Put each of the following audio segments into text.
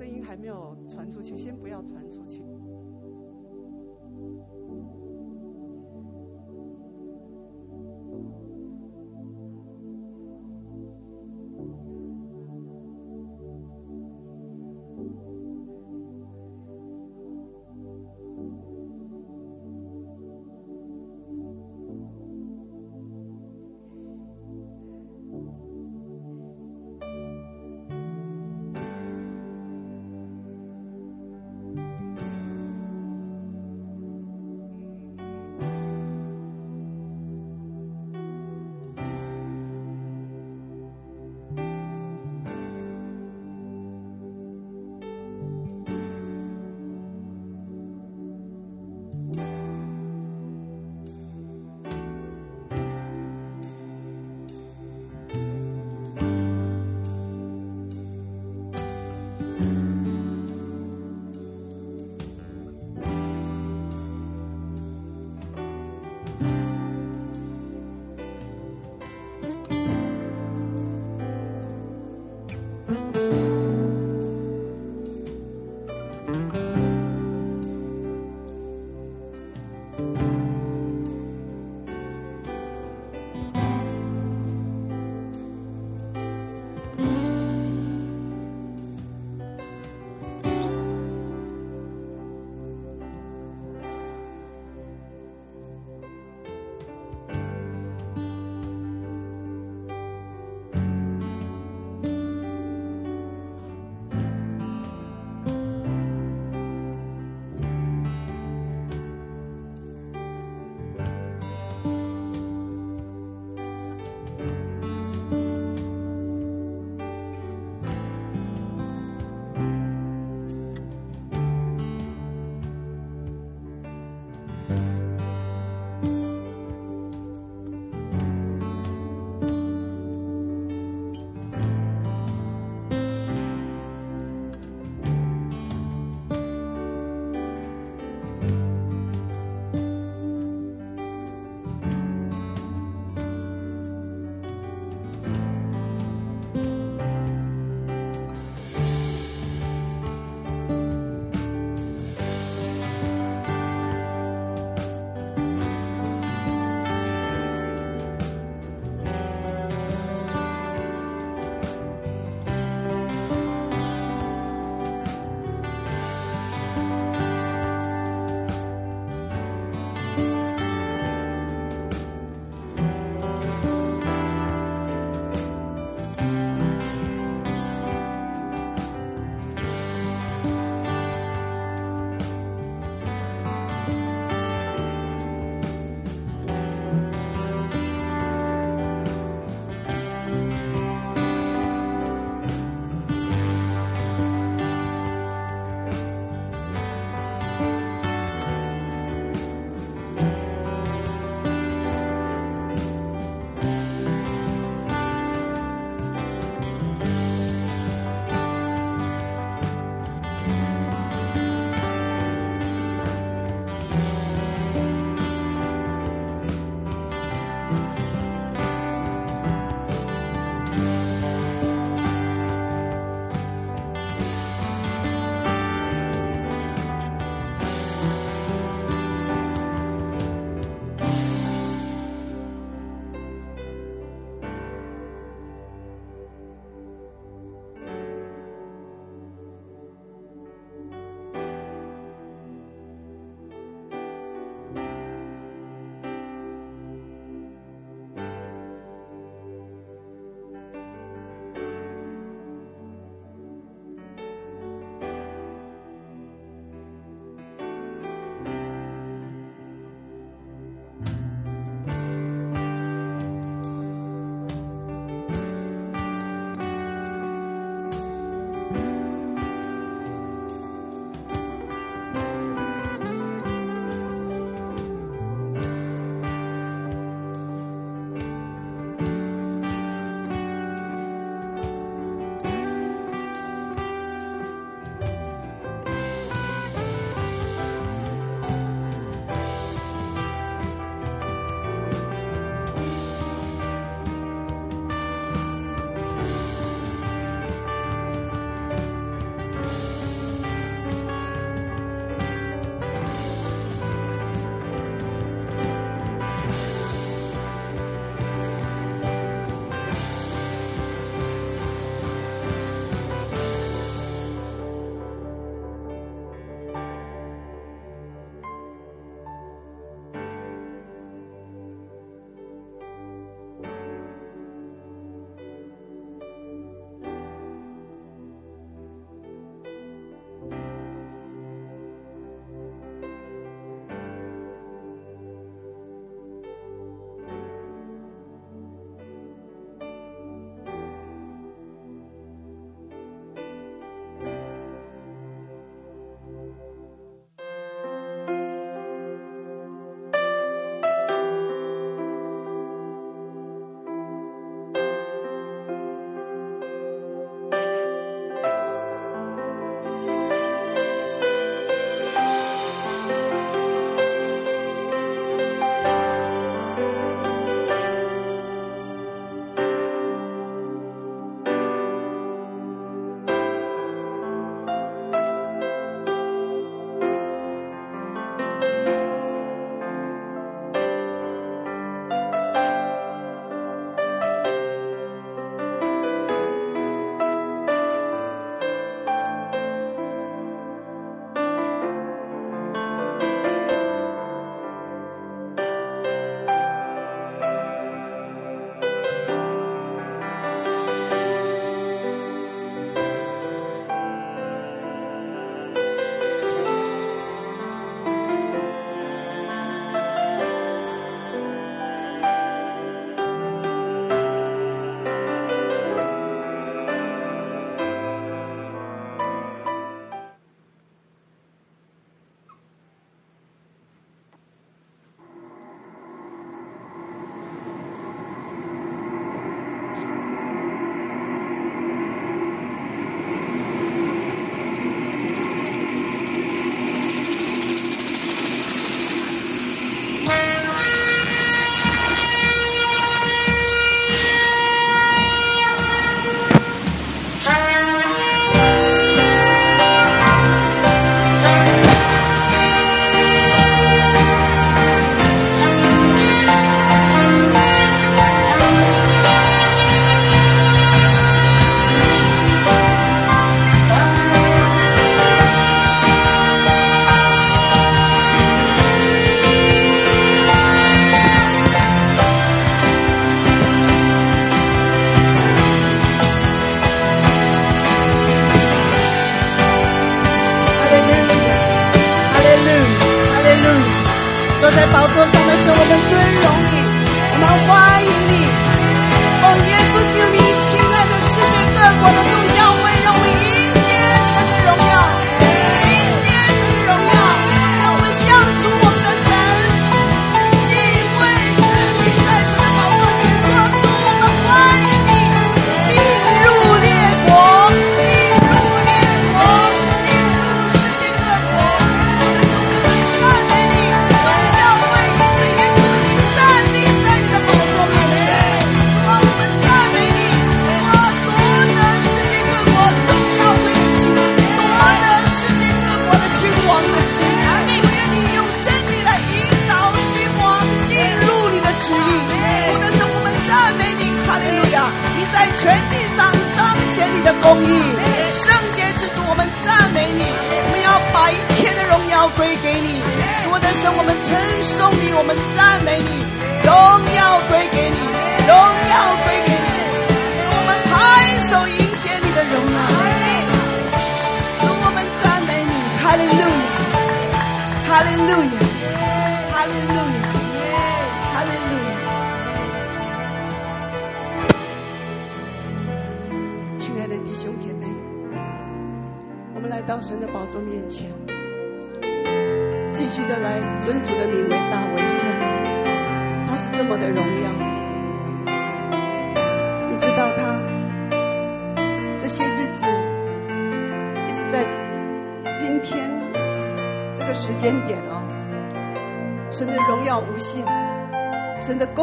声音还没有传出去，先不要传出去。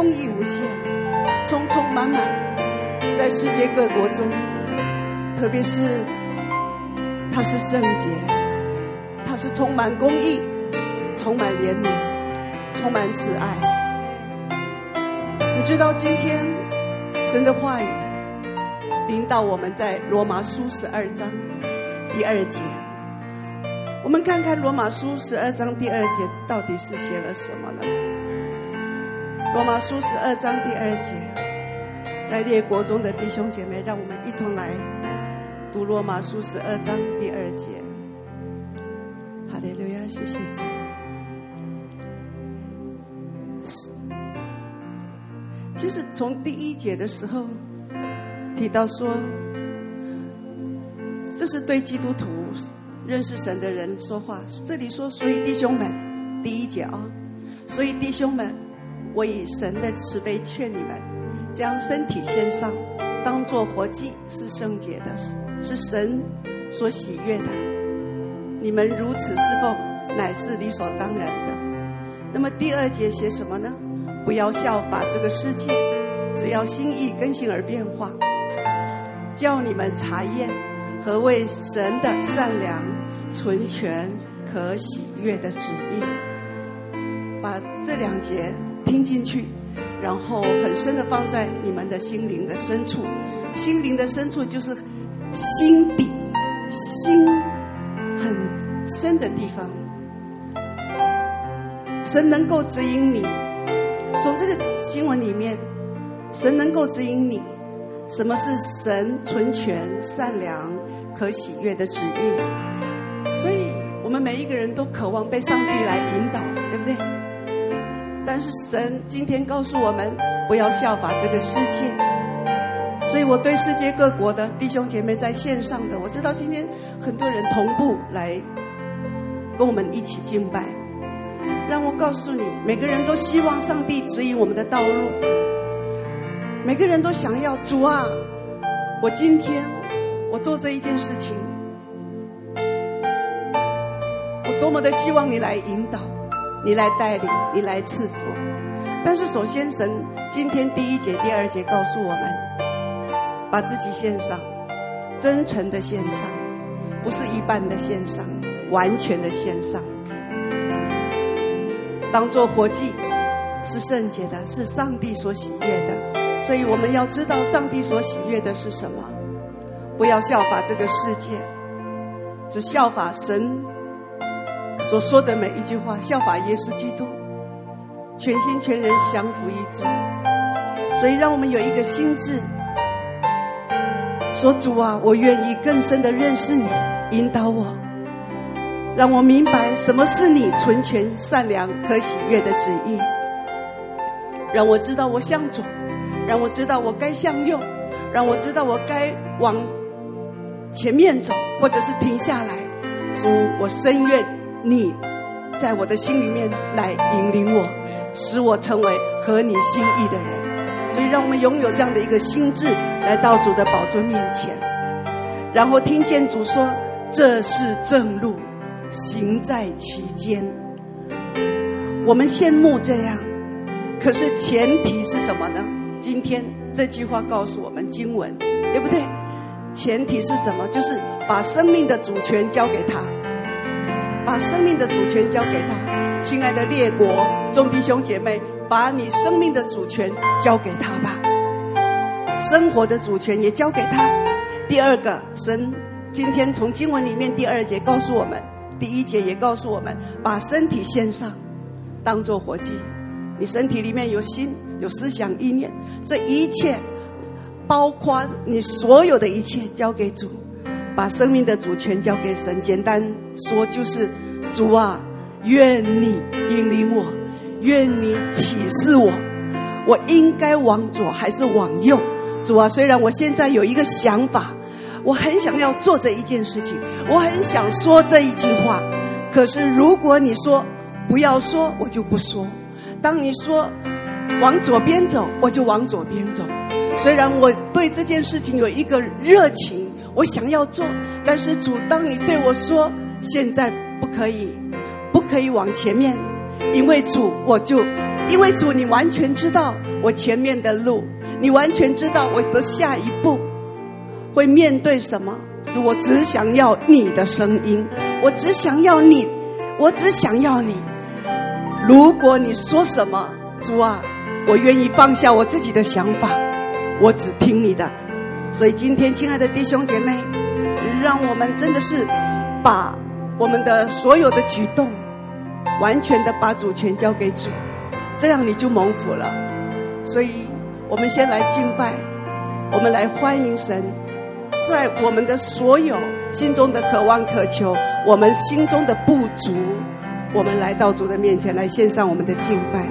公义无限，充充满满在世界各国中，特别是。他是圣洁，他是充满公义、充满怜悯、充满慈爱。你知道今天神的话语领导我们在罗马书十二章第二节，我们看看罗马书十二章第二节到底是写了什么呢？罗马书十二章第二节，在列国中的弟兄姐妹，让我们一同来。读罗马书十二章第二节，哈利路亚，谢谢主。其实从第一节的时候提到说，这是对基督徒认识神的人说话。这里说，所以弟兄们，第一节啊、哦，所以弟兄们，我以神的慈悲劝你们，将身体献上，当做活祭，是圣洁的。是神所喜悦的，你们如此侍奉，乃是理所当然的。那么第二节写什么呢？不要效法这个世界，只要心意更新而变化，叫你们查验何为神的善良、纯全、可喜悦的旨意。把这两节听进去，然后很深的放在你们的心灵的深处，心灵的深处就是。心底，心很深的地方，神能够指引你。从这个经文里面，神能够指引你，什么是神纯全、善良、可喜悦的旨意。所以，我们每一个人都渴望被上帝来引导，对不对？但是，神今天告诉我们，不要效法这个世界。所以我对世界各国的弟兄姐妹在线上的，我知道今天很多人同步来跟我们一起敬拜。让我告诉你，每个人都希望上帝指引我们的道路，每个人都想要主啊，我今天我做这一件事情，我多么的希望你来引导，你来带领，你来赐福。但是首先，神今天第一节、第二节告诉我们。把自己献上，真诚的献上，不是一般的献上，完全的献上，当做活祭，是圣洁的，是上帝所喜悦的。所以我们要知道上帝所喜悦的是什么，不要效法这个世界，只效法神所说的每一句话，效法耶稣基督，全心全人降服于主。所以让我们有一个心智。说主啊，我愿意更深的认识你，引导我，让我明白什么是你纯全、善良、可喜悦的旨意。让我知道我向左，让我知道我该向右，让我知道我该往前面走，或者是停下来。主，我深愿你在我的心里面来引领我，使我成为合你心意的人。所以，让我们拥有这样的一个心智，来到主的宝座面前，然后听见主说：“这是正路。”行在其间，我们羡慕这样，可是前提是什么呢？今天这句话告诉我们经文，对不对？前提是什么？就是把生命的主权交给他，把生命的主权交给他。亲爱的列国众弟兄姐妹，把你生命的主权交给他吧，生活的主权也交给他。第二个，神今天从经文里面第二节告诉我们。第一节也告诉我们，把身体献上，当做活祭。你身体里面有心、有思想、意念，这一切，包括你所有的一切，交给主，把生命的主权交给神。简单说，就是主啊，愿你引领我，愿你启示我，我应该往左还是往右？主啊，虽然我现在有一个想法。我很想要做这一件事情，我很想说这一句话，可是如果你说不要说，我就不说；当你说往左边走，我就往左边走。虽然我对这件事情有一个热情，我想要做，但是主，当你对我说现在不可以，不可以往前面，因为主，我就因为主，你完全知道我前面的路，你完全知道我的下一步。会面对什么？主，我只想要你的声音，我只想要你，我只想要你。如果你说什么，主啊，我愿意放下我自己的想法，我只听你的。所以今天，亲爱的弟兄姐妹，让我们真的是把我们的所有的举动，完全的把主权交给主，这样你就蒙福了。所以我们先来敬拜，我们来欢迎神。在我们的所有心中的渴望渴求，我们心中的不足，我们来到主的面前来献上我们的敬拜。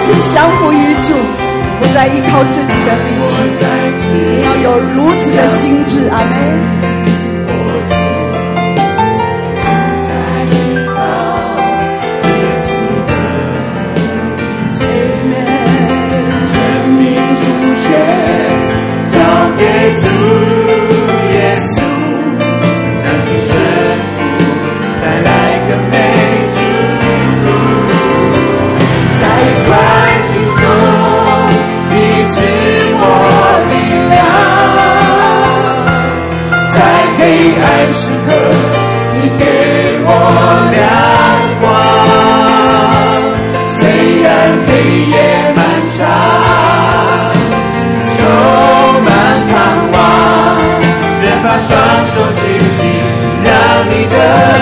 起降服于主，不再依靠自己的力气。你要有如此的心智，阿妹。你给我亮光虽然黑夜漫长充满盼望别把双手举起让你的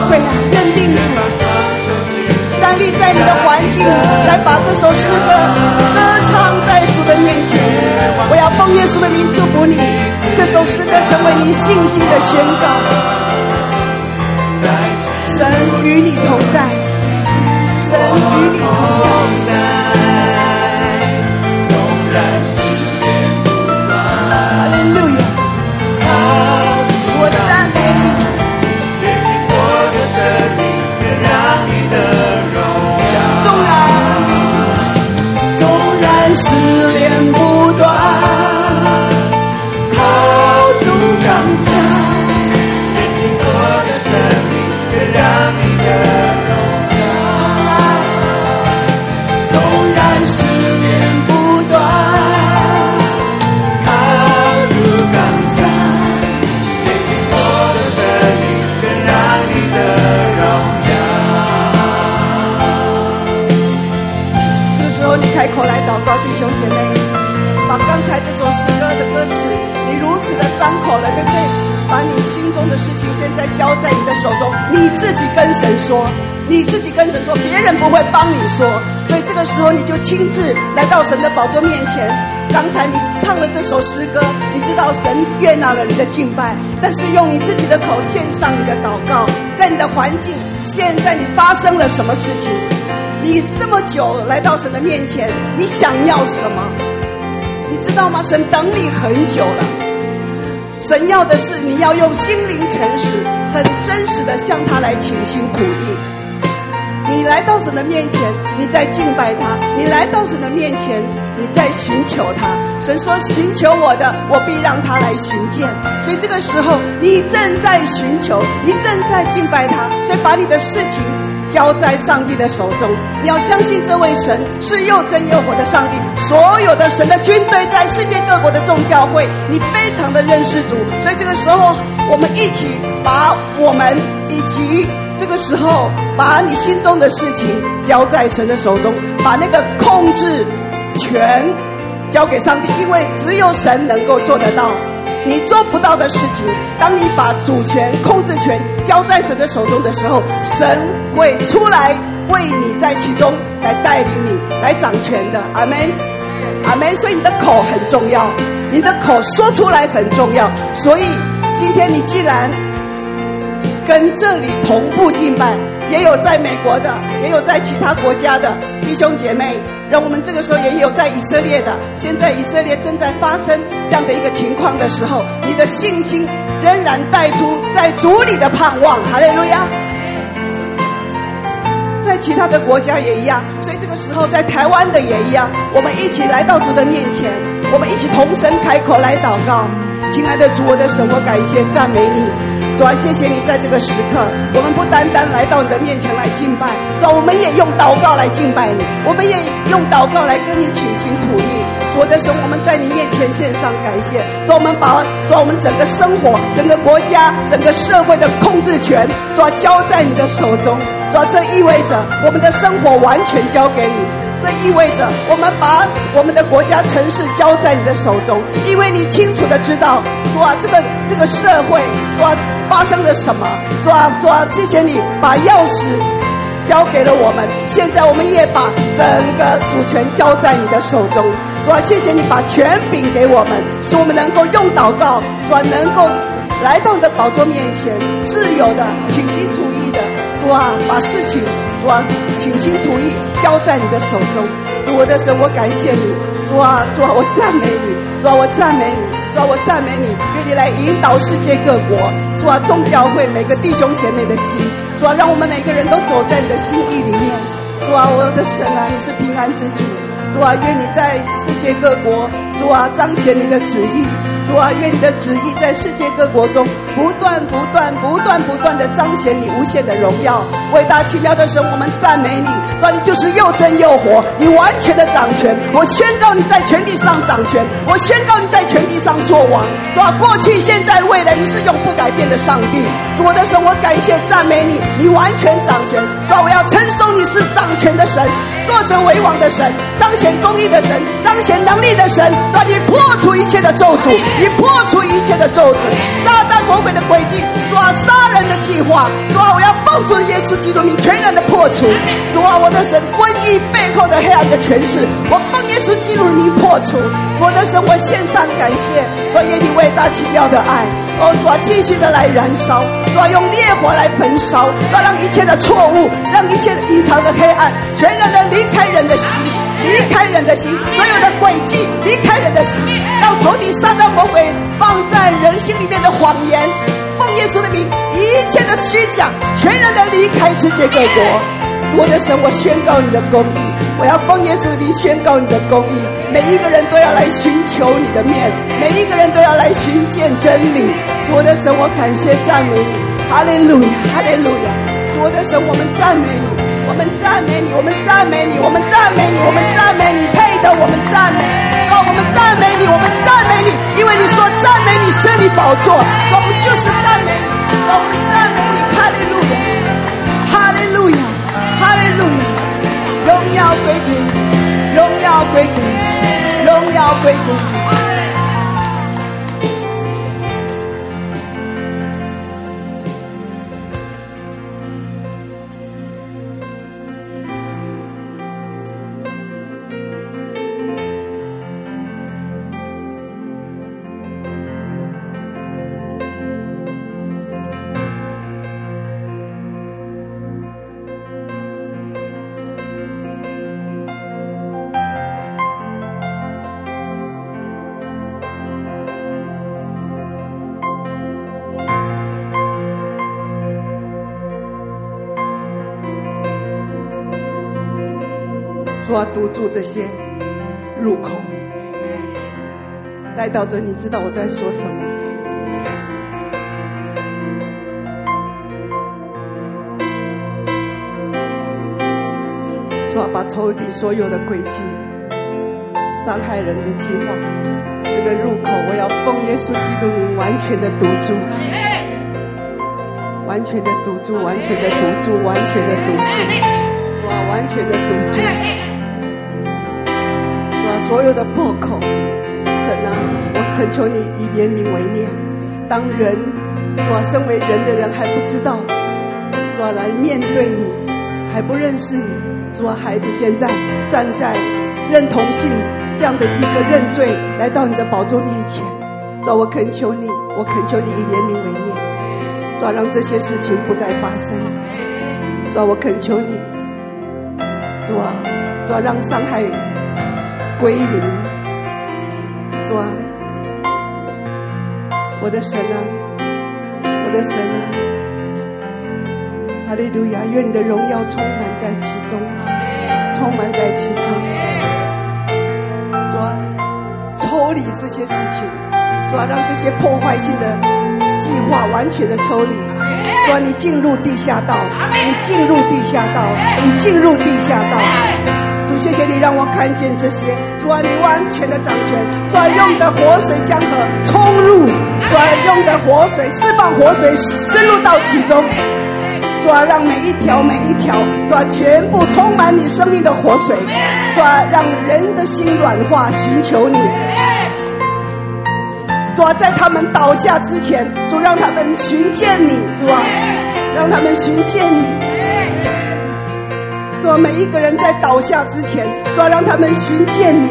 会啊，认定主，站立在你的环境，来把这首诗歌歌唱在主的面前。我要奉耶稣的名祝福你，这首诗歌成为你信心的宣告。神与你同在，神与你同在。张口了对不对把你心中的事情现在交在你的手中你自己跟神说你自己跟神说别人不会帮你说所以这个时候你就亲自来到神的宝座面前刚才你唱了这首诗歌你知道神悦纳了你的敬拜但是用你自己的口献上你的祷告在你的环境现在你发生了什么事情你这么久来到神的面前你想要什么你知道吗？神等你很久了。神要的是你要用心灵诚实、很真实的向他来倾心吐意。你来到神的面前，你在敬拜他；你来到神的面前，你在寻求他。神说：“寻求我的，我必让他来寻见。”所以这个时候，你正在寻求，你正在敬拜他。所以把你的事情交在上帝的手中。你要相信这位神是又真又活的上帝。所有的神的军队在世界各国的众教会，你非常的认识主。所以这个时候，我们一起把我们以及。这个时候，把你心中的事情交在神的手中，把那个控制权交给上帝，因为只有神能够做得到。你做不到的事情，当你把主权、控制权交在神的手中的时候，神会出来为你在其中来带领你、来掌权的。阿门。阿门。所以你的口很重要，你的口说出来很重要。所以今天你既然跟这里同步敬拜，也有在美国的，也有在其他国家的弟兄姐妹，让我们这个时候也有在以色列的。现在以色列正在发生这样的一个情况的时候，你的信心仍然带出在主里的盼望。哈利路亚！在其他的国家也一样，所以这个时候在台湾的也一样，我们一起来到主的面前，我们一起同声开口来祷告。亲爱的主，我的神，我感谢赞美你，主啊，谢谢你在这个时刻，我们不单单来到你的面前来敬拜，主啊，我们也用祷告来敬拜你，我们也用祷告来跟你倾心吐意。主的神，我们在你面前献上感谢，主啊，我们把主啊，我们整个生活、整个国家、整个社会的控制权，主啊，交在你的手中，主啊，这意味着我们的生活完全交给你。这意味着我们把我们的国家、城市交在你的手中，因为你清楚的知道，主啊，这个这个社会，主啊，发生了什么？主啊，主啊，谢谢你把钥匙交给了我们，现在我们也把整个主权交在你的手中。主啊，谢谢你把权柄给我们，使我们能够用祷告，主啊，能够来到你的宝座面前，自由的、倾心吐意的，主啊，把事情。主啊，倾心吐意交在你的手中。主我的神，我感谢你。主啊，主啊，我赞美你。主啊，我赞美你。主啊，我赞美你。愿你来引导世界各国。主啊，众教会每个弟兄姐妹的心。主啊，让我们每个人都走在你的心意里面。主啊，我的神啊，你是平安之主。主啊，愿你在世界各国。主啊，彰显你的旨意。主啊，愿你的旨意在世界各国中不断、不断、不断、不断的彰显你无限的荣耀。伟大奇妙的神，我们赞美你。主啊，你就是又真又活，你完全的掌权。我宣告你在全地上掌权，我宣告你在全地上作王。主啊，过去、现在、未来，你是永不改变的上帝。主我的神，我感谢赞美你，你完全掌权。主啊，我要称颂你是掌权的神，作者为王的神，彰显公义的神，彰显能力的神。主啊，你破除一切的咒诅。你破除一切的咒诅，撒旦魔鬼的诡计，主啊，杀人的计划，主啊，我要奉主耶稣基督名全然的破除，主啊，我的神，瘟疫背后的黑暗的权势，我奉耶稣基督名破除，我的神，我献上感谢，主啊，愿你伟大奇妙的爱，哦，主啊，继续的来燃烧，主啊，用烈火来焚烧，主啊，让一切的错误，让一切隐藏的黑暗，全然的离开人的心。离开人的心，所有的诡计离开人的心，让仇敌撒旦魔鬼放在人心里面的谎言，奉耶稣的名，一切的虚假，全然的离开世界各国。主我的神，我宣告你的公义，我要奉耶稣的名宣告你的公义。每一个人都要来寻求你的面，每一个人都要来寻见真理。主我的神，我感谢赞美你，哈利路亚，哈利路亚。我的神，我们赞美你。我们赞美你，我们赞美你，我们赞美你，我们赞美你，配得我们赞美。说我们赞美你，我们赞美你，因为你说赞美你胜利宝座。我们就是赞美你，我们赞美你，哈利路亚，哈利路亚，哈利路亚，荣耀归给你，荣耀归给你，荣耀归给你。我要堵住这些入口，代祷者，你知道我在说什么？主要把仇敌所有的诡计、伤害人的计划，这个入口，我要奉耶稣基督名完全的堵住，完全的堵住，完全的堵住，完全的堵住，哇，完全的堵住。所有的破口，神啊，我恳求你以怜悯为念。当人，主啊，身为人的人还不知道，主啊，来面对你，还不认识你，主啊，孩子现在站在认同性这样的一个认罪，来到你的宝座面前。主啊，我恳求你，我恳求你以怜悯为念，主啊，让这些事情不再发生。主啊，我恳求你，主啊，主啊，让伤害归零。主啊，我的神啊，我的神啊，哈利路亚！愿你的荣耀充满在其中，充满在其中。主啊，抽离这些事情，主啊，让这些破坏性的计划完全的抽离。主啊，你进入地下道，你进入地下道，你进入地下道。主，谢谢你让我看见这些。主啊，你完全的掌权。主啊，用的活水江河冲入。主啊，用的活水释放活水深入到其中。主啊，让每一条每一条，主啊，全部充满你生命的活水。主啊，让人的心软化，寻求你。主啊，在他们倒下之前，主让他们寻见你，主啊，让他们寻见你。主啊，每一个人在倒下之前，主啊，让他们寻见你，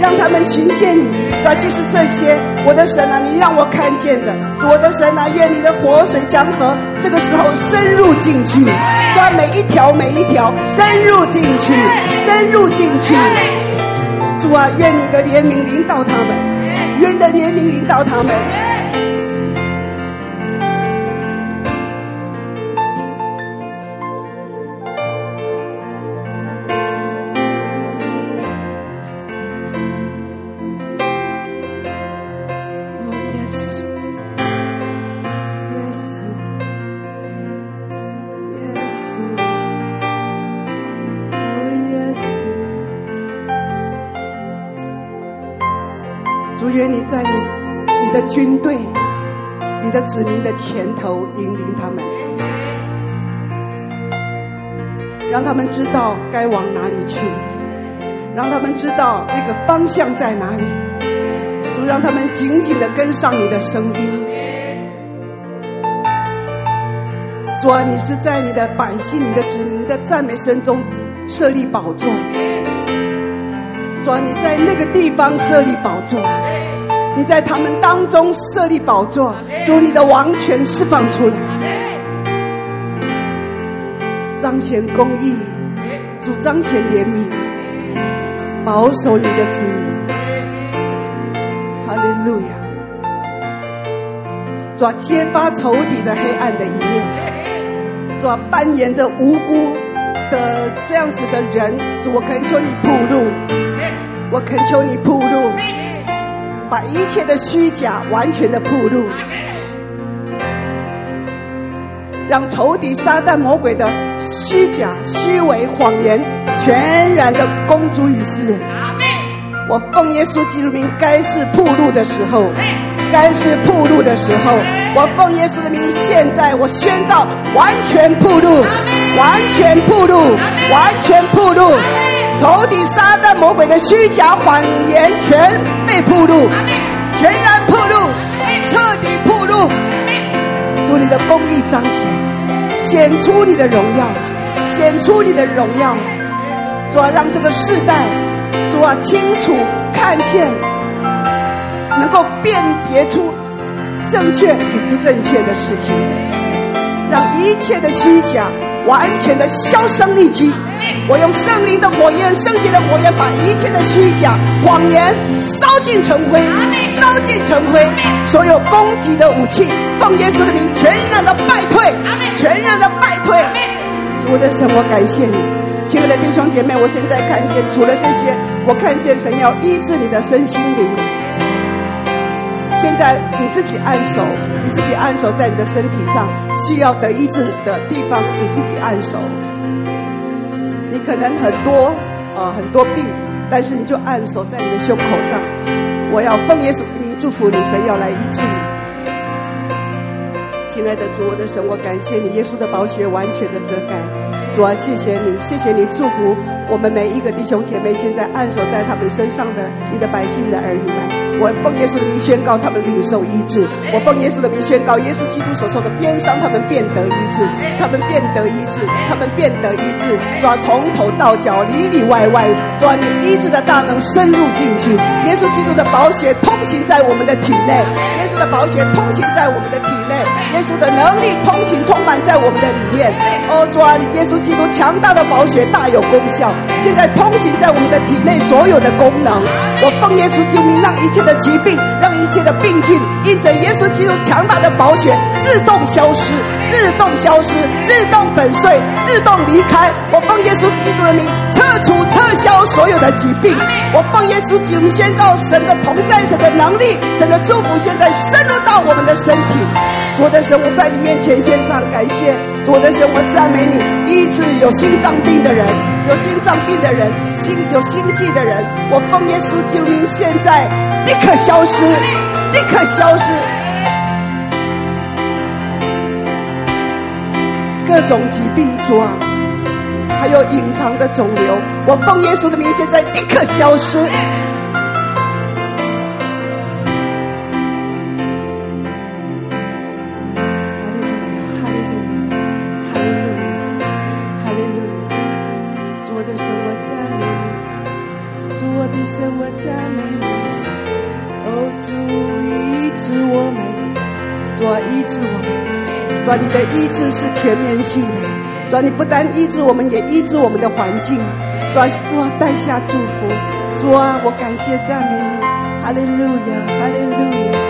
让他们寻见你。主啊，就是这些，我的神啊，你让我看见的。主，我的神啊，愿你的活水江河这个时候深入进去，主啊，每一条每一条深入进去，深入进去。主啊，愿你的怜悯临到他们。愿你的怜悯领导他们。你的子民的前头引领他们，让他们知道该往哪里去，让他们知道那个方向在哪里，主让他们紧紧的跟上你的声音。主啊，你是在你的百姓、你的子民的赞美声中设立宝座。主啊，你在那个地方设立宝座。你在他们当中设立宝座，主你的王权释放出来，彰显公义，主彰显怜悯，保守你的子民。哈利路亚！主要揭发仇敌的黑暗的一面，主要扮演着无辜的这样子的人，主我恳求你铺路，我恳求你铺路。把一切的虚假完全的暴露，让仇敌撒旦魔鬼的虚假、虚伪、谎言全然的公诸于世。我奉耶稣基督名，该是暴露的时候，该是暴露的时候。我奉耶稣的名，现在我宣告，完全暴露，完全暴露，完全暴露。仇敌撒旦魔鬼的虚假谎言全被铺露，全然铺露，彻底铺露。祝你的公义彰显，显出你的荣耀，显出你的荣耀。主啊，让这个世代，主啊，清楚看见，能够辨别出正确与不正确的事情，让一切的虚假完全的销声匿迹。我用圣灵的火焰、圣洁的火焰，把一切的虚假、谎言烧尽成灰，烧尽成灰。所有攻击的武器，奉耶稣的名，全然的败退，全然的败退。主的神，我感谢你，亲爱的弟兄姐妹，我现在看见，除了这些，我看见神要医治你的身心灵。现在你自己按手，你自己按手在你的身体上，需要得医治的地方，你自己按手。你可能很多，呃，很多病，但是你就按手在你的胸口上。我要奉耶稣的名祝福你，神要来医治你。亲爱的主，我的神，我感谢你，耶稣的宝血完全的遮盖。主啊，谢谢你，谢谢你祝福我们每一个弟兄姐妹，现在按手在他们身上的你的百姓的儿女们。我奉耶稣的名宣告，他们领受医治。我奉耶稣的名宣告，耶稣基督所受的鞭伤，他们变得医治，他们变得医治，他们变得医治。主啊，从头到脚，里里外外，主啊，你医治的大能深入进去。耶稣基督的宝血通行在我们的体内，耶稣的宝血通行在我们的体内，耶稣的能力通行充满在我们的里面。哦，主啊，你耶稣基督强大的宝血大有功效，现在通行在我们的体内所有的功能。我奉耶稣救命，让一切的疾病，让一切的病菌，因着耶稣基督强大的宝血，自动消失，自动消失，自动粉碎，自动离开。我奉耶稣基督的名，撤除、撤销所有的疾病。我奉耶稣基督宣告，神的同在，神的能力，神的祝福，现在深入到我们的身体。主的神，我在你面前献上感谢。主的神，我赞美你，医治有心脏病的人，有心脏病的人，心有心悸的人。我奉耶稣救命，现在立刻消失，立刻消失。各种疾病，状，还有隐藏的肿瘤，我奉耶稣的名，现在立刻消失。主，你的医治是全面性的。主，你不但医治我们，也医治我们的环境。主啊，主啊，带下祝福。主啊，我感谢赞美你。哈利路亚，哈利路亚。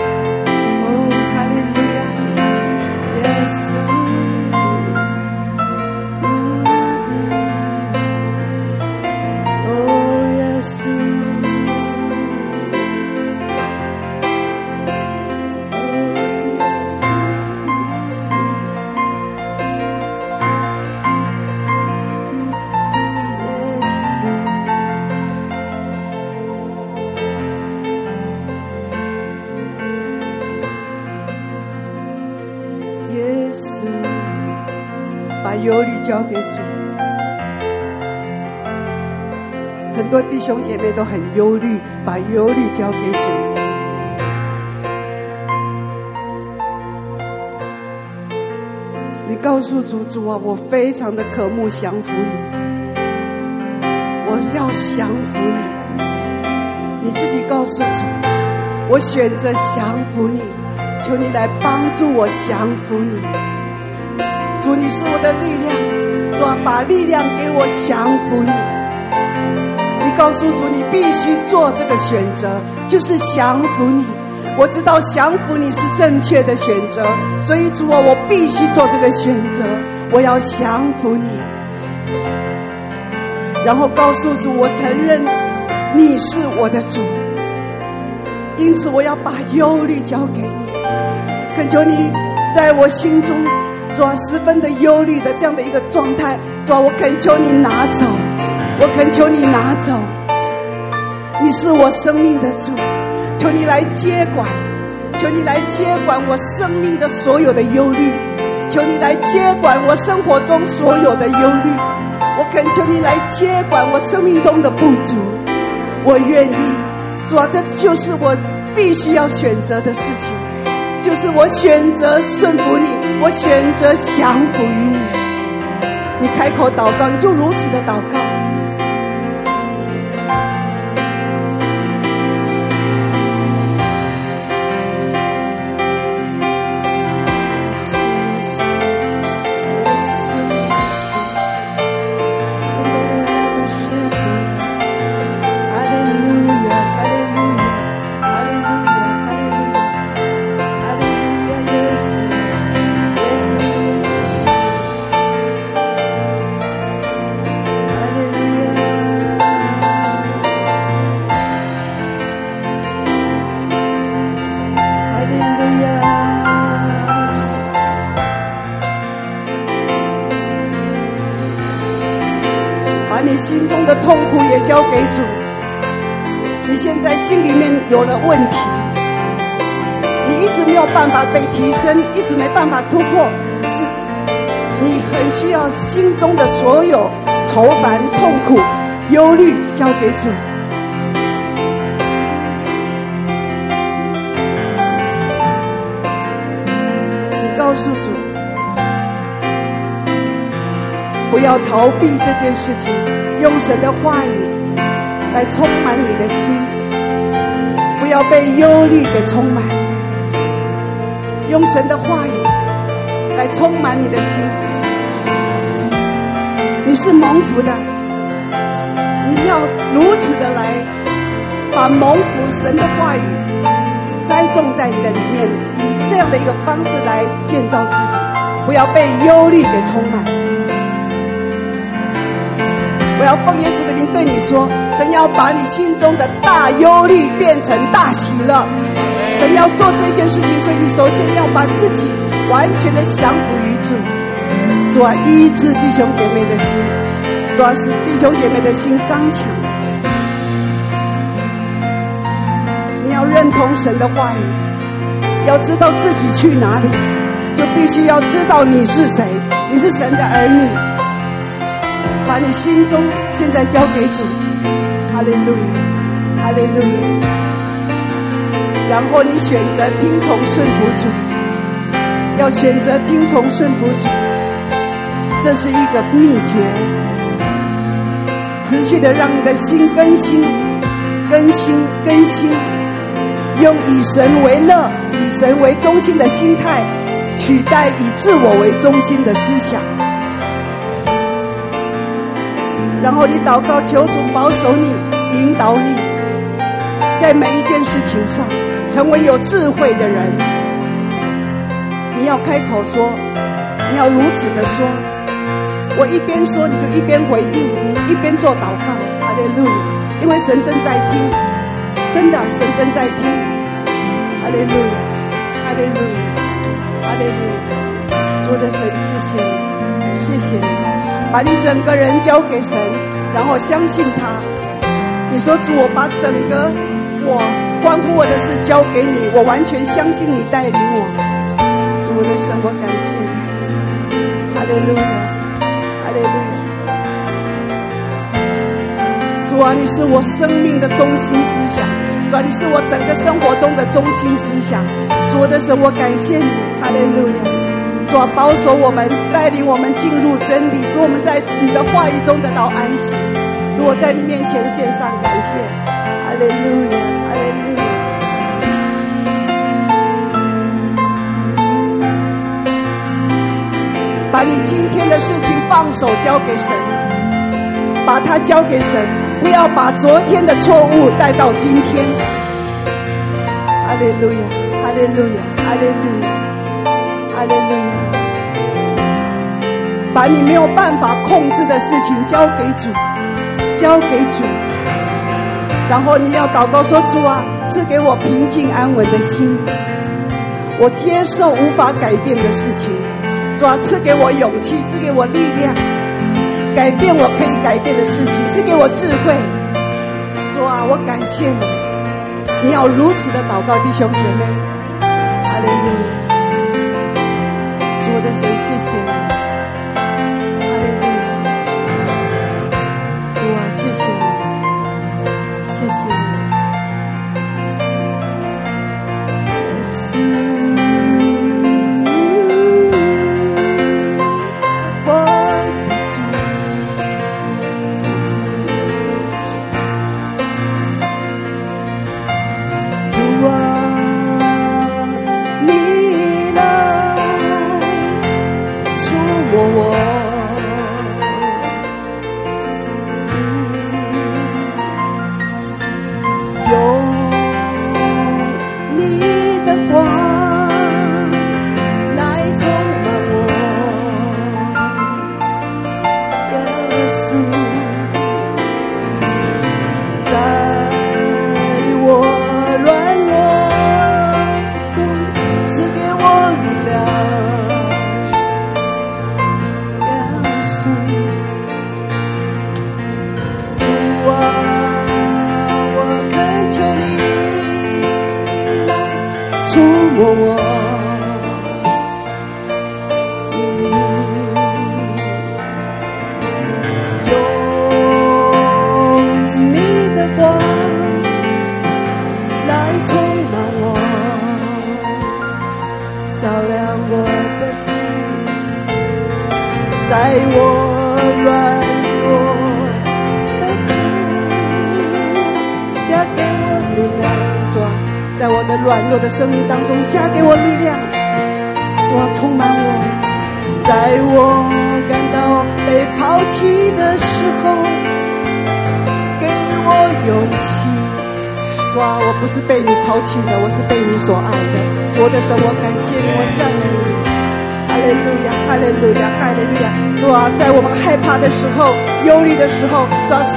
交给主，很多弟兄姐妹都很忧虑，把忧虑交给主。你告诉主，主啊，我非常的渴慕降服你，我要降服你。你自己告诉主，我选择降服你，求你来帮助我降服你。主，你是我的力量。主啊，把力量给我降服你。你告诉主，你必须做这个选择，就是降服你。我知道降服你是正确的选择，所以主啊，我必须做这个选择。我要降服你，然后告诉主，我承认你是我的主，因此我要把忧虑交给你，恳求你在我心中。主啊，十分的忧虑的这样的一个状态，主啊，我恳求你拿走，我恳求你拿走，你是我生命的主，求你来接管，求你来接管我生命的所有的忧虑，求你来接管我生活中所有的忧虑，我恳求你来接管我生命中的不足，我愿意，主啊，这就是我必须要选择的事情。就是我选择顺服你，我选择降服于你。你开口祷告，你就如此的祷告。一直没办法突破是你很需要心中的所有愁烦痛苦忧虑交给主。你告诉主不要逃避这件事情用神的话语来充满你的心不要被忧虑给充满。用神的话语来充满你的心。你是蒙福的，你要如此的来把蒙福神的话语栽种在你的里面。以这样的一个方式来建造自己，不要被忧虑给充满。我要奉耶稣的名对你说：神要把你心中的大忧虑变成大喜乐。神要做这件事情，所以你首先要把自己完全的降服于主，主啊，医治弟兄姐妹的心，主要是弟兄姐妹的心刚强。你要认同神的话语。要知道自己去哪里，就必须要知道你是谁。你是神的儿女，把你心中现在交给主，哈利路亚，哈利路亚。然后你选择听从顺服主，要选择听从顺服主，这是一个秘诀，持续的让你的心更新、更新、更新，用以神为乐。以神为中心的心态，取代以自我为中心的思想，然后你祷告求主保守你，引导你，在每一件事情上成为有智慧的人。你要开口说，你要如此的说。我一边说，你就一边回应，一边做祷告。阿利路亚，因为神正在听，真的，神正在听。阿利路亚。哈利路亚，哈利路亚，主的神，谢谢你，谢谢你，把你整个人交给神，然后相信他。你说主，我把整个我关乎我的事交给你，我完全相信你带领我。主的神，我感谢你。哈利路亚，哈利路亚。主啊，你是我生命的中心思想，主啊，你是我整个生活中的中心思想。主的神，我感谢你，哈利路亚！主啊，保守我们，带领我们进入真理，使我们在你的话语中得到安息。主，我在你面前献上感谢，哈利路亚！把你今天的事情放手交给神，把它交给神，不要把昨天的错误带到今天，哈利路亚。哈利路亚，哈利路亚，哈利路亚！把你没有办法控制的事情交给主，交给主。然后你要祷告说：“主啊，赐给我平静安稳的心。我接受无法改变的事情。主啊，赐给我勇气，赐给我力量，改变我可以改变的事情，赐给我智慧。主啊，我感谢你。你要如此的祷告，弟兄姐妹。”阿利路亚，主的神，谢谢你。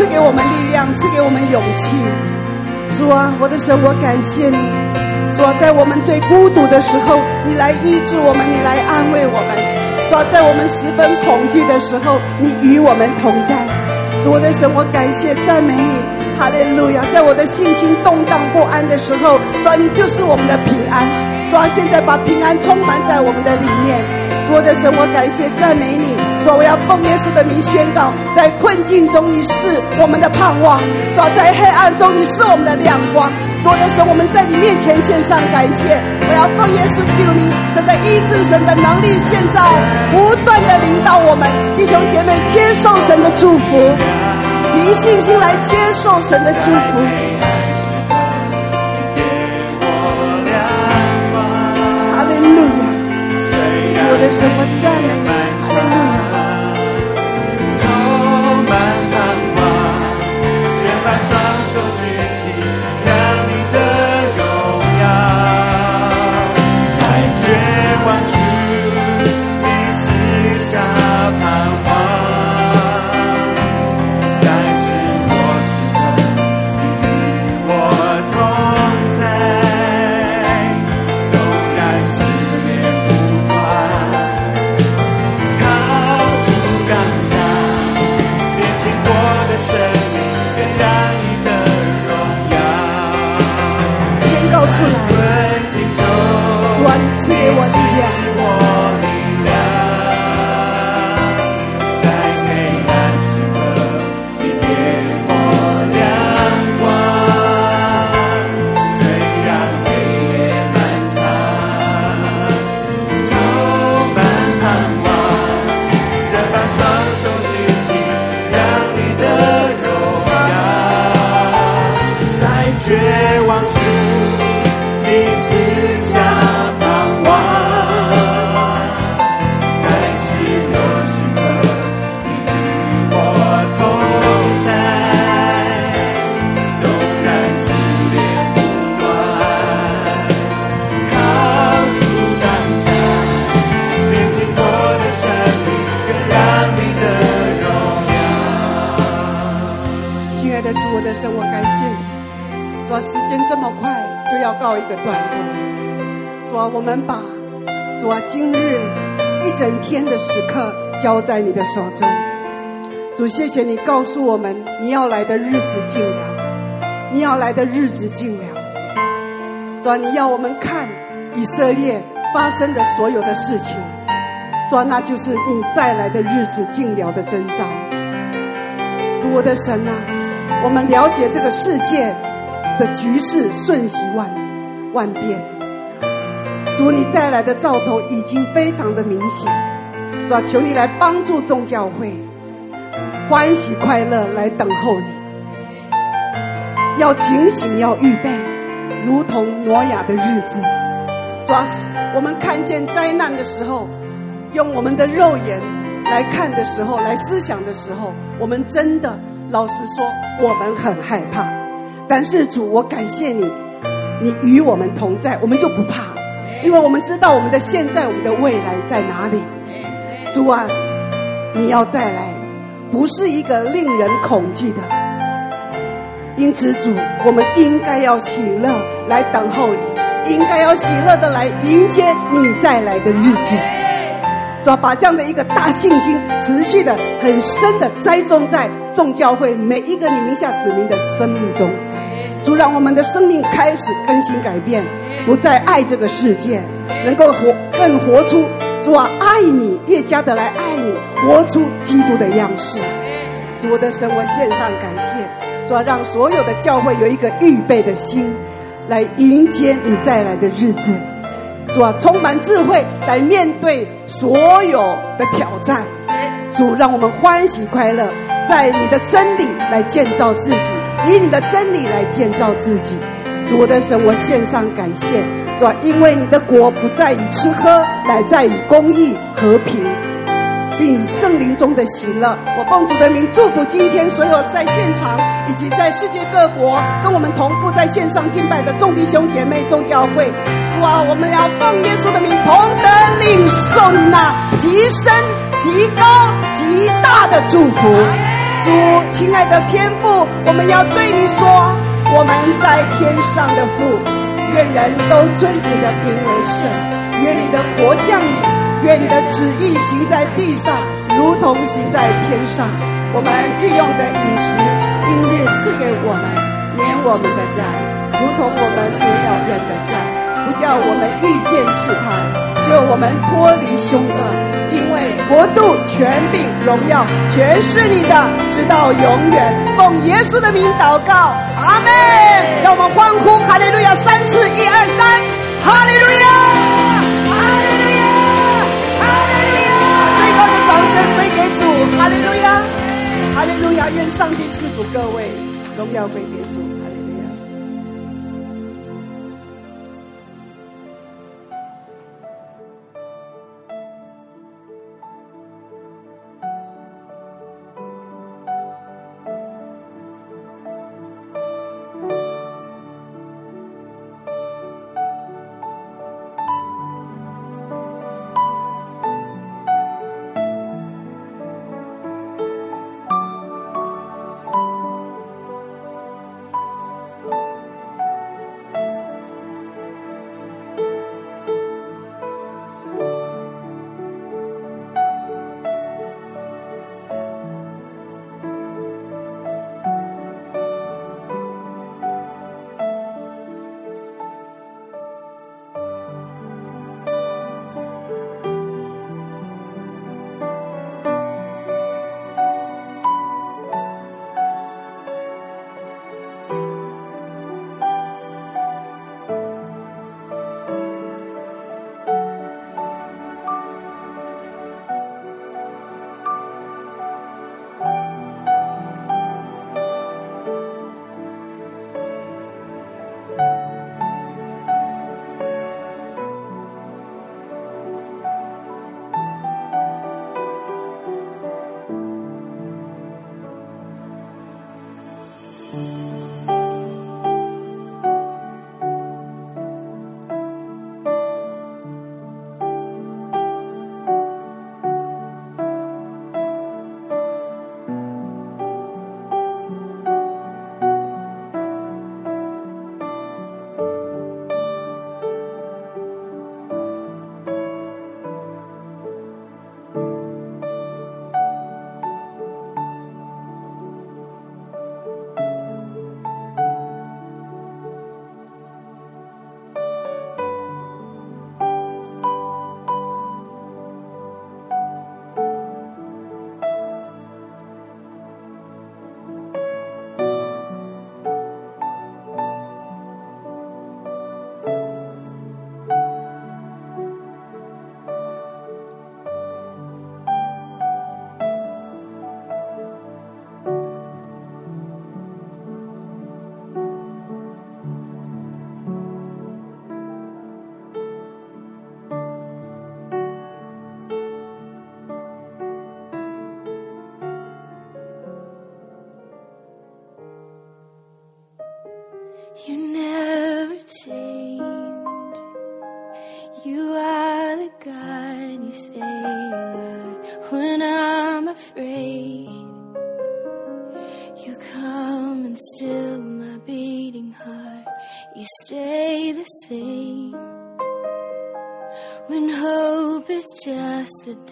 赐给我们力量，赐给我们勇气。主啊，我的神，我感谢你。主啊，在我们最孤独的时候，你来医治我们，你来安慰我们。主啊，在我们十分恐惧的时候，你与我们同在。主，我的神，我感谢赞美你。哈利路亚！在我的信心动荡不安的时候，主啊，你就是我们的平安。主啊，现在把平安充满在我们的里面。主的神，我感谢赞美你。主，我要奉耶稣的名宣告，在困境中你是我们的盼望；主，在黑暗中你是我们的亮光。主的神，我们在你面前献上感谢。我要奉耶稣基督名，神的医治，神的能力，现在不断的领导我们弟兄姐妹接受神的祝福，凭信心来接受神的祝福。我们把主今日一整天的时刻交在你的手中，主，谢谢你告诉我们，你要来的日子近了，你要来的日子近了。主，你要我们看以色列发生的所有的事情，主，那就是你再来的日子近了的征兆。主，我的神啊，我们了解这个世界的局势瞬息万万变，主，你再来的兆头已经非常的明显。主啊，求你来帮助众教会，欢喜快乐来等候你。要警醒，要预备，如同挪亚的日子。主啊，我们看见灾难的时候，用我们的肉眼来看的时候，来思想的时候，我们真的老实说，我们很害怕。但是主，我感谢你，你与我们同在，我们就不怕，因为我们知道我们的现在，我们的未来在哪里。主啊，你要再来，不是一个令人恐惧的。因此，主，我们应该要喜乐来等候你，应该要喜乐的来迎接你再来的日子。主啊，把这样的一个大信心持续的、很深的栽种在众教会每一个你名下子民的生命中。主，让我们的生命开始更新改变，不再爱这个世界，能够活更活出。主啊，爱你，越加的来爱你，活出基督的样式。主我的神，我献上感谢。主啊，让所有的教会有一个预备的心，来迎接你再来的日子。主啊，充满智慧来面对所有的挑战。主，让我们欢喜快乐，在你的真理来建造自己，以你的真理来建造自己。主，我的神，我献上感谢，主，因为你的国不在于吃喝，乃在于公义和平。并圣灵中的喜乐，我奉主的名祝福今天所有在现场以及在世界各国跟我们同步在线上敬拜的众弟兄姐妹、众教会。主啊，我们要奉耶稣的名，同得领受你那极深、极高、极大的祝福。主，亲爱的天父，我们要对你说，我们在天上的父，愿人都尊你的名为圣，愿你的国降临。愿你的旨意行在地上，如同行在天上。我们日用的饮食，今日赐给我们，免我们的债，如同我们免了人的债，不叫我们遇见试探，救我们脱离凶恶。因为国度、权柄、荣耀，全是你的，直到永远。奉耶稣的名祷告，阿门。让我们欢呼，哈利路亚！三次，一二三，哈利路亚。哈利路亚，哈利路亚！愿上帝赐福各位，荣耀归给主。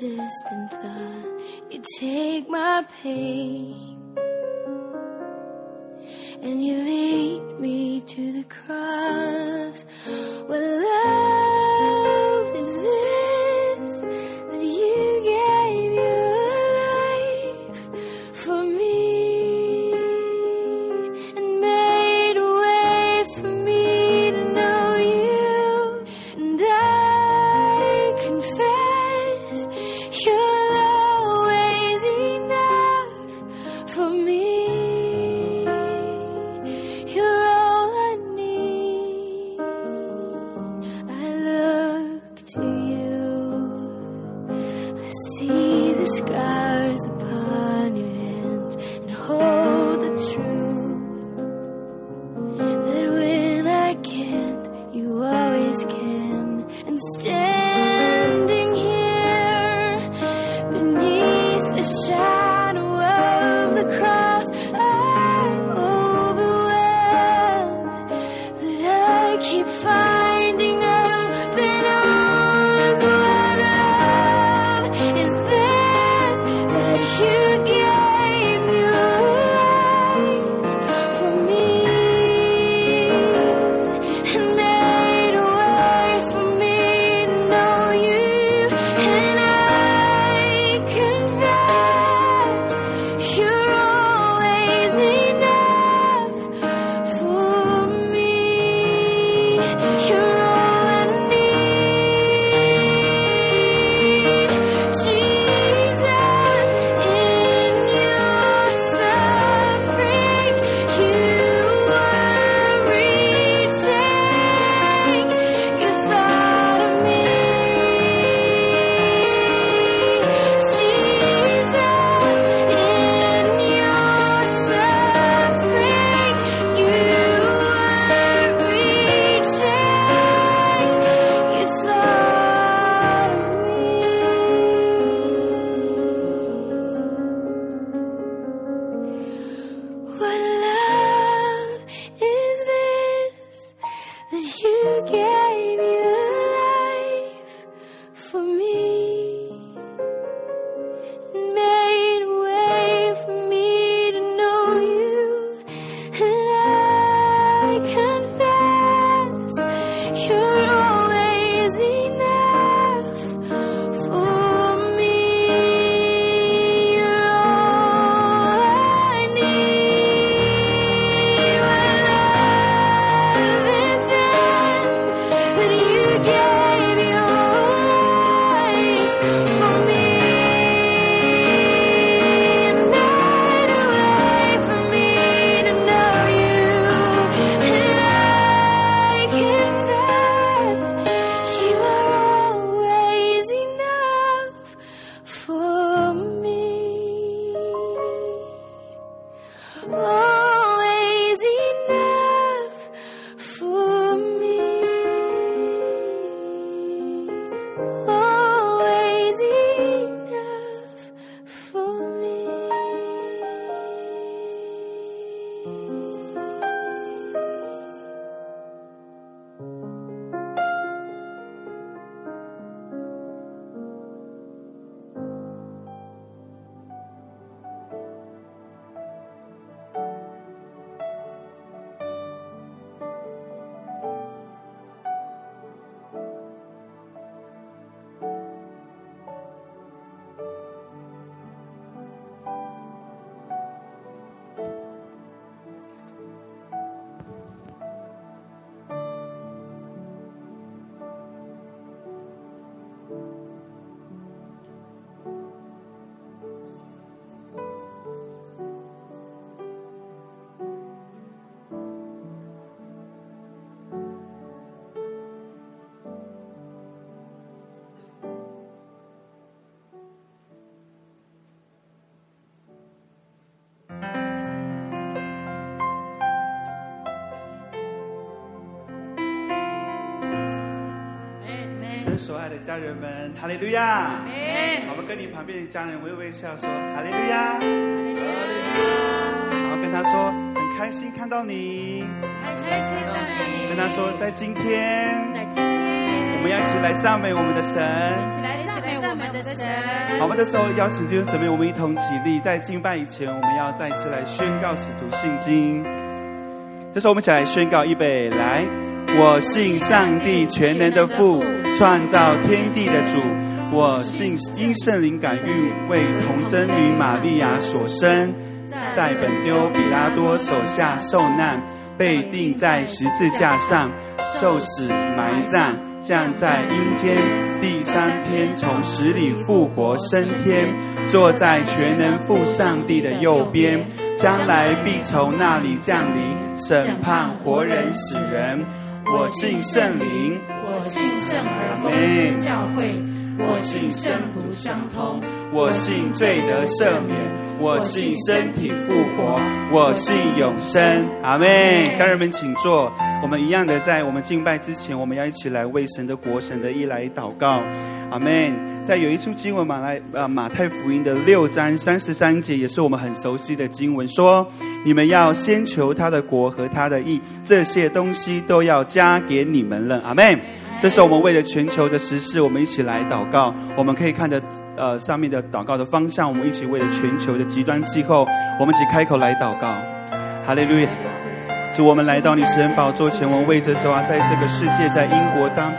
distant thought. You take my pain. 所爱的家人们，哈利路亚！好，我们跟你旁边的家人微微笑说，哈利路亚！然后，跟他说，很开心看到你。很开心的你，跟他说，在今天，在今天，我们要一起来赞美我们的神。一起来赞美我们的神。好，我们的时候邀请弟兄姊妹，我们一同起立，在敬拜以前，我们要再次来宣告使徒信经。这时候，我们一起来宣告，预备来。我信上帝全能的父，创造天地的主。我信因圣灵感孕，为童贞女玛利亚所生，在本丢比拉多手下受难，被钉在十字架上，受死埋葬，降在阴间，第三天从死里复活升天，坐在全能父上帝的右边，将来必从那里降临，审判活人死人。我信圣灵，我信圣而公之教会，我信圣徒相通，我信罪得赦免，我信身体复活，我信永生。阿妹。家人们，请坐。我们一样的，在我们敬拜之前，我们要一起来为神的国、神的意来祷告。阿门。在有一处经文，马来呃马太福音的六章三十三节，也是我们很熟悉的经文，说：你们要先求他的国和他的义，这些东西都要加给你们了。阿门。这是我们为了全球的时事，我们一起来祷告。我们可以看着呃上面的祷告的方向，我们一起为了全球的极端气候，我们一起开口来祷告。哈利路亚！主，我们来到你施恩宝座前，我们为着主啊，在这个世界，在英国当。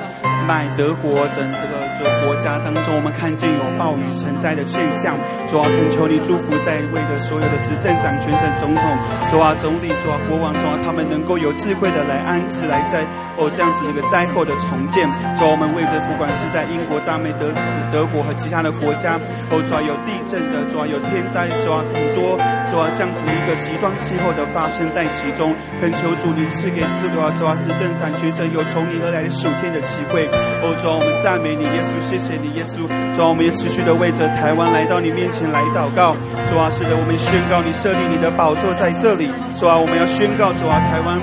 在德国整个这国家当中，我们看见有暴雨成灾的现象。主啊，恳求你祝福在位的所有的执政掌权者、总统、主啊总理、主啊国王、主啊他们能够有智慧的来安置，来在哦这样子那个灾后的重建。主啊，我们为着不管是在英国、大美、德德国和其他的国家，哦主啊有地震的，主啊有天灾，主啊很多，主啊这样子一个极端气候的发生在其中。恳求主你赐给主啊主啊执政掌权者有从你而来的属天的机会。哦，主啊，我们赞美你，耶稣，谢谢你，耶稣。主啊，我们也持续的为着台湾来到你面前来祷告。主啊，是的，我们宣告你设立你的宝座在这里。主啊，我们要宣告，主啊，台湾，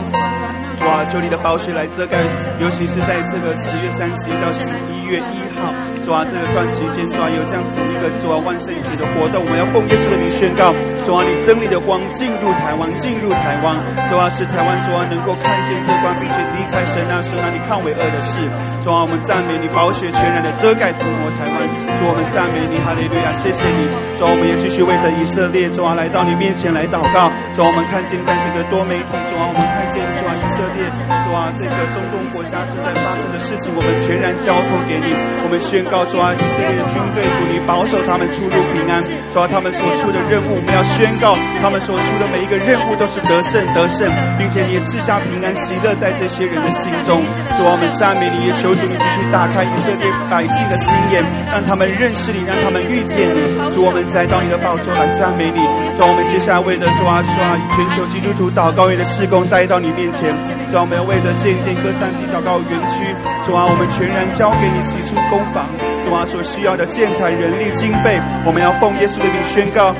主啊，求你的宝血来遮盖，尤其是在这个十月三十一到十一月一号。主啊，这个段期间，主啊，有这样子一个主啊万圣节的活动，我们要奉耶稣的名宣告，主啊，你真理的光进入台湾，进入台湾，主啊，使台湾主啊能够看见这光，并且离开神那时那里看为恶的事。主啊，我们赞美你，宝血全然的遮盖涂抹台湾。主，我们赞美你，哈利路亚，谢谢你。主啊，我们也继续为着以色列，主啊，来到你面前来祷告。主啊，我们看见在这个多媒体，主啊，我们看见主啊以色列，主啊这个中东国家正在发生的事情，我们全然交托给你，我们宣告。主啊，以色列的军队，主你保守他们出入平安。主啊，他们所出的任务，我们要宣告，他们所出的每一个任务都是得胜得胜，并且你也赐下平安喜乐在这些人的心中。主啊，我们赞美你，也求主你继续打开以色列百姓的心眼，让他们认识你，让他们遇见你。主，我们来到你的宝座来赞美你。主啊，我们接下来为着主啊，啊，全球基督徒祷告员的事工带到你面前。主啊，我们要为着建殿歌山地祷告园区，主啊，我们全然交给你，起出攻防。主啊，所需要的建材、人力、经费，我们要奉耶稣的名宣告。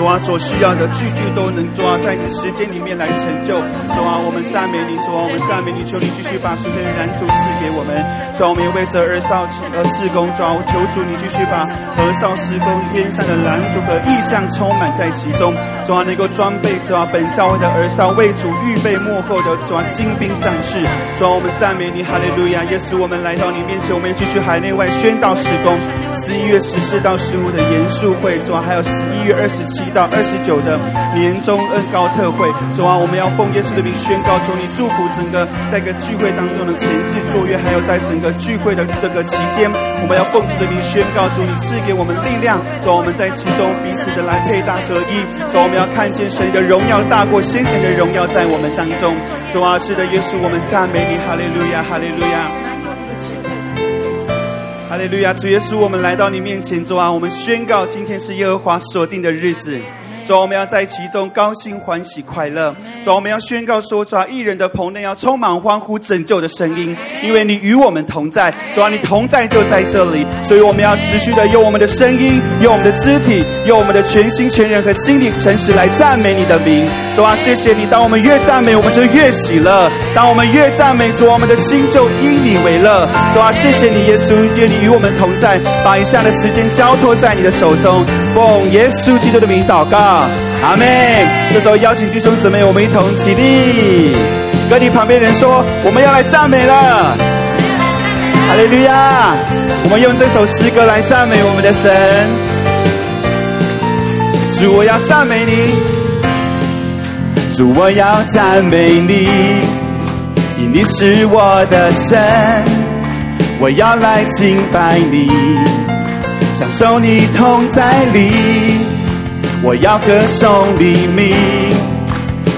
主啊，所需要的句句都能主啊，在你时间里面来成就。主啊，我们赞美你，主啊，我们赞美你，求你继续把属天的蓝图赐给我们。主啊，我们也为这儿少呃事工，主啊，求主你继续把儿少事工天上的蓝图和意象充满在其中。主啊，能够装备主啊本教会的儿少为主预备幕后的主啊精兵战士。主啊，我们赞美你，哈利路亚，耶稣，我们来到你面前，我们也继续海内外宣道事工。十一月十四到十五的严肃会，主啊，还有十一月二十七。到二十九的年终恩膏特会，主啊，我们要奉耶稣的名宣告，求你祝福整个在个聚会当中的前置作业，还有在整个聚会的这个期间，我们要奉主的名宣告，主你赐给我们力量，主我们在其中彼此的来配搭合一，主我们要看见神的荣耀大过先前的荣耀在我们当中，主啊，是的，耶稣，我们赞美你，哈利路亚，哈利路亚。哈利路亚，主耶稣，我们来到你面前，主啊，我们宣告今天是耶和华所定的日子。主，我们要在其中高兴欢喜快乐。主，我们要宣告说，主，义人的棚内要充满欢呼拯救的声音，因为你与我们同在。主啊，你同在就在这里，所以我们要持续的用我们的声音，用我们的肢体，用我们的全心全人和心灵诚实来赞美你的名。主啊，谢谢你，当我们越赞美，我们就越喜乐；当我们越赞美，主，我们的心就因你为乐。主啊，谢谢你，耶稣，愿你与我们同在，把以下的时间交托在你的手中，奉耶稣基督的名祷告。阿门。这时候邀请弟兄姊妹，我们一同起立，跟你旁边人说，我们要来赞美了。哈利路亚！我们用这首诗歌来赞美我们的神。主，我要赞美你。主，我要赞美你，因你是我的神。我要来敬拜你，享受你同在里。我要歌颂黎明，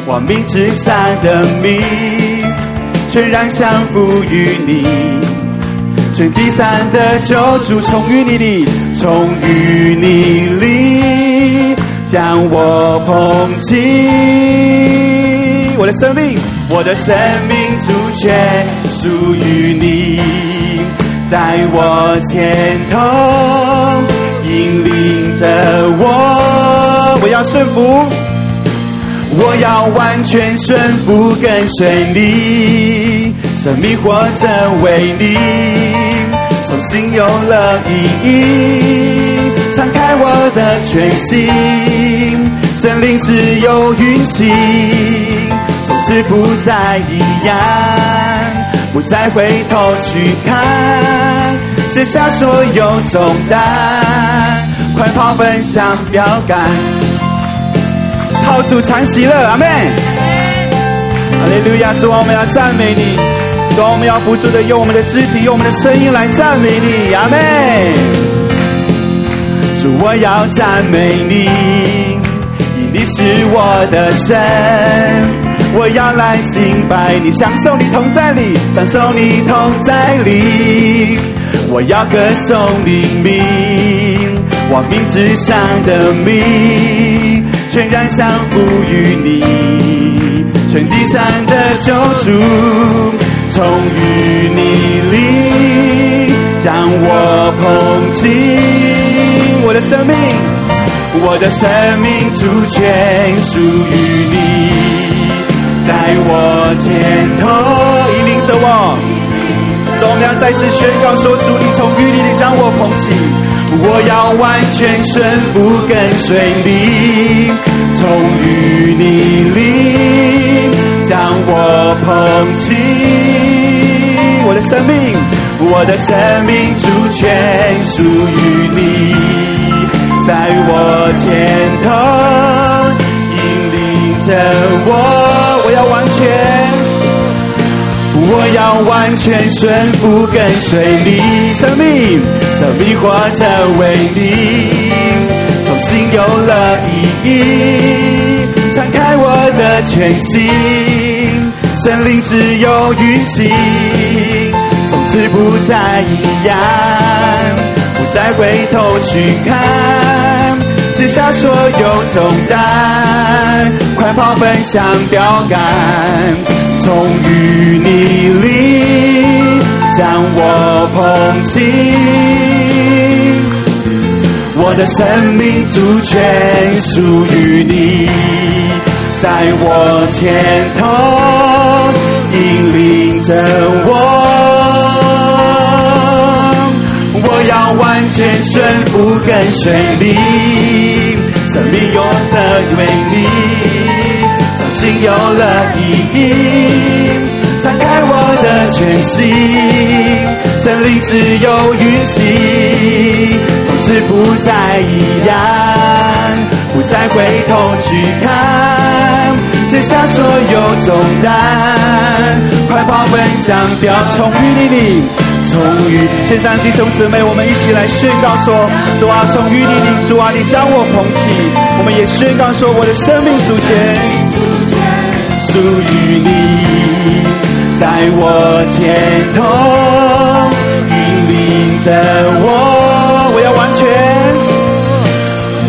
光明之山的名，全然降服于你，全地上的救主从于你里，从于你里将我捧起，我的生命，我的生命主权属于你。在我前头引领着，我要顺服，我要完全顺服跟随你，生命活着为你，重新有了意义，敞开我的全心，生命自由运行，从此不再一样。不再回头去看，卸下所有重担，快跑奔向标杆，靠主常喜乐，阿门。哈利路亚，主啊，我们要赞美你，主啊，我们要不住的用我们的肢体，用我们的声音来赞美你，阿门。主，我要赞美你，因你是我的神。我要来敬拜你，享受你同在里，享受你同在里。我要歌颂你名，我名字上的名，全然降服于你，全地上的救主，从淤泥里将我捧起，我的生命，我的生命主权属于你。在我前头引领着我，我们要再次宣告说：主，你从淤泥里将我捧起，我要完全顺服跟随你。从淤泥里将我捧起，我的生命，我的生命主权属于你，在我前头引领。着我，我要完全，我要完全顺服跟随你，生命，生命活着为你，重新有了意义，敞开我的全心，生命自由运行，从此不再一样，不再回头去看。卸下所有重担，快跑奔向标杆，从淤泥里将我捧起。我的生命主权属于你，在我前头引领着我。我要完全顺服跟随你，生命有着为你，重新有了意义，敞开我的全心，生命自由运行，从此不再一样，不再回头去看，卸下所有重担，快跑奔向标，从淤泥里。从淤，线上弟兄姊妹，我们一起来宣告说：主啊，从淤泥里，主啊，你将我捧起。我们也宣告说，我的生命主权属于你，在我前头引领着我，我要完全，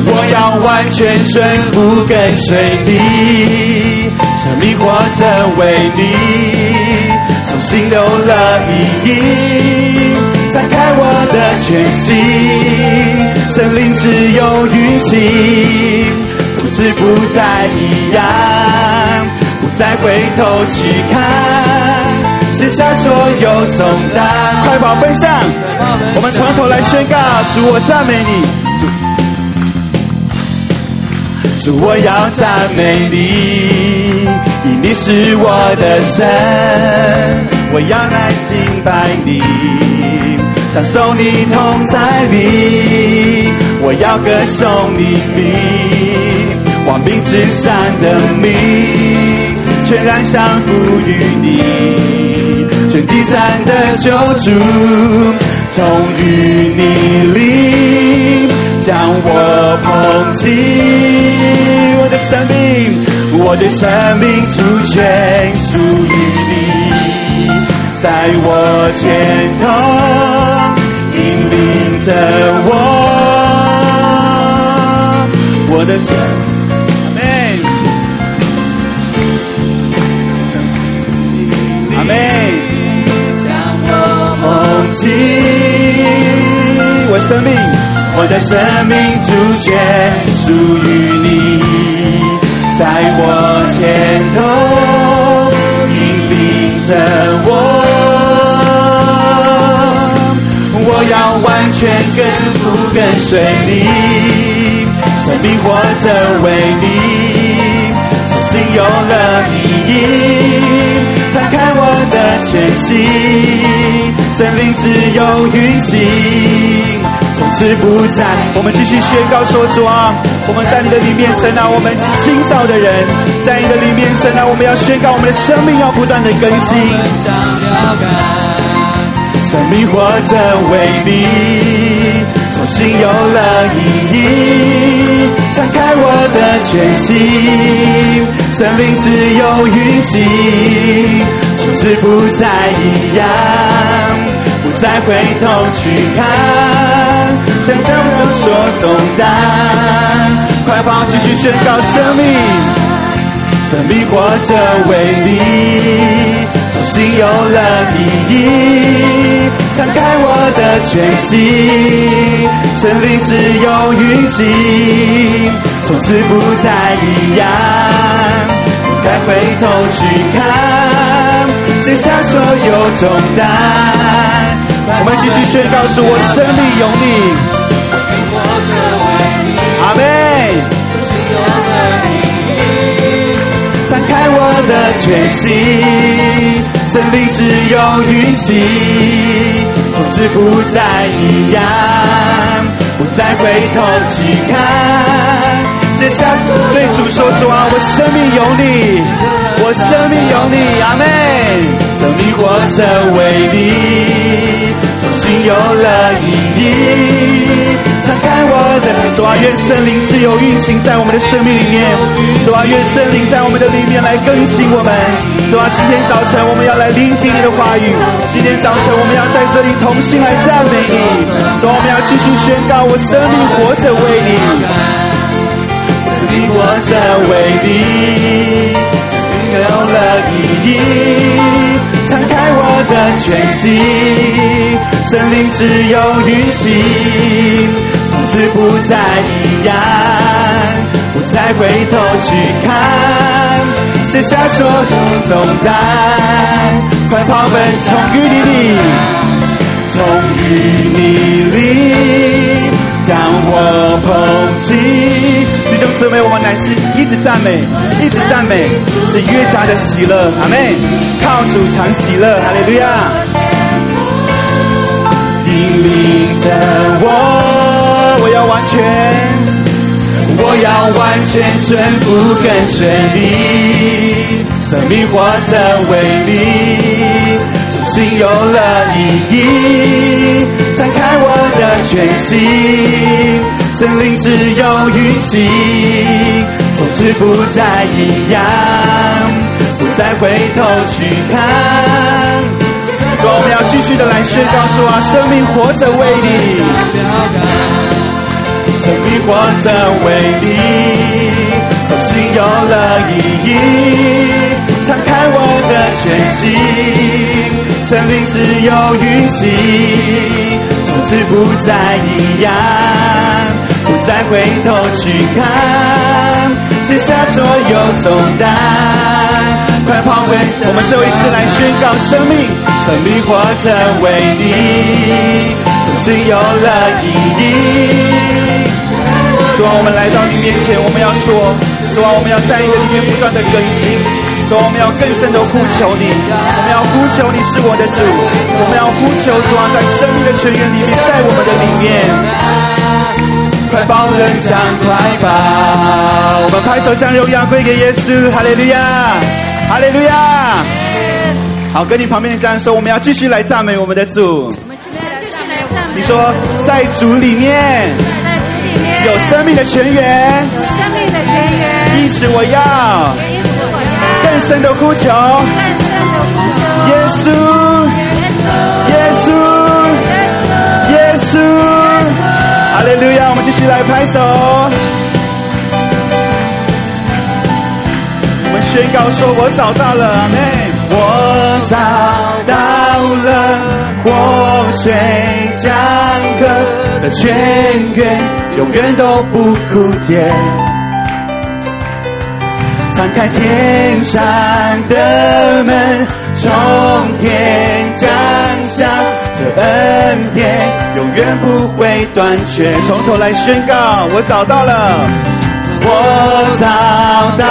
我要完全顺服跟随你，生命活着为你。重新有了意义，展开我的全心，生命自由运行，从此不再一样，不再回头去看，卸下所有重担，快跑奔向，我们从头来宣告，主我赞美你，主，主我要赞美你。因你是我的神，我要来敬拜你，享受你同在里，我要歌颂你名，望名之上的名，全然降服于你，全地上的救主，从淤泥里将我捧起，我的生命。我的生命主权属于你，在我前头引领着我，我的主，阿门，阿门，将我捧起。生命，我的生命主权属于你，在我前头引领着我。要完全跟服跟随你，生命活着为你，重新有了意义。敞开我的全心，生命自由运行，从此不再。我们继续宣告说：主啊，我们在你的里面，神啊，我们是新造的人，在你的里面，神啊，我们要宣告我们的生命要不断的更新。生命活着为你，重新有了意义，敞开我的全心，生命自由运行，从此不再一样，不再回头去看，将将我所重担，快跑，继续宣告生命。生命活着为你，重新有了意义，敞开我的全心，生命自由运行，从此不再一样，不再回头去看，卸下所有重担。我们继续宣告主，我生命有你，生命活着为你，阿门。敞开我的全心，生命只有运行，从此不再一样，不再回头去看。写下对主说主啊，我生命有你，我生命有你，阿门。生命活着为你，重新有了意义。敞开我的，主啊，愿圣灵自由运行在我们的生命里面。主啊，愿圣灵在我们的里面来更新我们。主啊，今天早晨我们要来聆听你的话语。今天早晨我们要在这里同心来赞美你。主啊，我们要继续宣告：我生命活着为你，生命活着为你，有了意义。我的全心，生命自由运行。从此不再一样，不再回头去看，卸下所有重担，快跑奔冲于你里，冲于你里，将我捧起。弟兄姊妹，我们乃是一直赞美，一直赞美，是越加的喜乐。阿妹。靠主常喜乐，哈利路亚。引领着我。我要完全，我要完全顺服跟随你，生命活着为你，重新有了意义，展开我的全心，生命自由运行，从此不再一样，不再回头去看。说我们要继续的来宣告说啊，生命活着为你。生命活着为你，重新有了意义。敞开我的全心，生命自由运行，从此不再一样，不再回头去看，卸下所有重担，快跑回。我们最后一次来宣告生命，生命活着为你，重新有了意义。主啊，我们来到你面前，我们要说，主啊，我们要在你的里面不断的更新，主啊，我们要更深的呼求你，我们要呼求你是我的主，我们要呼求主啊，在生命的泉源里面，在我们的里面，快跑更强，快跑，我们拍手将荣耀归给耶稣，哈利路亚，哈利路亚。好，跟你旁边的家人说，我们要继续来赞美我们的主。我们今天要继续来赞美。你说，在主里面。有生命的泉源，有生命的泉源，因此我要更深的呼求，更深的呼求，耶稣，耶稣，耶稣，耶稣，哈利路亚！我们继续来拍手，我们宣告说：我找到了，阿门。我找到了活水江河，这泉源永远都不枯竭。敞开天上的门，从天降下这恩典，永远不会断绝。从头来宣告，我找到了，我找到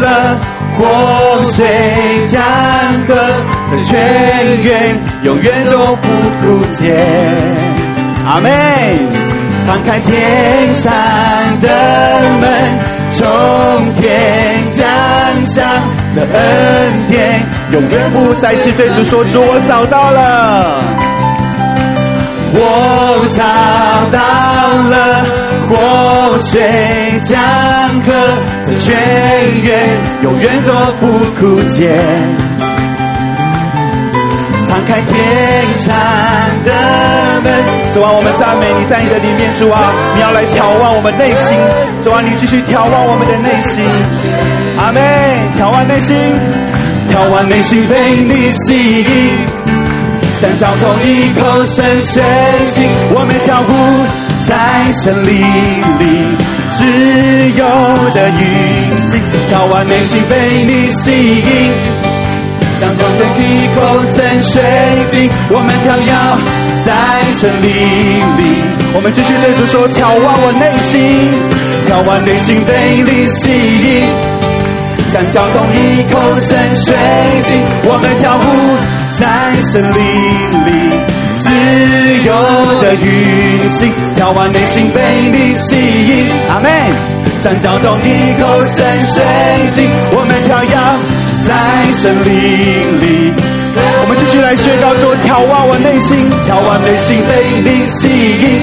了。活水江河，这泉源永远都不枯竭。阿门。敞开天上的门，从天降下这恩典，永远不再是对主说，主我找到了，我找到了。活水江河，这泉源永远都不枯竭。敞开天上的门，主啊，我们赞美你，在你的里面，主啊，你要来眺望我们内心，主啊，你继续眺望我们的内心。阿门，眺望内心，眺望内心被你吸引，像交通一口深深井，我们跳舞。在森林里，自由的运行，眺望内心被你吸引，像装着一口深水井，我们跳跃在森林里。我们继续对主说：眺望我内心，眺望内心被你吸引，像交通一口深水井，我们跳舞在森林里。自由的运行，眺望内心被你吸引。阿门。像交通一口深水井，我们跳跃在森林里。我们继续来宣告说：眺望我内心，眺望内心被你吸引。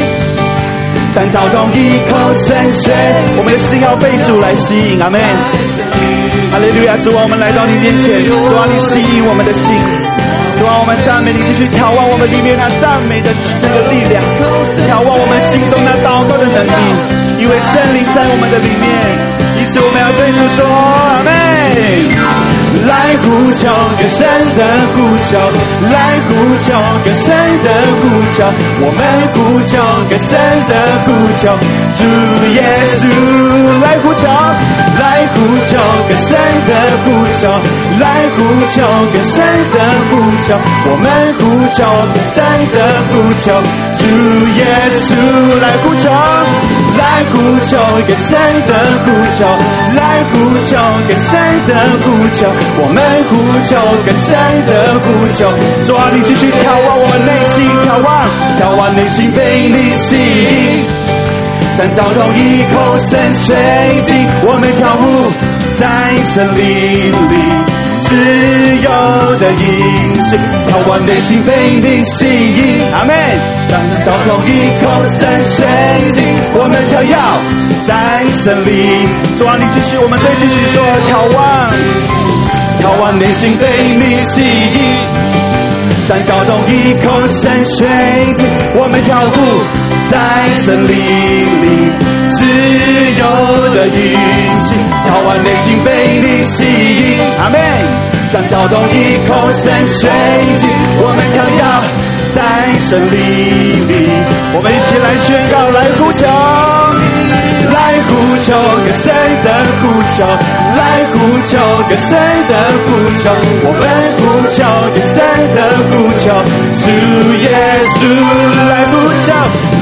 像交通一口深水，我们的心要被主来吸引。阿门。哈利路亚，主啊，我们来到你面前，主啊，你吸引我们的心。主啊，我们赞美你，继续眺望我们里面那赞美的那个力量，眺望我们心中那祷告的能力，因为圣灵在我们的里面，因此我们要对主说阿门。来呼求更深的呼求，来呼求更深的呼求，我们呼求更深的呼求，主耶稣来呼求，来呼求更深的呼求，来呼求更深的呼求，我们呼求更深的呼求，主耶稣来呼求，来呼求更深的呼求，来呼求更深的呼求。我们呼求更深的呼求，主啊，你继续眺望我们内心，眺望，眺望内心被你吸引，像交通一口深水井，我们跳舞在森林里，自由的音信，眺望内心被你吸引，阿门。像交通一口深水井，我们跳跃在森林，主啊，你继续，我们对继续说眺望。眺望内心被你吸引，像交通一口深水井，我们跳舞在森林里，自由的运行。眺望内心被你吸引，阿门。像交通一口深水井，我们跳跃在森林里，我们一起来宣告，来呼求。来呼求更深的呼求，来呼求更深的呼求，我们呼求更深的呼求，主耶稣来呼求，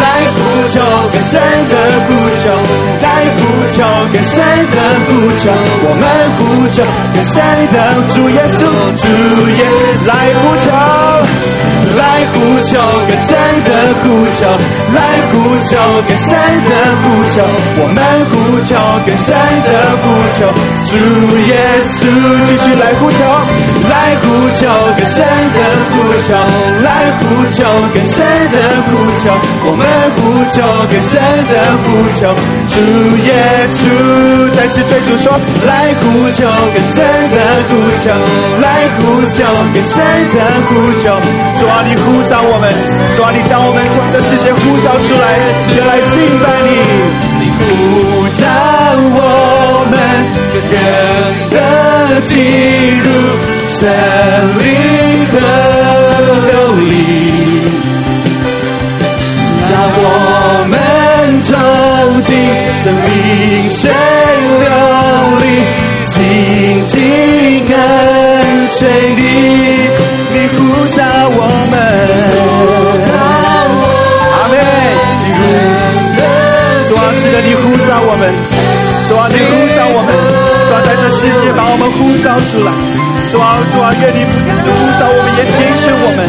来呼求更深的呼求求，来呼求跟谁的呼求，我们呼求跟谁的主耶稣，主耶来呼求。来呼求更深的呼求，来呼求更深的呼求，我们呼求更深的呼求，主耶稣继续来呼求，来呼求更深的呼求，来呼求更深的呼求，我们呼求更深的呼求，主耶稣再次对主说，来呼求更深的呼求，来呼求更深的呼求，主啊。你呼召我们，主啊，你将我们从这世界呼召出来，来敬拜你。你呼召我们，真的进入森林和流里，让我们走进生命水流里，紧紧跟随你。呼我们，阿妹，主啊，是的，你呼召我们，主啊，你呼召我们，主啊，在这世界把我们呼召出来，主啊，主啊，愿你不只是呼召我们，也拣选我们，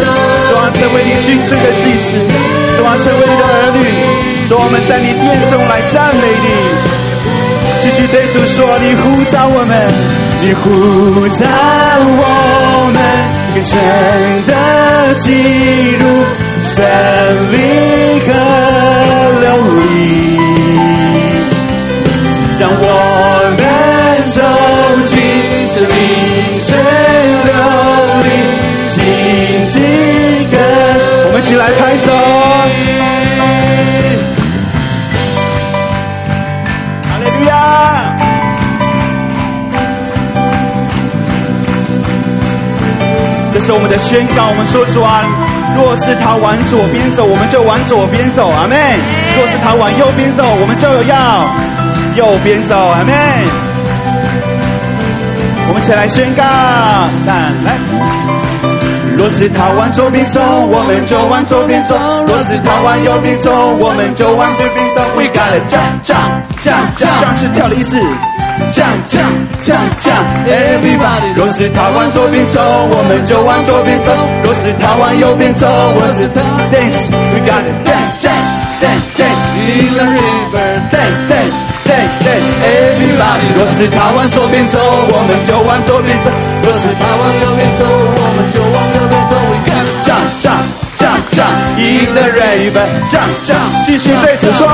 主啊，成为你君尊的祭司，主啊，成为你的儿女，主啊，我们在你殿中来赞美你。继续对主说，你呼召我们，你呼召我们，更深的进入生命河流里，让我们走进生命水流里，紧紧跟，我们一起来拍手。是我们的宣告。我们说主啊，若是他往左边走，我们就往左边走。阿门。若是他往右边走，我们就要右边走。阿门。我们起来宣告。看来。若是他往左边走，我们就往左边走；若是他往右边走，我们就往右边走。We gotta jump, jump, jump, jump，是跳的意思。Jump, jump, jump, jump, everybody。若是他往左边走，我们就往左边走；若是他往右边走，我是他 dance。We gotta dance, dance, dance, dance in the river. Dance, dance, dance, dance, everybody。若是他往左边走，我们就往左边走；若是他往右边走，我们就往右边走。In the river. Jump, jump，继续对着说。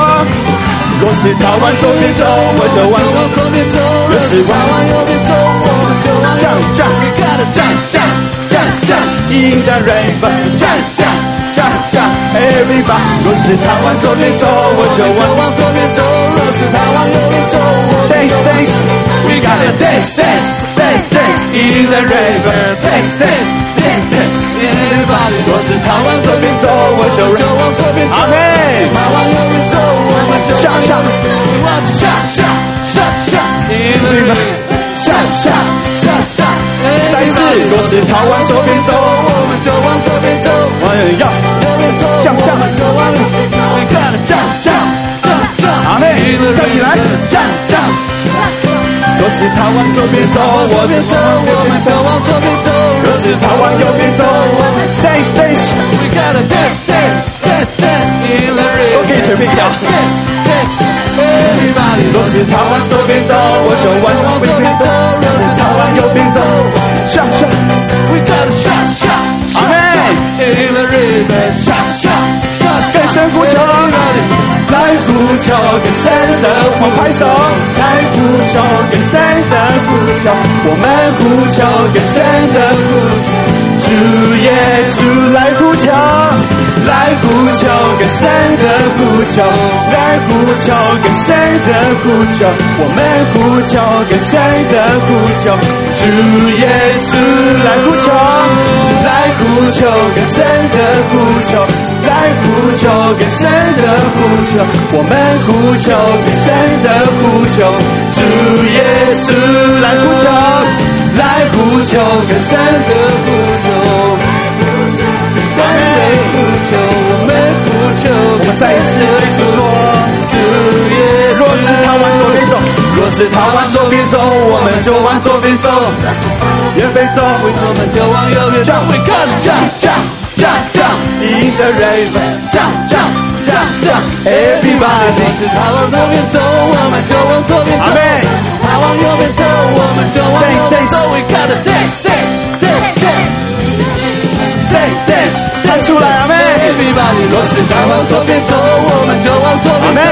若是他往左边走，我就往左边走；若是他往右边走，我就往右边走。We gotta jump, jump, jump, jump in the river. Jump, jump, jump, jump, everybody。若是他往左边走，我就往左边走；若是他往右边走，我 dance, dance. We gotta dance, dance, dance, dance in the river. dance Dance, 若是他往左边走，我就往左边走。阿门。他往右边走，我们就向上，向上，向上，因为向上，向上。再次，若是他往左边走，我们就往左边走；往右边走，向上，就往右边走。We gotta jump, jump, jump, jump。阿妹，跳起来。若是他往左边走，我们走，我们就往左边走；可以随便跳。Everybody，若是他往左边走，我就往右边走；若是他往右边走，向上。We gotta 向上，阿妹。In the river，向上，向更深呼求，来呼求更深的呼拍手，来呼求更深的呼求，我们呼求更深的呼求。主耶稣来呼求，来呼求更深的呼求，来呼求更深的呼求，我们呼求更深的呼求。主耶稣来呼求，来呼求更深的呼求，来呼求更深的呼求，我们呼求更深的呼求。主耶稣来呼求。来呼求更深的呼求，更深的呼求，我们呼求，我们再一次对主说：主耶稣，若是他往左边走，若是他往左边走，我们就往左边走；右边走，我们就往右边走。We gotta jump, jump, jump, jump in the Raven！Jump jump Everybody，若是他往左边走，我们就往左边走。阿门。他往右边走，我们就往右边走。We gotta dance, dance, dance, dance, dance, dance，唱出来，阿妹。Everybody，若是他往左边走，我们就往左边走。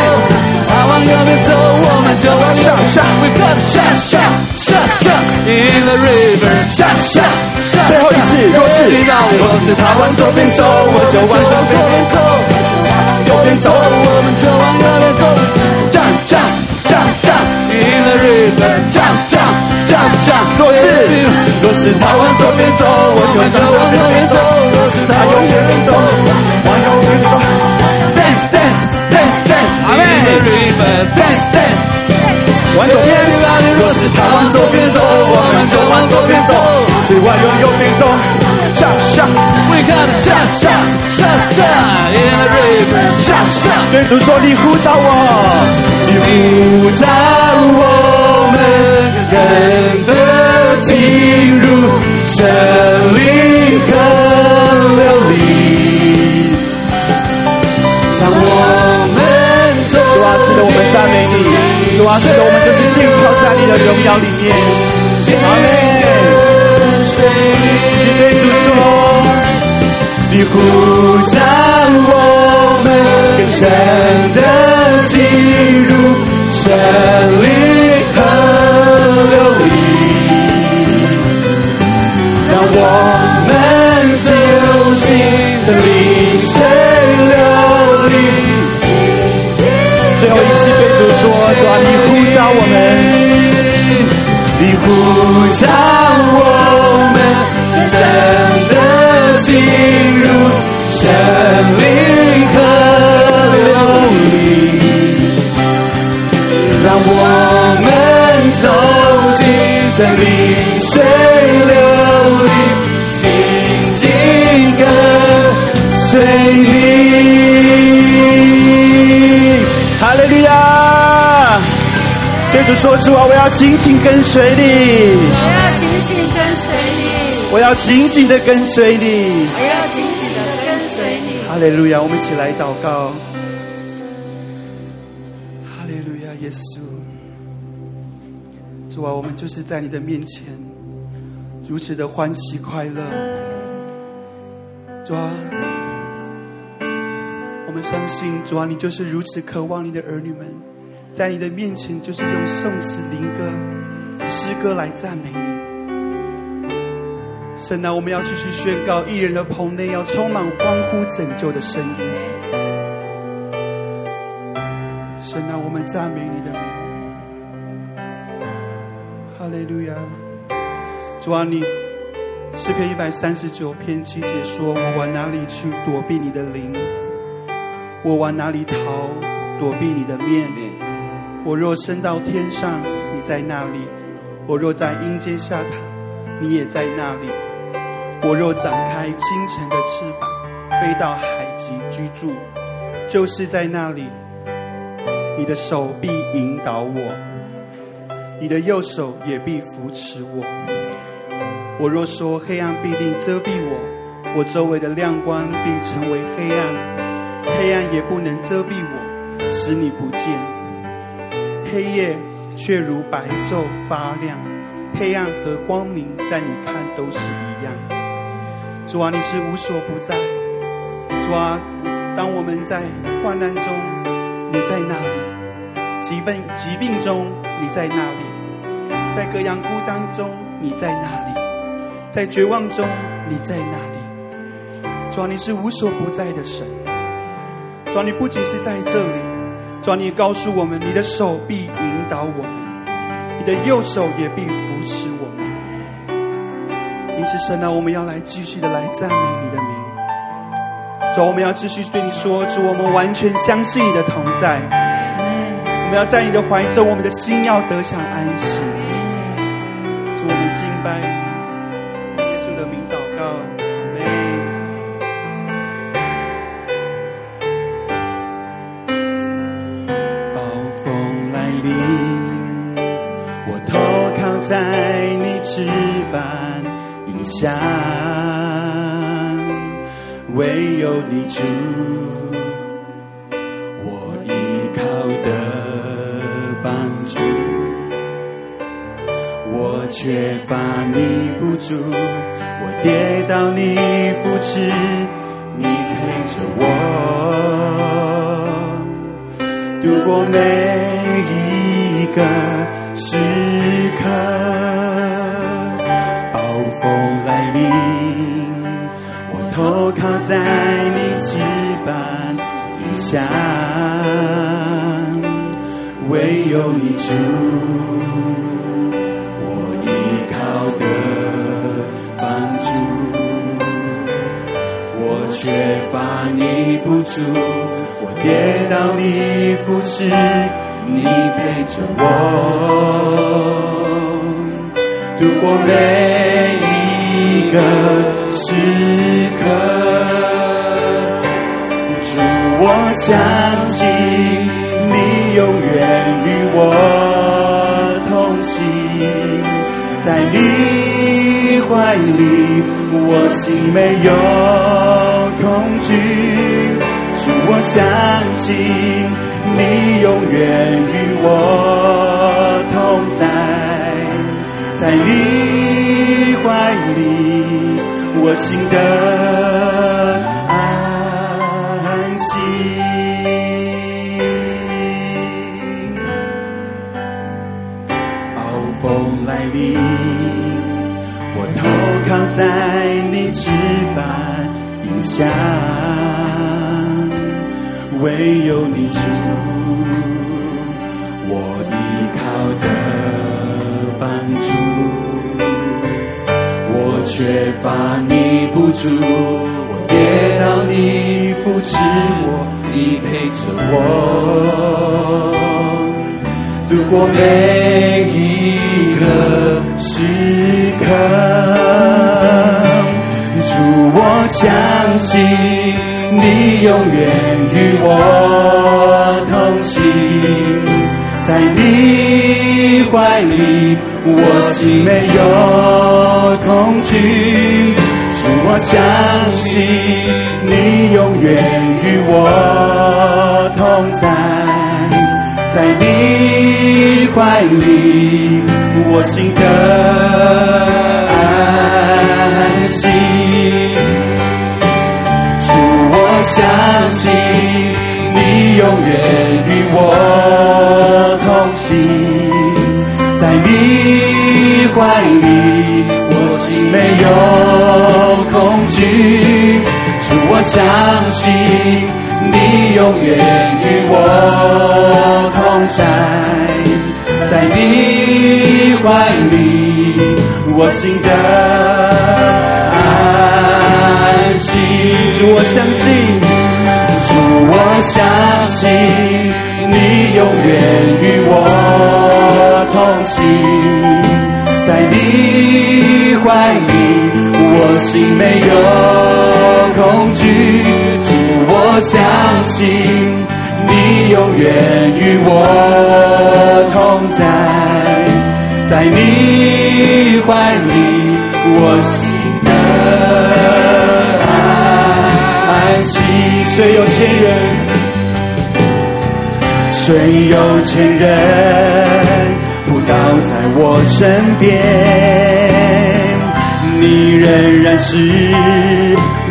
他往右边走，我们就往上上。We gotta 上上上上，In the river，上上上。最后一次，若是若是他往左边走，我就往右边走。右边走，我们就往右边走。这样这样。In the river，降降降降。若是若是他往左边走，我就往右边走；若是他往右边走，往右边走。Dance dance dance dance。In the river dance dance。往左边。若是他往左边走，我们就往左边走；是往右右边走。上上。We gotta shout, shout, shout, shout in the river. Shout, shout. 对主说：“你呼召我，你呼召我们人的进入神灵河流里，让我们走主啊，是的，我们赞美你。主啊，是的，我们就是浸泡在你的荣耀里面。阿门。你。呼召我们更深的进入神灵河流里，让我们走进这灵水流里。最后一次对主说：主啊，你。呼召我们，你。呼召我们进入神灵河流里，让我们走进神灵水流里，紧紧跟随你。哈利路亚！对主说：主啊，我要紧紧跟随你，我要紧紧跟随你，我要紧紧的跟随你。我要紧紧的跟随你。哈利路亚！我们一起来祷告。哈利路亚，耶稣，主啊，我们就是在你的面前，如此的欢喜快乐。主啊，我们相信，主啊，你就是如此渴望你的儿女们，在你的面前，就是用颂词、灵歌、诗歌来赞美你。神啊，我们要继续宣告，艺人的棚内要充满欢呼拯救的声音。神啊，我们赞美你的名。哈利路亚！主啊，你诗篇一百三十九篇七节说：“我往哪里去躲避你的灵？我往哪里逃躲避你的面？我若升到天上，你在那里；我若在阴间下榻，你也在那里。”我若展开清晨的翅膀，飞到海极居住，就是在那里，你的手必引导我，你的右手也必扶持我。我若说黑暗必定遮蔽我，我周围的亮光必成为黑暗，黑暗也不能遮蔽我，使你不见。黑夜却如白昼发亮，黑暗和光明在你看都是一样。主啊，你是无所不在。主啊，当我们在患难中，你在那里；疾病疾病中，你在那里；在各样孤单中，你在那里；在绝望中，你在那里。主啊，你是无所不在的神。主啊，你不仅是在这里，主啊，你告诉我们，你的手臂引导我们，你的右手也必扶持我。因此，神啊，我们要来继续的来赞美你的名。主，我们要继续对你说，主，我们完全相信你的同在。我们要在你的怀中，我们的心要得享安息。主，我们敬拜想，唯有你主，我依靠的帮助。我缺乏你不足，我跌倒你扶持，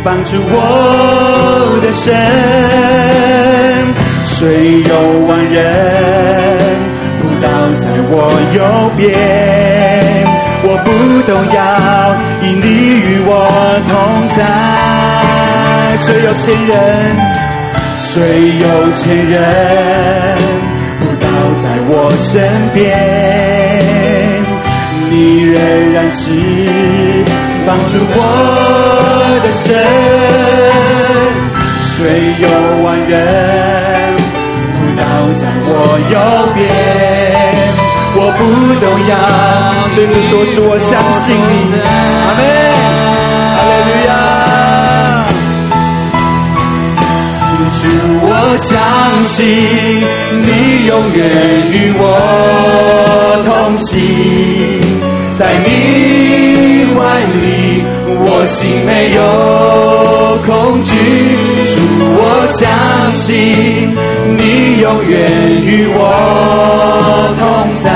帮助我的神。虽有万人不倒在我右边，我不动摇，因你与我同在。虽有千人，虽有千人。不倒在我身边，你仍然是帮助我的神。虽有万人不倒在我右边，我不动摇。对主说出我相信你，阿门，哈利路亚。主，我相信你永远与我同行，在你怀里，我心没有恐惧。主，我相信你永远与我同在，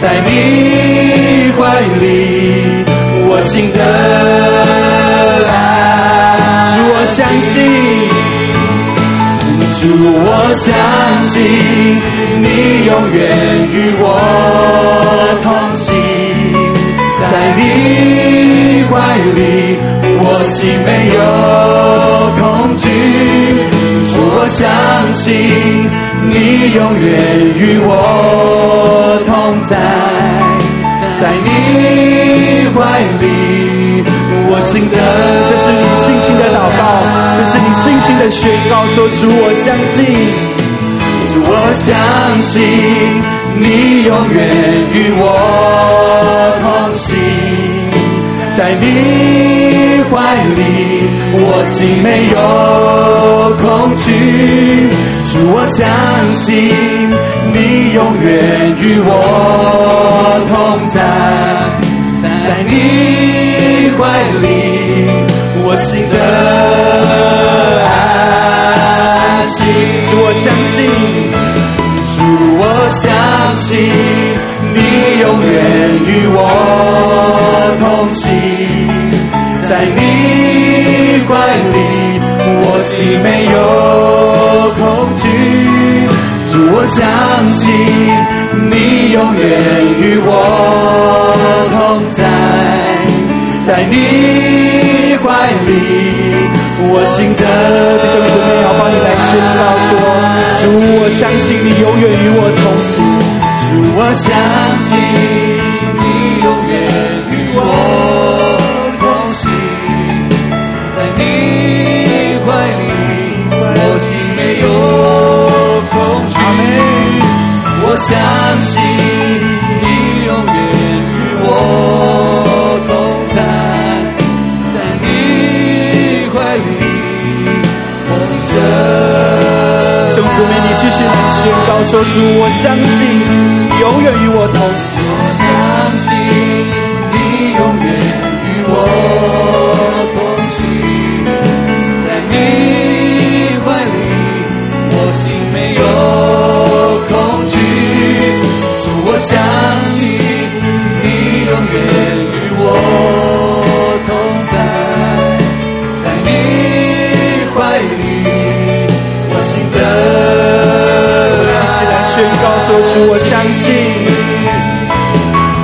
在你怀里，我心得爱。主，我相信。主，我相信你永远与我同行，在你怀里，我心没有恐惧。主，我相信你永远与我同在，在你怀里，我心的，这是你信心的祷告。这是你信心的宣告，说主，我相信，主，我相信你永远与我同行，在你怀里，我心没有恐惧。主，我相信你永远与我同在，在你怀里，我心的安息。主，我相信，主，我相信你永远与我同行。在你怀里，我心没有恐惧。主，我相信你永远与我同在。在你怀里，我心的弟兄姊妹，好，帮你来宣告说：主，我相信你永远与我同行。主，我相信你永远与我相信你永远与我同在，在你怀里，我的兄姊妹，你继续来宣告说：主，我相信你永远与我同行。我相信你永远与我主，我相信，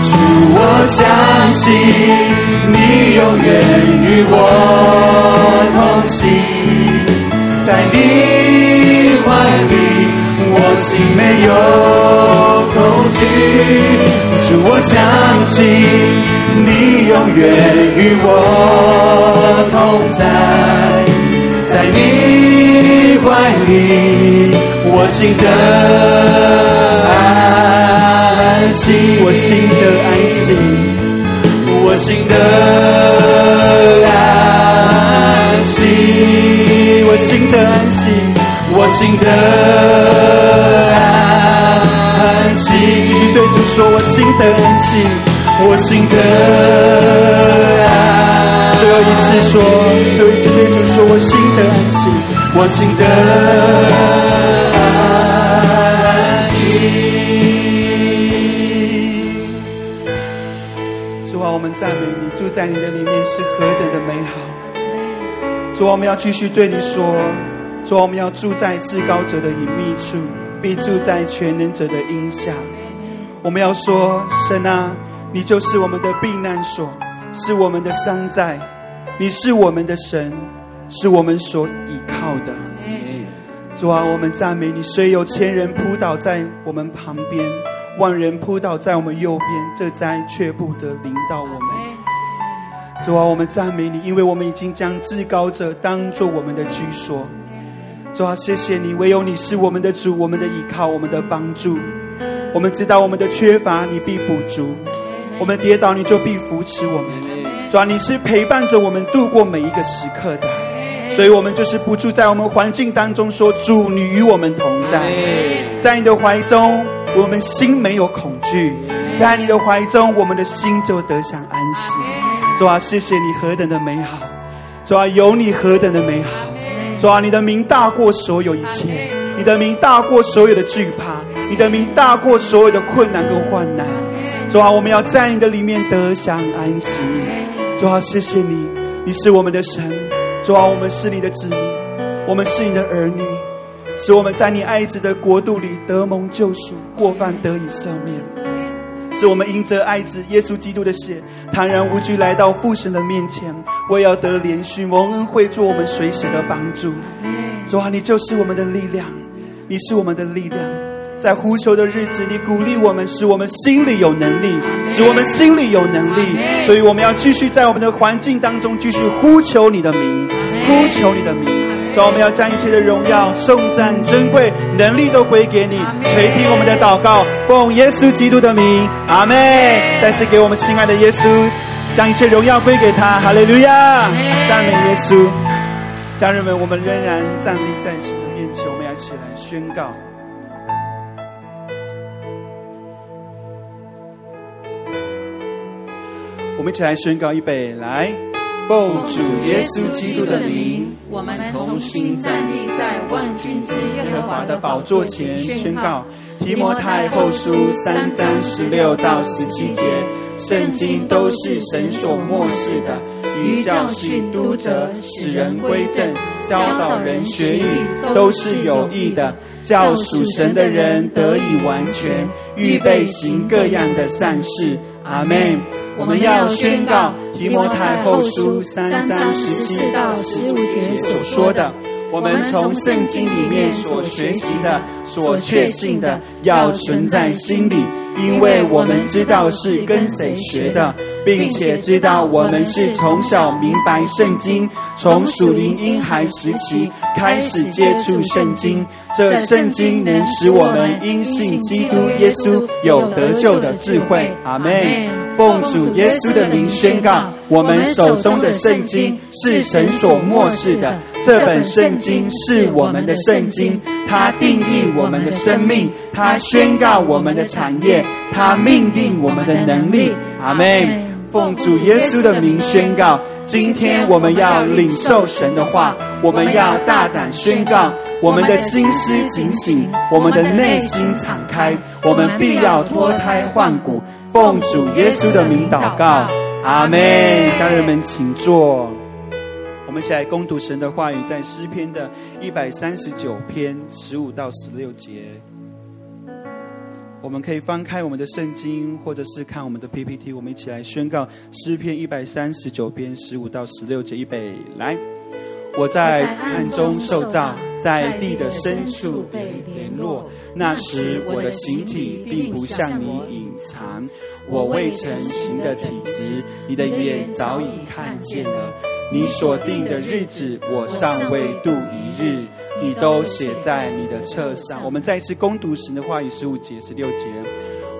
主，我相信你永远与我同行，在你怀里，我心没有。恐惧，主，我相信你永远与我同在，在你怀里，我心的安息，我心的安息，我心的安息，我心的安息，我心的安息。继续对主说：“我心的安息，我心的安。”最后一次说，最后一次对主说：“我心的安息，我心的安息。”主啊，我们赞美你，住在你的里面是何等的美好。主啊，我们要继续对你说：“主啊，我们要住在至高者的隐秘处。”必住在全能者的荫下。我们要说：神啊，你就是我们的避难所，是我们的山寨，你是我们的神，是我们所倚靠的。主啊，我们赞美你。虽有千人扑倒在我们旁边，万人扑倒在我们右边，这灾却不得临到我们。主啊，我们赞美你，因为我们已经将至高者当作我们的居所。主啊，谢谢你，唯有你是我们的主，我们的依靠，我们的帮助。我们知道我们的缺乏，你必补足；我们跌倒，你就必扶持我们。主啊，你是陪伴着我们度过每一个时刻的，所以我们就是不住在我们环境当中说，说主，你与我们同在，在你的怀中，我们心没有恐惧；在你的怀中，我们的心就得享安息。主啊，谢谢你何等的美好！主啊，有你何等的美好！主啊，你的名大过所有一切，你的名大过所有的惧怕，你的名大过所有的困难跟患难。主啊，我们要在你的里面得享安息。主啊，谢谢你，你是我们的神。主啊，我们是你的子民，我们是你的儿女，使我们在你爱子的国度里得蒙救赎，过犯得以赦免。是我们因着爱子耶稣基督的血，坦然无惧来到父神的面前，为要得怜恤蒙恩惠，做我们随时的帮助。主啊，你就是我们的力量，你是我们的力量，在呼求的日子，里鼓励我们，使我们心里有能力，使我们心里有能力。所以我们要继续在我们的环境当中继续呼求你的名，呼求你的名。主，我们要将一切的荣耀、颂赞、珍贵、能力都归给你，垂听我们的祷告，奉耶稣基督的名，阿门。再次给我们亲爱的耶稣将一切荣耀归给他。哈利路亚，赞美耶稣。家人们，我们仍然站立在神的面前，我们要起来宣告。我们一起来宣告，预备来，奉主耶稣基督的名，我们同心站立在万军之耶和华的宝座前，宣告提摩太后书三章十六到十七节，圣经都是神所漠视的，于教训、督责、使人归正、教导人学语，都是有益的，叫属神的人得以完全，预备行各样的善事。阿门。我们要宣告提摩太后书三章十四到十五节所说的，我们从圣经里面所学习的、所确信的，要存在心里，因为我们知道是跟谁学的，并且知道我们是从小明白圣经，从属灵婴孩时期开始接触圣经。这圣经能使我们因信基督耶稣有得救的智慧。阿门。奉主耶稣的名宣告，我们手中的圣经是神所默示的。这本圣经是我们的圣经，它定义我们的生命，它宣告我们的产业，它命定我们的能力。阿门。奉主耶稣的名宣告，今天我们要领受神的话，我们要大胆宣告，我们的心思警醒，我们的内心敞开，我们必要脱胎换骨。奉主耶稣的名祷告，阿门。家人们，请坐。我们一起来攻读神的话语，在诗篇的一百三十九篇十五到十六节。我们可以翻开我们的圣经，或者是看我们的 PPT。我们一起来宣告诗篇一百三十九篇十五到十六节。预备来，我在暗中受造，在地的深处被联络。那时我的形体并不向你隐藏，我未成形的体质，你的眼早已看见了。你所定的日子，我尚未度一日，你都写在你的册上。我们再一次攻读神的话语，十五节、十六节。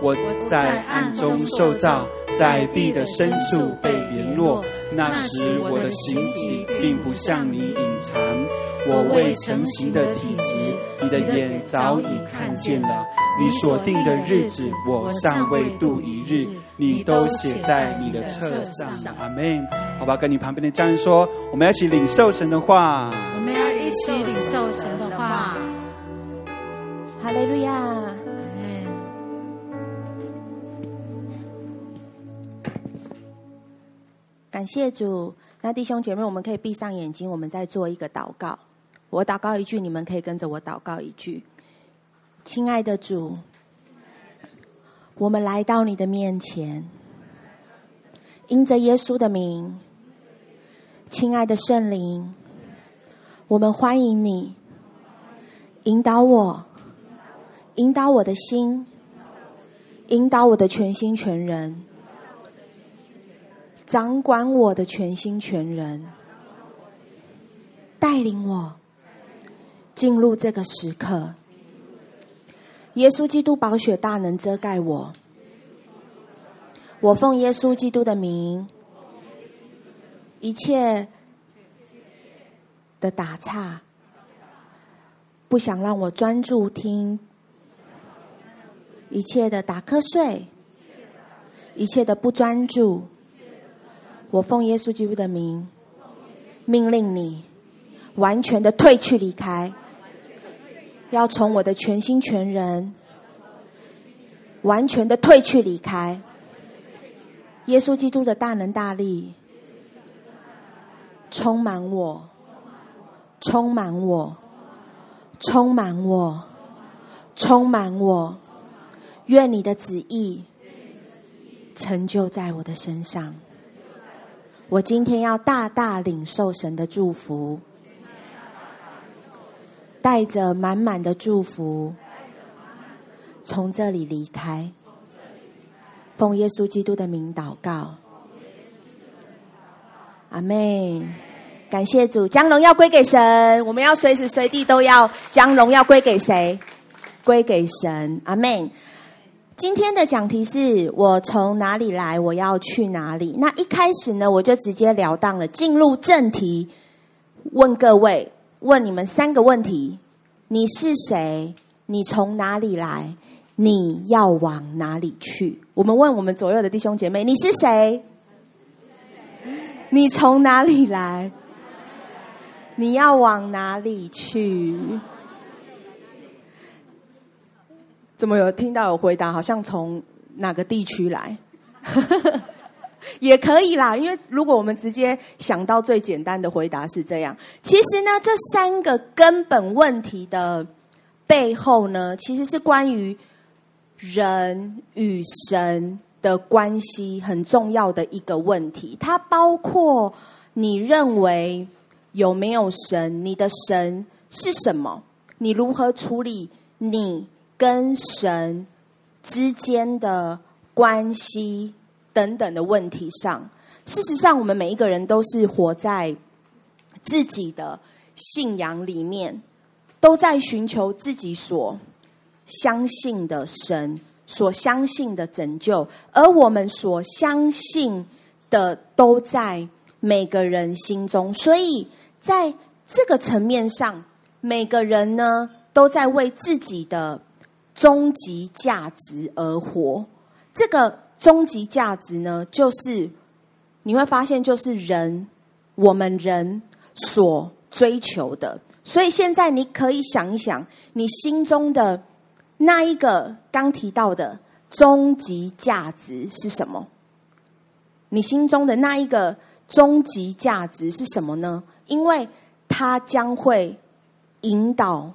我在暗中受造，在地的深处被联络。那时我的形体并不向你隐藏。我未成形的体质，你的眼早已看见了。你所定的日子，我尚未度一日，你都写在你的册上。阿门。好吧，跟你旁边的家人说，我们要一起领受神的话。我们要一起领受神的话。哈利路亚。阿门。感谢主。那弟兄姐妹，我们可以闭上眼睛，我们再做一个祷告。我祷告一句，你们可以跟着我祷告一句。亲爱的主，我们来到你的面前，因着耶稣的名，亲爱的圣灵，我们欢迎你，引导我，引导我的心，引导我的全心全人，掌管我的全心全人，带领我。进入这个时刻，耶稣基督宝血大能遮盖我。我奉耶稣基督的名，一切的打岔，不想让我专注听；一切的打瞌睡，一切的不专注，我奉耶稣基督的名，命令你完全的退去离开。要从我的全心全人完全的退去离开，耶稣基督的大能大力充满我，充满我，充满我，充满我，愿你的旨意成就在我的身上。我今天要大大领受神的祝福。带着满满的祝福，从这里离开。奉耶稣基督的名祷告，阿门。感谢主，将荣耀归给神。我们要随时随地都要将荣耀归给谁？归给神。阿门。今天的讲题是我从哪里来，我要去哪里。那一开始呢，我就直截了当了进入正题，问各位，问你们三个问题：你是谁？你从哪里来？你要往哪里去？我们问我们左右的弟兄姐妹：你是谁？你从哪里来？你要往哪里去？怎么有听到有回答？好像从哪个地区来，也可以啦。因为如果我们直接想到最简单的回答是这样，其实呢，这三个根本问题的背后呢，其实是关于人与神的关系很重要的一个问题。它包括你认为有没有神？你的神是什么？你如何处理你？跟神之间的关系等等的问题上，事实上，我们每一个人都是活在自己的信仰里面，都在寻求自己所相信的神，所相信的拯救，而我们所相信的都在每个人心中，所以在这个层面上，每个人呢都在为自己的。终极价值而活，这个终极价值呢，就是你会发现，就是人，我们人所追求的。所以现在你可以想一想，你心中的那一个刚提到的终极价值是什么？你心中的那一个终极价值是什么呢？因为它将会引导。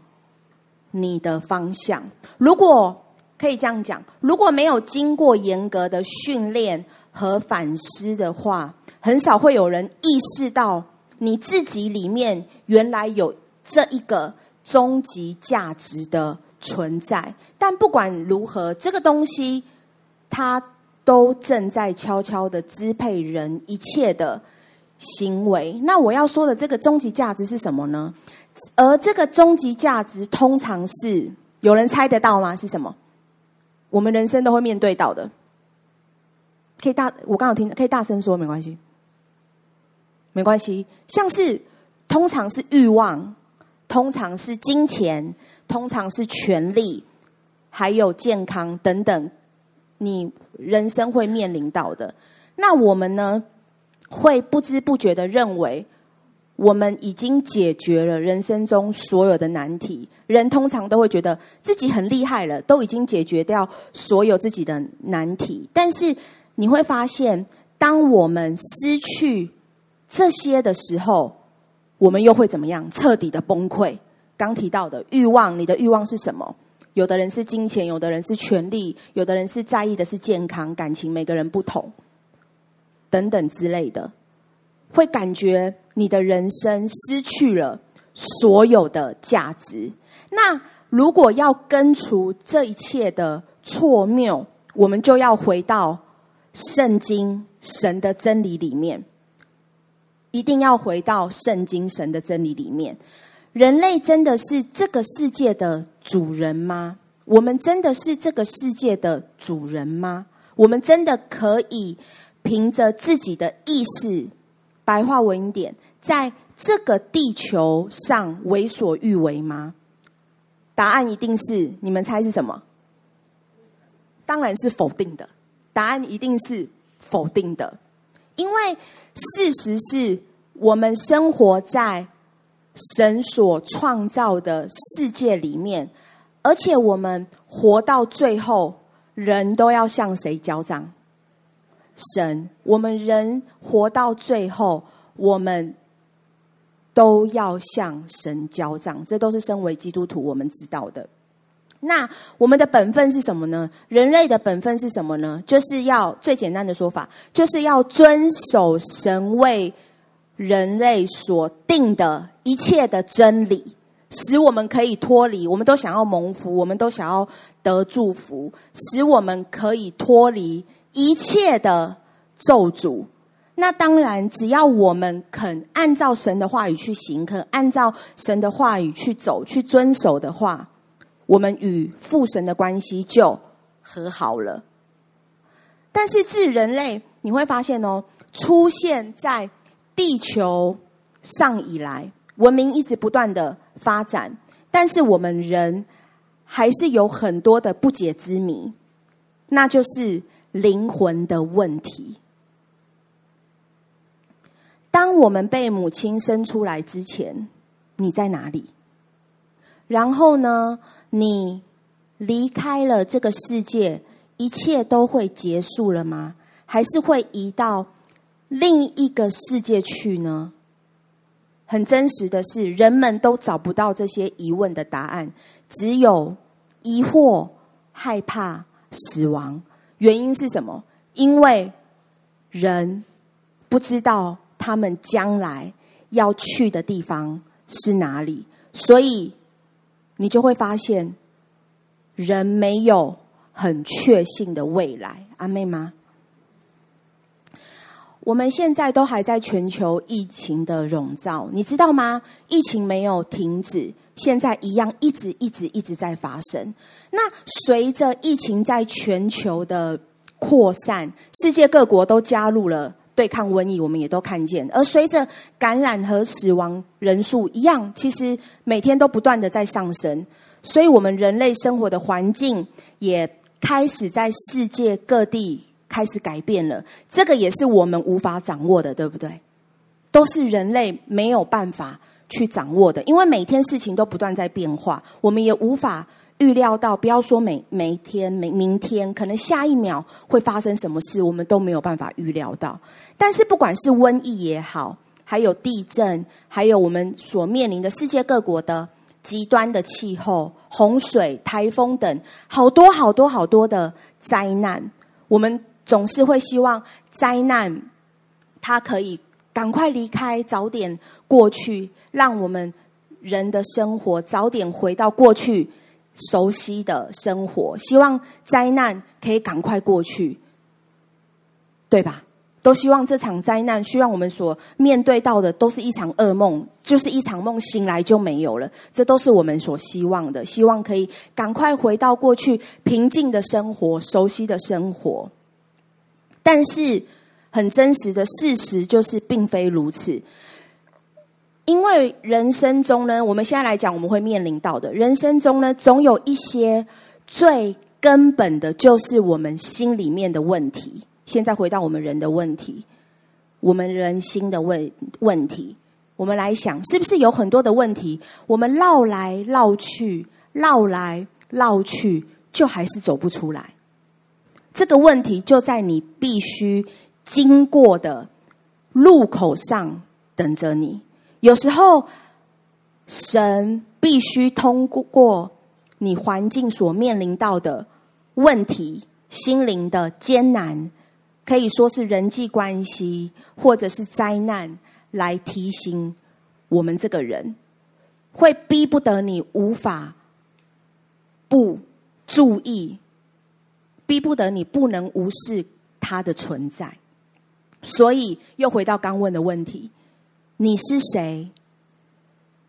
你的方向，如果可以这样讲，如果没有经过严格的训练和反思的话，很少会有人意识到你自己里面原来有这一个终极价值的存在。但不管如何，这个东西它都正在悄悄的支配人一切的行为。那我要说的这个终极价值是什么呢？而这个终极价值，通常是有人猜得到吗？是什么？我们人生都会面对到的。可以大，我刚好听，可以大声说，没关系，没关系。像是通常是欲望，通常是金钱，通常是权力，还有健康等等，你人生会面临到的。那我们呢，会不知不觉的认为。我们已经解决了人生中所有的难题。人通常都会觉得自己很厉害了，都已经解决掉所有自己的难题。但是你会发现，当我们失去这些的时候，我们又会怎么样？彻底的崩溃。刚提到的欲望，你的欲望是什么？有的人是金钱，有的人是权力，有的人是在意的是健康、感情，每个人不同，等等之类的。会感觉你的人生失去了所有的价值。那如果要根除这一切的错谬，我们就要回到圣经神的真理里面。一定要回到圣经神的真理里面。人类真的是这个世界的主人吗？我们真的是这个世界的主人吗？我们真的可以凭着自己的意识？白话文一点，在这个地球上为所欲为吗？答案一定是，你们猜是什么？当然是否定的。答案一定是否定的，因为事实是我们生活在神所创造的世界里面，而且我们活到最后，人都要向谁交账？神，我们人活到最后，我们都要向神交账，这都是身为基督徒我们知道的。那我们的本分是什么呢？人类的本分是什么呢？就是要最简单的说法，就是要遵守神为人类所定的一切的真理，使我们可以脱离。我们都想要蒙福，我们都想要得祝福，使我们可以脱离。一切的咒诅，那当然，只要我们肯按照神的话语去行，肯按照神的话语去走，去遵守的话，我们与父神的关系就和好了。但是自人类，你会发现哦，出现在地球上以来，文明一直不断的发展，但是我们人还是有很多的不解之谜，那就是灵魂的问题。当我们被母亲生出来之前，你在哪里？然后呢，你离开了这个世界，一切都会结束了吗？还是会移到另一个世界去呢？很真实的是，人们都找不到这些疑问的答案，只有疑惑、害怕、死亡。原因是什么？因为人不知道。他们将来要去的地方是哪里？所以你就会发现，人没有很确信的未来。阿妹吗？我们现在都还在全球疫情的笼罩，你知道吗？疫情没有停止，现在一样一直一直一直在发生。那随着疫情在全球的扩散，世界各国都加入了。对抗瘟疫，我们也都看见。而随着感染和死亡人数一样，其实每天都不断的在上升。所以，我们人类生活的环境也开始在世界各地开始改变了。这个也是我们无法掌握的，对不对？都是人类没有办法去掌握的，因为每天事情都不断在变化，我们也无法。预料到，不要说每每一天、每明天，可能下一秒会发生什么事，我们都没有办法预料到。但是，不管是瘟疫也好，还有地震，还有我们所面临的世界各国的极端的气候、洪水、台风等，好多好多好多的灾难，我们总是会希望灾难它可以赶快离开，早点过去，让我们人的生活早点回到过去。熟悉的生活，希望灾难可以赶快过去，对吧？都希望这场灾难，希望我们所面对到的都是一场噩梦，就是一场梦，醒来就没有了。这都是我们所希望的，希望可以赶快回到过去平静的生活、熟悉的生活。但是，很真实的事实就是，并非如此。因为人生中呢，我们现在来讲，我们会面临到的人生中呢，总有一些最根本的，就是我们心里面的问题。现在回到我们人的问题，我们人心的问问题，我们来想，是不是有很多的问题，我们绕来绕去，绕来绕去，就还是走不出来？这个问题就在你必须经过的路口上等着你。有时候，神必须通过你环境所面临到的问题、心灵的艰难，可以说是人际关系或者是灾难，来提醒我们这个人，会逼不得你无法不注意，逼不得你不能无视他的存在。所以，又回到刚问的问题。你是谁？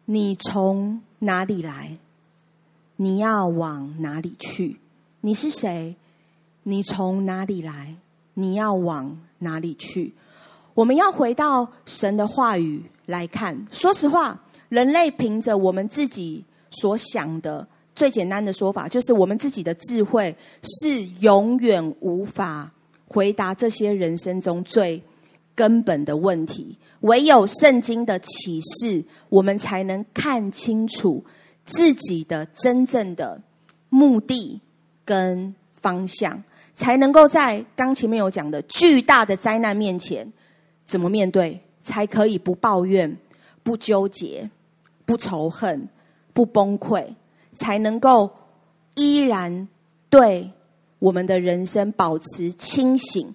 你从哪里来？你要往哪里去？你是谁？你从哪里来？你要往哪里去？我们要回到神的话语来看。说实话，人类凭着我们自己所想的，最简单的说法，就是我们自己的智慧是永远无法回答这些人生中最根本的问题。唯有圣经的启示，我们才能看清楚自己的真正的目的跟方向，才能够在刚前面有讲的巨大的灾难面前怎么面对，才可以不抱怨、不纠结、不仇恨、不崩溃，才能够依然对我们的人生保持清醒。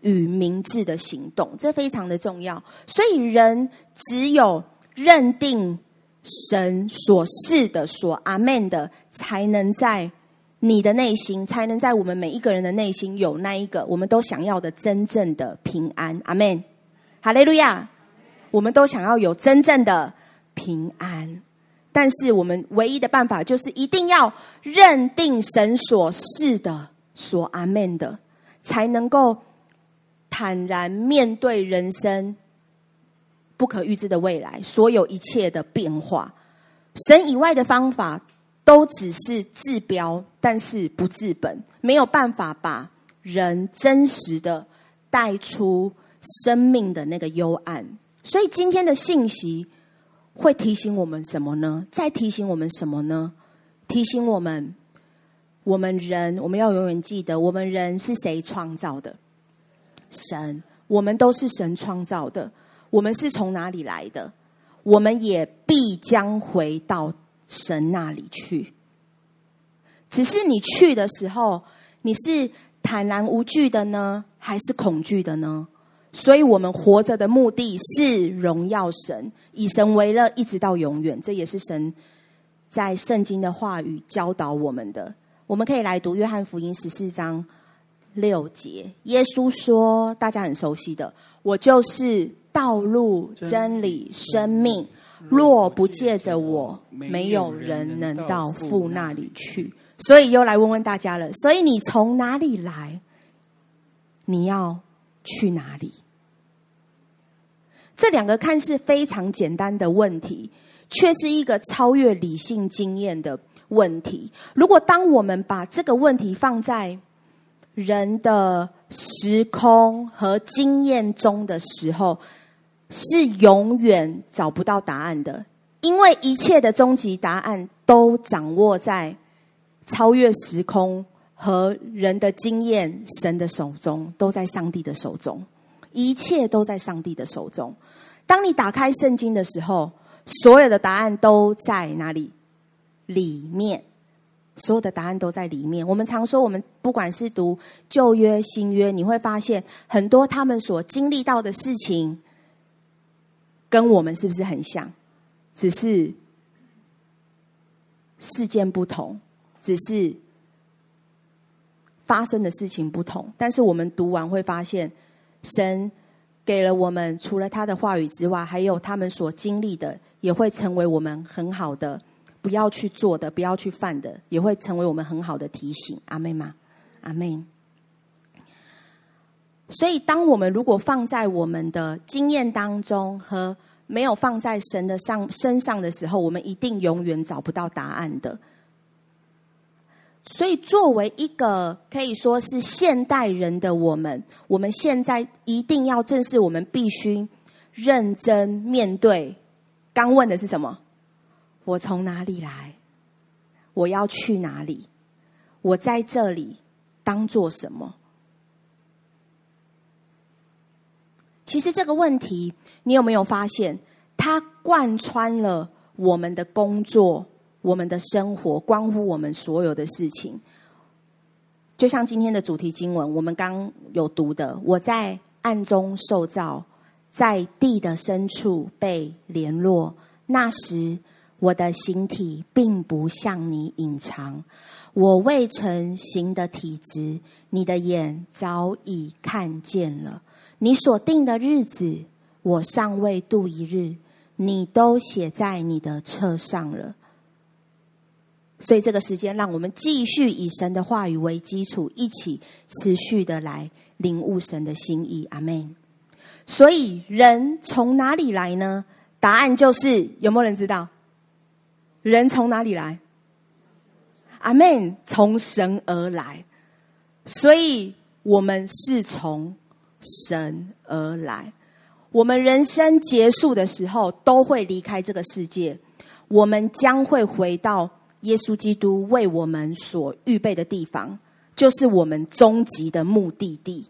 与明智的行动，这非常的重要。所以，人只有认定神所是的、所阿门的，才能在你的内心，才能在我们每一个人的内心有那一个我们都想要的真正的平安。阿门，哈利路亚！我们都想要有真正的平安，但是我们唯一的办法就是一定要认定神所是的、说阿门的，才能够坦然面对人生不可预知的未来，所有一切的变化。神以外的方法都只是治标，但是不治本，没有办法把人真实的带出生命的那个幽暗。所以今天的信息会提醒我们什么呢？再提醒我们什么呢？提醒我们，我们人，我们要永远记得，我们人是谁创造的？神，我们都是神创造的。我们是从哪里来的？我们也必将回到神那里去。只是你去的时候，你是坦然无惧的呢，还是恐惧的呢？所以，我们活着的目的是荣耀神，以神为乐，一直到永远。这也是神在圣经的话语教导我们的。我们可以来读约翰福音十四章六节，耶稣说：“大家很熟悉的，我就是。”道路、真理、生命，若不借着我，没有人能到父那里去。所以又来问问大家了：所以你从哪里来？你要去哪里？这两个看似非常简单的问题，却是一个超越理性经验的问题。如果当我们把这个问题放在人的时空和经验中的时候，是永远找不到答案的，因为一切的终极答案都掌握在超越时空和人的经验、神的手中，都在上帝的手中。一切都在上帝的手中。当你打开圣经的时候，所有的答案都在哪里？里面，所有的答案都在里面。我们常说，我们不管是读旧约、新约，你会发现很多他们所经历到的事情。跟我们是不是很像？只是事件不同，只是发生的事情不同。但是我们读完会发现，神给了我们除了他的话语之外，还有他们所经历的，也会成为我们很好的不要去做的、不要去犯的，也会成为我们很好的提醒。阿妹吗？阿妹。所以，当我们如果放在我们的经验当中和没有放在神的上身上的时候，我们一定永远找不到答案的。所以，作为一个可以说是现代人的我们，我们现在一定要正视，我们必须认真面对。刚问的是什么？我从哪里来？我要去哪里？我在这里当做什么？其实这个问题，你有没有发现，它贯穿了我们的工作、我们的生活，关乎我们所有的事情。就像今天的主题经文，我们刚有读的：“我在暗中受造，在地的深处被联络。那时，我的形体并不向你隐藏，我未成形的体质，你的眼早已看见了。”你所定的日子，我尚未度一日，你都写在你的册上了。所以这个时间，让我们继续以神的话语为基础，一起持续的来领悟神的心意。阿门。所以人从哪里来呢？答案就是，有没有人知道？人从哪里来？阿门，从神而来。所以我们是从。神而来，我们人生结束的时候都会离开这个世界，我们将会回到耶稣基督为我们所预备的地方，就是我们终极的目的地。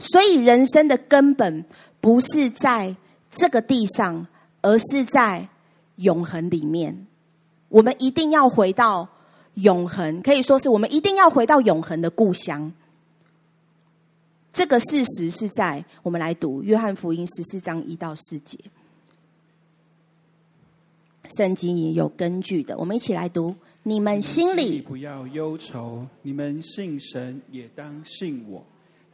所以，人生的根本不是在这个地上，而是在永恒里面。我们一定要回到永恒，可以说是我们一定要回到永恒的故乡。这个事实是在我们来读约翰福音十四章一到四节，圣经也有根据的。我们一起来读：你们心里不要忧愁，你们信神也当信我。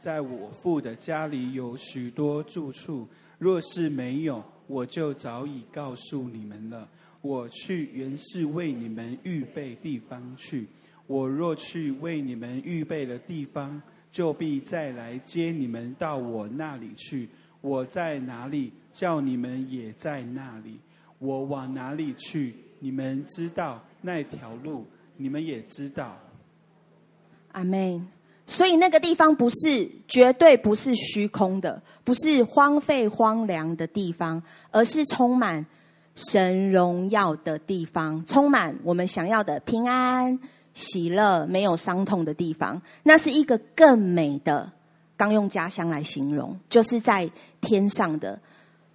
在我父的家里有许多住处，若是没有，我就早已告诉你们了。我去原是为你们预备地方去。我若去为你们预备了地方，就必再来接你们到我那里去。我在哪里，叫你们也在那里。我往哪里去，你们知道那条路，你们也知道。阿门。所以那个地方不是绝对不是虚空的，不是荒废荒凉的地方，而是充满神荣耀的地方，充满我们想要的平安、喜乐、没有伤痛的地方。那是一个更美的，刚用家乡来形容，就是在天上的。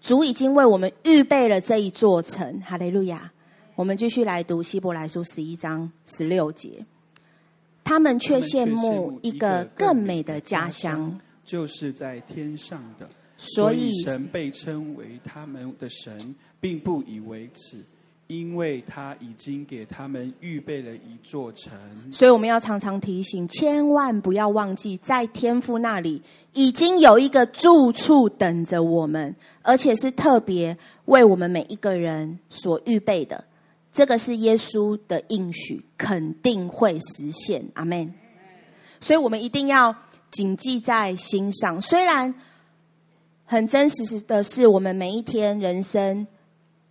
主已经为我们预备了这一座城。哈利路亚！我们继续来读希伯来书十一章十六节。他们却羡慕一个更美的家乡，就是在天上的。所以神被称为他们的神，并不以为耻，因为他已经给他们预备了一座城。所以我们要常常提醒，千万不要忘记，在天父那里已经有一个住处等着我们，而且是特别为我们每一个人所预备的。这个是耶稣的应许，肯定会实现。阿门。所以，我们一定要谨记在心上。虽然很真实的是，我们每一天人生，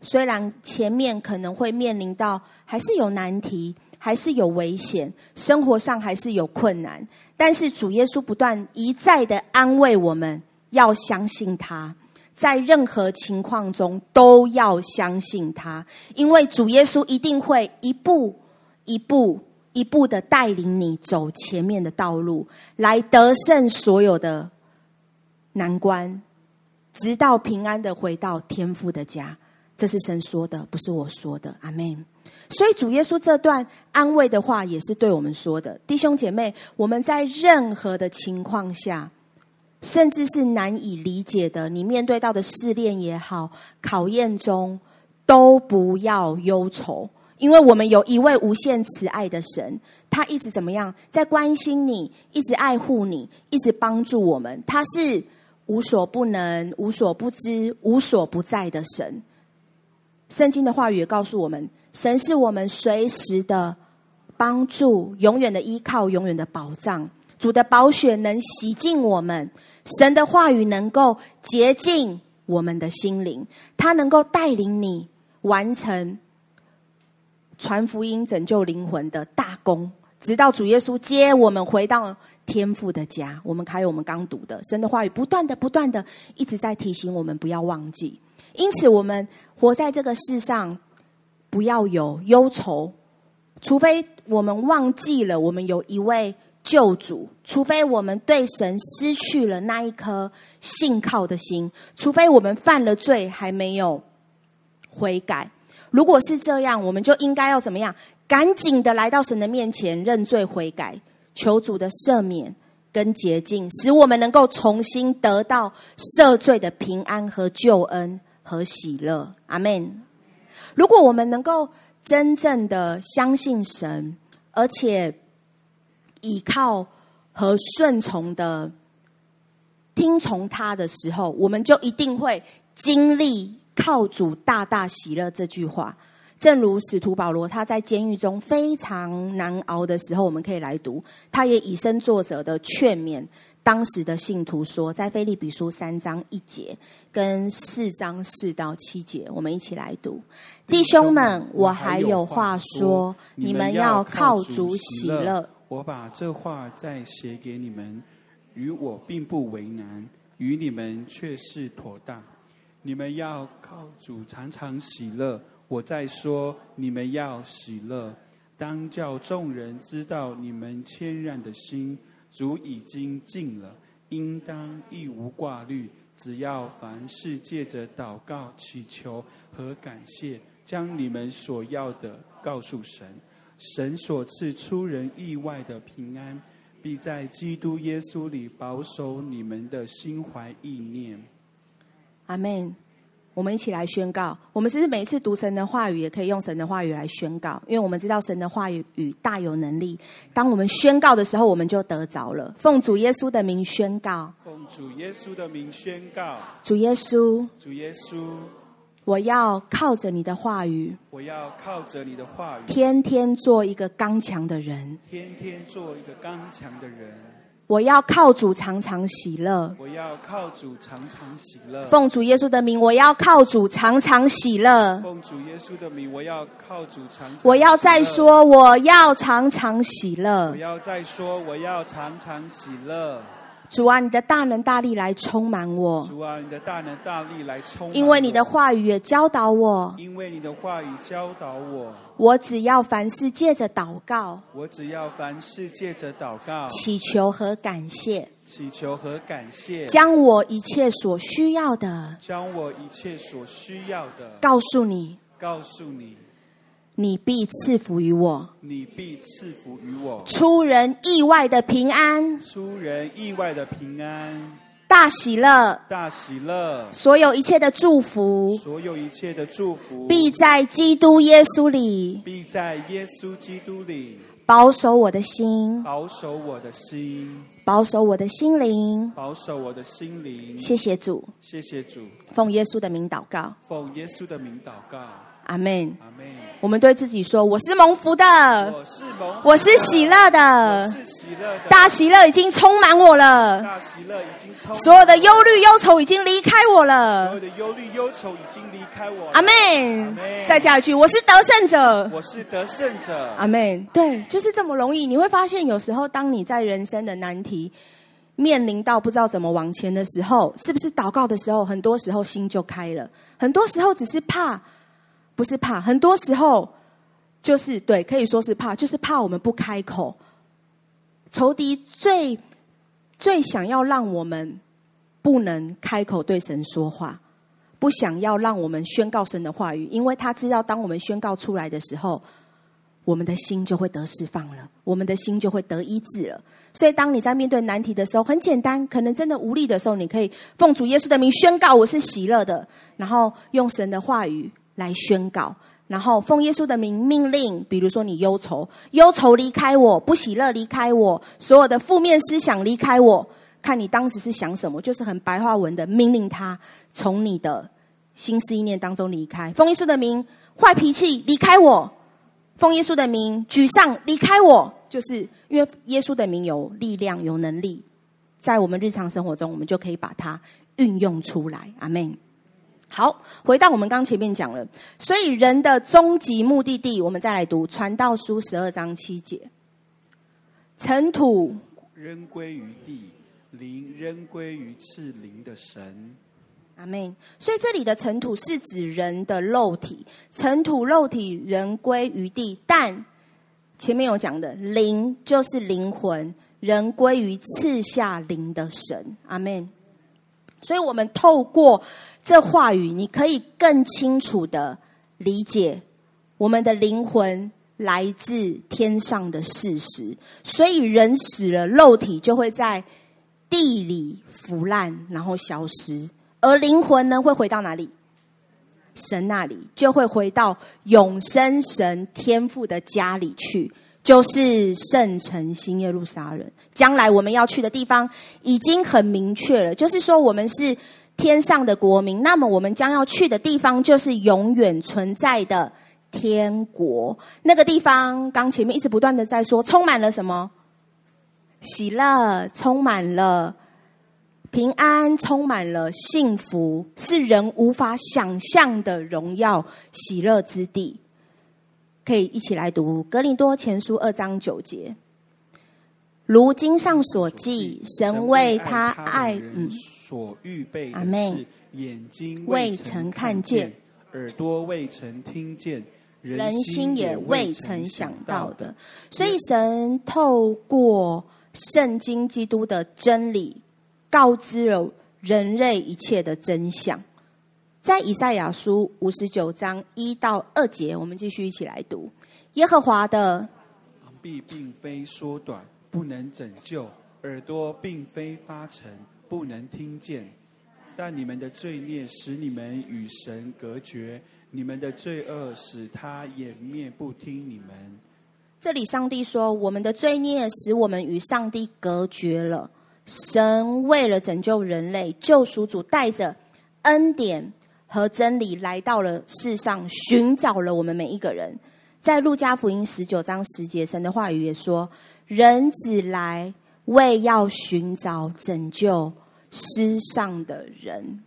虽然前面可能会面临到还是有难题，还是有危险，生活上还是有困难，但是主耶稣不断一再的安慰我们，要相信他。在任何情况中都要相信他，因为主耶稣一定会一步一步一步的带领你走前面的道路，来得胜所有的难关，直到平安的回到天父的家。这是神说的，不是我说的。阿门。所以主耶稣这段安慰的话也是对我们说的，弟兄姐妹，我们在任何的情况下。甚至是难以理解的，你面对到的试炼也好，考验中都不要忧愁，因为我们有一位无限慈爱的神，他一直怎么样，在关心你，一直爱护你，一直帮助我们。他是无所不能、无所不知、无所不在的神。圣经的话语也告诉我们，神是我们随时的帮助，永远的依靠，永远的保障。主的宝血能洗净我们。神的话语能够洁净我们的心灵，它能够带领你完成传福音、拯救灵魂的大功，直到主耶稣接我们回到天父的家。我们还有我们刚读的神的话语，不断的、不断的一直在提醒我们不要忘记。因此，我们活在这个世上，不要有忧愁，除非我们忘记了我们有一位。救主，除非我们对神失去了那一颗信靠的心，除非我们犯了罪还没有悔改。如果是这样，我们就应该要怎么样？赶紧的来到神的面前认罪悔改，求主的赦免跟洁净，使我们能够重新得到赦罪的平安和救恩和喜乐。阿门。如果我们能够真正的相信神，而且。倚靠和顺从的听从他的时候，我们就一定会经历靠主大大喜乐这句话。正如使徒保罗他在监狱中非常难熬的时候，我们可以来读，他也以身作则的劝勉当时的信徒说，在菲利比书三章一节跟四章四到七节，我们一起来读。弟兄们，我还有话说，你们要靠主喜乐。我把这话再写给你们，与我并不为难，与你们却是妥当。你们要靠主常常喜乐。我再说，你们要喜乐，当叫众人知道你们谦让的心，主已经尽了。应当一无挂虑，只要凡事借着祷告、祈求和感谢，将你们所要的告诉神。神所赐出人意外的平安，必在基督耶稣里保守你们的心怀意念。阿门。我们一起来宣告。我们其实每一次读神的话语，也可以用神的话语来宣告，因为我们知道神的话语与大有能力。当我们宣告的时候，我们就得着了。奉主耶稣的名宣告。奉主耶稣的名宣告。主耶稣。主耶稣。我要靠着你的话语，我要靠着你的话语，天天做一个刚强的人。天天做一个刚强的人。我要靠主常常喜乐，我要靠主常常喜乐。奉主耶稣的名，我要靠主常常喜乐。奉主耶稣的名，我要靠主常常。我要再，说，我要常常喜乐我。要再说，我要常常喜乐。主啊，你的大能大力来充满我，主啊，你的大能大力来充满。因为你的话语也教导我。因为你的话语教导我，我只要凡事借着祷告、我只要凡事借着祷告、祈求和感谢，祈求和感谢，将我一切所需要的将我一切所需要的。告诉你，告诉你，你必赐福于我，你必赐福于我，出人意外的平安、出人意外的平安、大喜乐，大喜乐，所有一切的祝福，所有一切的祝福，必在基督耶稣里。必在耶稣基督里。保守我的心，保守我的心，保守我的心灵。保守我的心灵。谢谢主，谢谢主，奉耶稣的名祷告，奉耶稣的名祷告，阿门。我们对自己说：“我是蒙福的，我是蒙，我是喜乐的，喜乐的，大喜乐已经充满我了，大喜乐已经充满所有的忧虑忧愁已经离开我了所有。的忧虑忧愁已经离开我了。阿门门。再加一句：我是得胜者。我是得胜者。阿门。对，就是这么容易。你会发现，有时候当你在人生的难题面临到不知道怎么往前的时候，是不是祷告的时候，很多时候心就开了？很多时候只是怕，不是怕，很多时候就是对，可以说是怕，就是怕我们不开口。仇敌最最想要让我们不能开口对神说话，不想要让我们宣告神的话语，因为他知道，当我们宣告出来的时候，我们的心就会得释放了，我们的心就会得医治了。所以，当你在面对难题的时候，很简单，可能真的无力的时候，你可以奉主耶稣的名宣告：“我是喜乐的。”然后用神的话语来宣告，然后奉耶稣的名命令，比如说你忧愁，忧愁离开我，不喜乐离开我，所有的负面思想离开我。看你当时是想什么，就是很白话文的命令他从你的心思意念当中离开。奉耶稣的名，坏脾气离开我。奉耶稣的名，沮丧离开我，就是因为耶稣的名有力量、有能力，在我们日常生活中，我们就可以把它运用出来。阿门。好，回到我们刚前面讲了，所以人的终极目的地，我们再来读《传道书》十二章七节：尘土仍归于地，灵仍归于赐灵的神。阿门。所以这里的尘土是指人的肉体，尘土肉体仍归于地，但前面有讲的灵就是灵魂，人归于赐下灵的神。阿门。所以，我们透过这话语，你可以更清楚的理解我们的灵魂来自天上的事实。所以，人死了，肉体就会在地里腐烂，然后消失。而灵魂呢，会回到哪里？神那里，就会回到永生神天父的家里去，就是圣城新耶路撒冷。将来我们要去的地方已经很明确了，就是说我们是天上的国民。那么我们将要去的地方，就是永远存在的天国。那个地方，刚前面一直不断的在说，充满了什么？喜乐，充满了。平安充满了幸福，是人无法想象的荣耀喜乐之地。可以一起来读《格林多前书》二章九节。如经上所记，神为他爱嗯所预备的是眼睛未曾看见，耳朵未曾听见，人心也未曾想到的。所以神透过圣经基督的真理。告知了人类一切的真相，在以赛亚书五十九章一到二节，我们继续一起来读。耶和华的膀臂并非缩短，不能拯救；耳朵并非发沉，不能听见。但你们的罪孽使你们与神隔绝，你们的罪恶使他掩面不听你们。这里上帝说，我们的罪孽使我们与上帝隔绝了。神为了拯救人类，救赎主带着恩典、和真理来到了世上，寻找了我们每一个人。在路加福音十九章十节，神的话语也说：“人子来为要寻找拯救失丧的人。”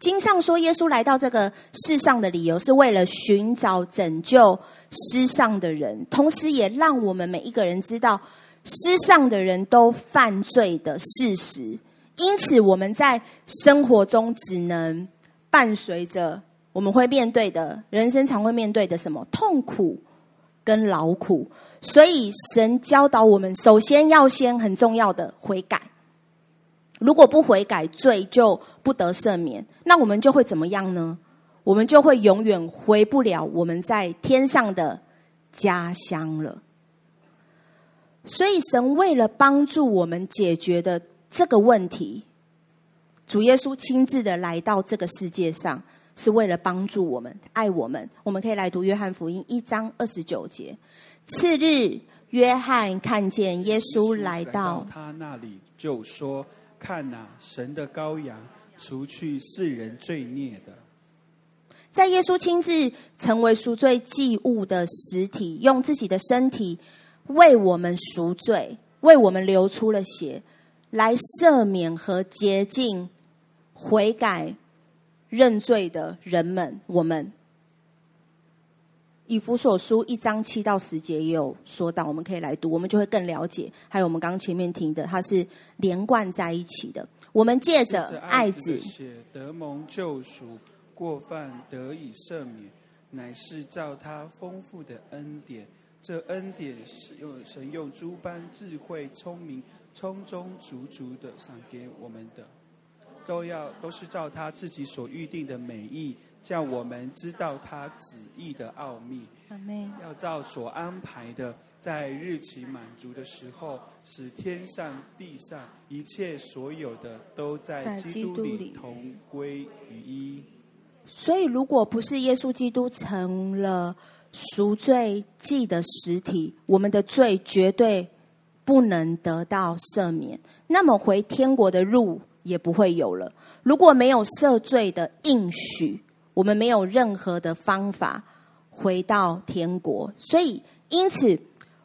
经上说，耶稣来到这个世上的理由是为了寻找拯救失丧的人，同时也让我们每一个人知道失丧的人都犯罪的事实。因此，我们在生活中只能伴随着我们会面对的人生，常会面对的什么痛苦跟劳苦。所以，神教导我们，首先要先很重要的悔改。如果不悔改，罪就不得赦免，那我们就会怎么样呢？我们就会永远回不了我们在天上的家乡了。所以，神为了帮助我们解决的这个问题，主耶稣亲自的来到这个世界上，是为了帮助我们、爱我们。我们可以来读约翰福音一章二十九节。次日，约翰看见耶稣来到他那里，就说。看哪，神的羔羊，除去世人罪孽的。在耶稣亲自成为赎罪祭物的实体，用自己的身体为我们赎罪，为我们流出了血，来赦免和洁净悔改认罪的人们。我们以弗所书一章七到十节也有说到，我们可以来读，我们就会更了解。还有我们刚刚前面听的，它是连贯在一起的。我们借着爱子得蒙救赎，过犯得以赦免，乃是照他丰富的恩典。这恩典是用神用诸般智慧、聪明，充充足足的赏给我们的，都要都是照他自己所预定的美意。叫我们知道他旨意的奥秘，要照所安排的，在日期满足的时候，使天上地上一切所有的都在基督里同归于一。所以，如果不是耶稣基督成了赎罪祭的实体，我们的罪绝对不能得到赦免，那么回天国的路也不会有了。如果没有赦罪的应许，我们没有任何的方法回到天国，所以因此，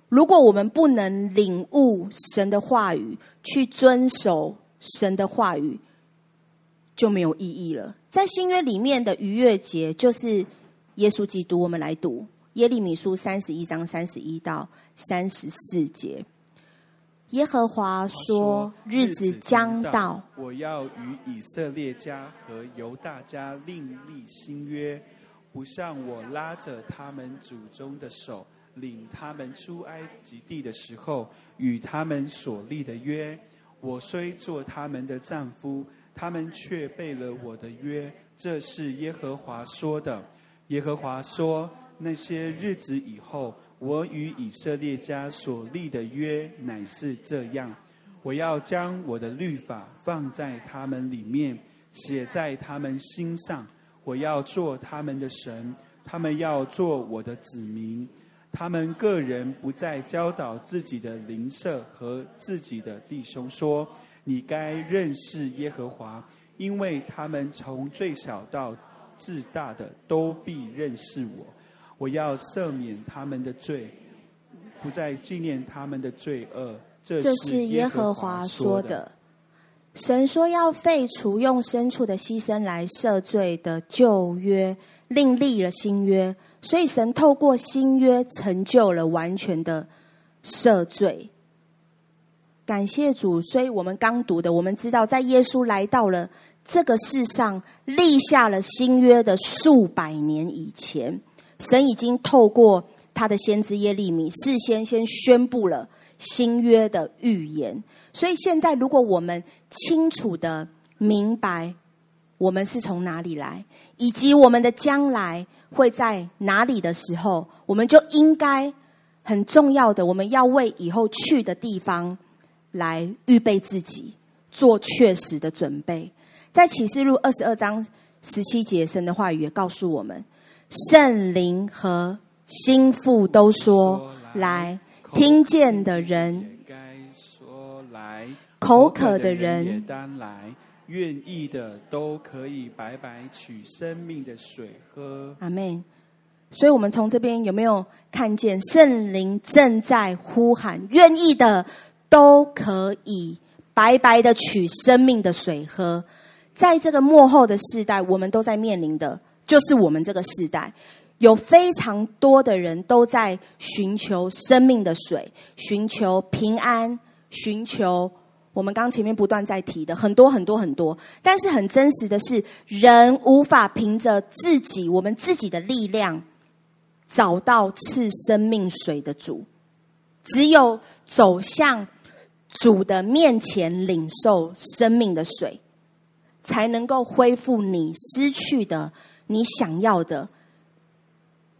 如果我们不能领悟神的话语，去遵守神的话语，就没有意义了。在新约里面的逾越节，就是耶稣基督。我们来读耶利米书三十一章三十一到三十四节。耶和华说：“日子将到，我要与以色列家和犹大家另立新约，不像我拉着他们祖宗的手，领他们出埃及地的时候与他们所立的约。我虽做他们的丈夫，他们却背了我的约。这是耶和华说的。耶和华说：那些日子以后。”我与以色列家所立的约乃是这样：我要将我的律法放在他们里面，写在他们心上。我要做他们的神，他们要做我的子民。他们个人不再教导自己的邻舍和自己的弟兄说：“你该认识耶和华，因为他们从最小到至大的都必认识我。”我要赦免他们的罪，不再纪念他们的罪恶。这是耶和华说的。神说要废除用牲畜的牺牲来赦罪的旧约，另立了新约。所以神透过新约成就了完全的赦罪。感谢主！所以我们刚读的，我们知道，在耶稣来到了这个世上，立下了新约的数百年以前。神已经透过他的先知耶利米事先先宣布了新约的预言，所以现在如果我们清楚的明白我们是从哪里来，以及我们的将来会在哪里的时候，我们就应该很重要的，我们要为以后去的地方来预备自己，做确实的准备。在启示录二十二章十七节，神的话语也告诉我们。圣灵和心腹都说来，听见的人该说来，口渴的人也当来，愿意的都可以白白取生命的水喝。阿门。所以，我们从这边有没有看见圣灵正在呼喊，愿意的都可以白白的取生命的水喝？在这个幕后的世代，我们都在面临的，就是我们这个时代，有非常多的人都在寻求生命的水，寻求平安，寻求我们刚前面不断在提的很多很多很多。但是很真实的是，人无法凭着自己我们自己的力量。找到赐生命水的主，只有走向主的面前领受生命的水，才能够恢复你失去的、你想要的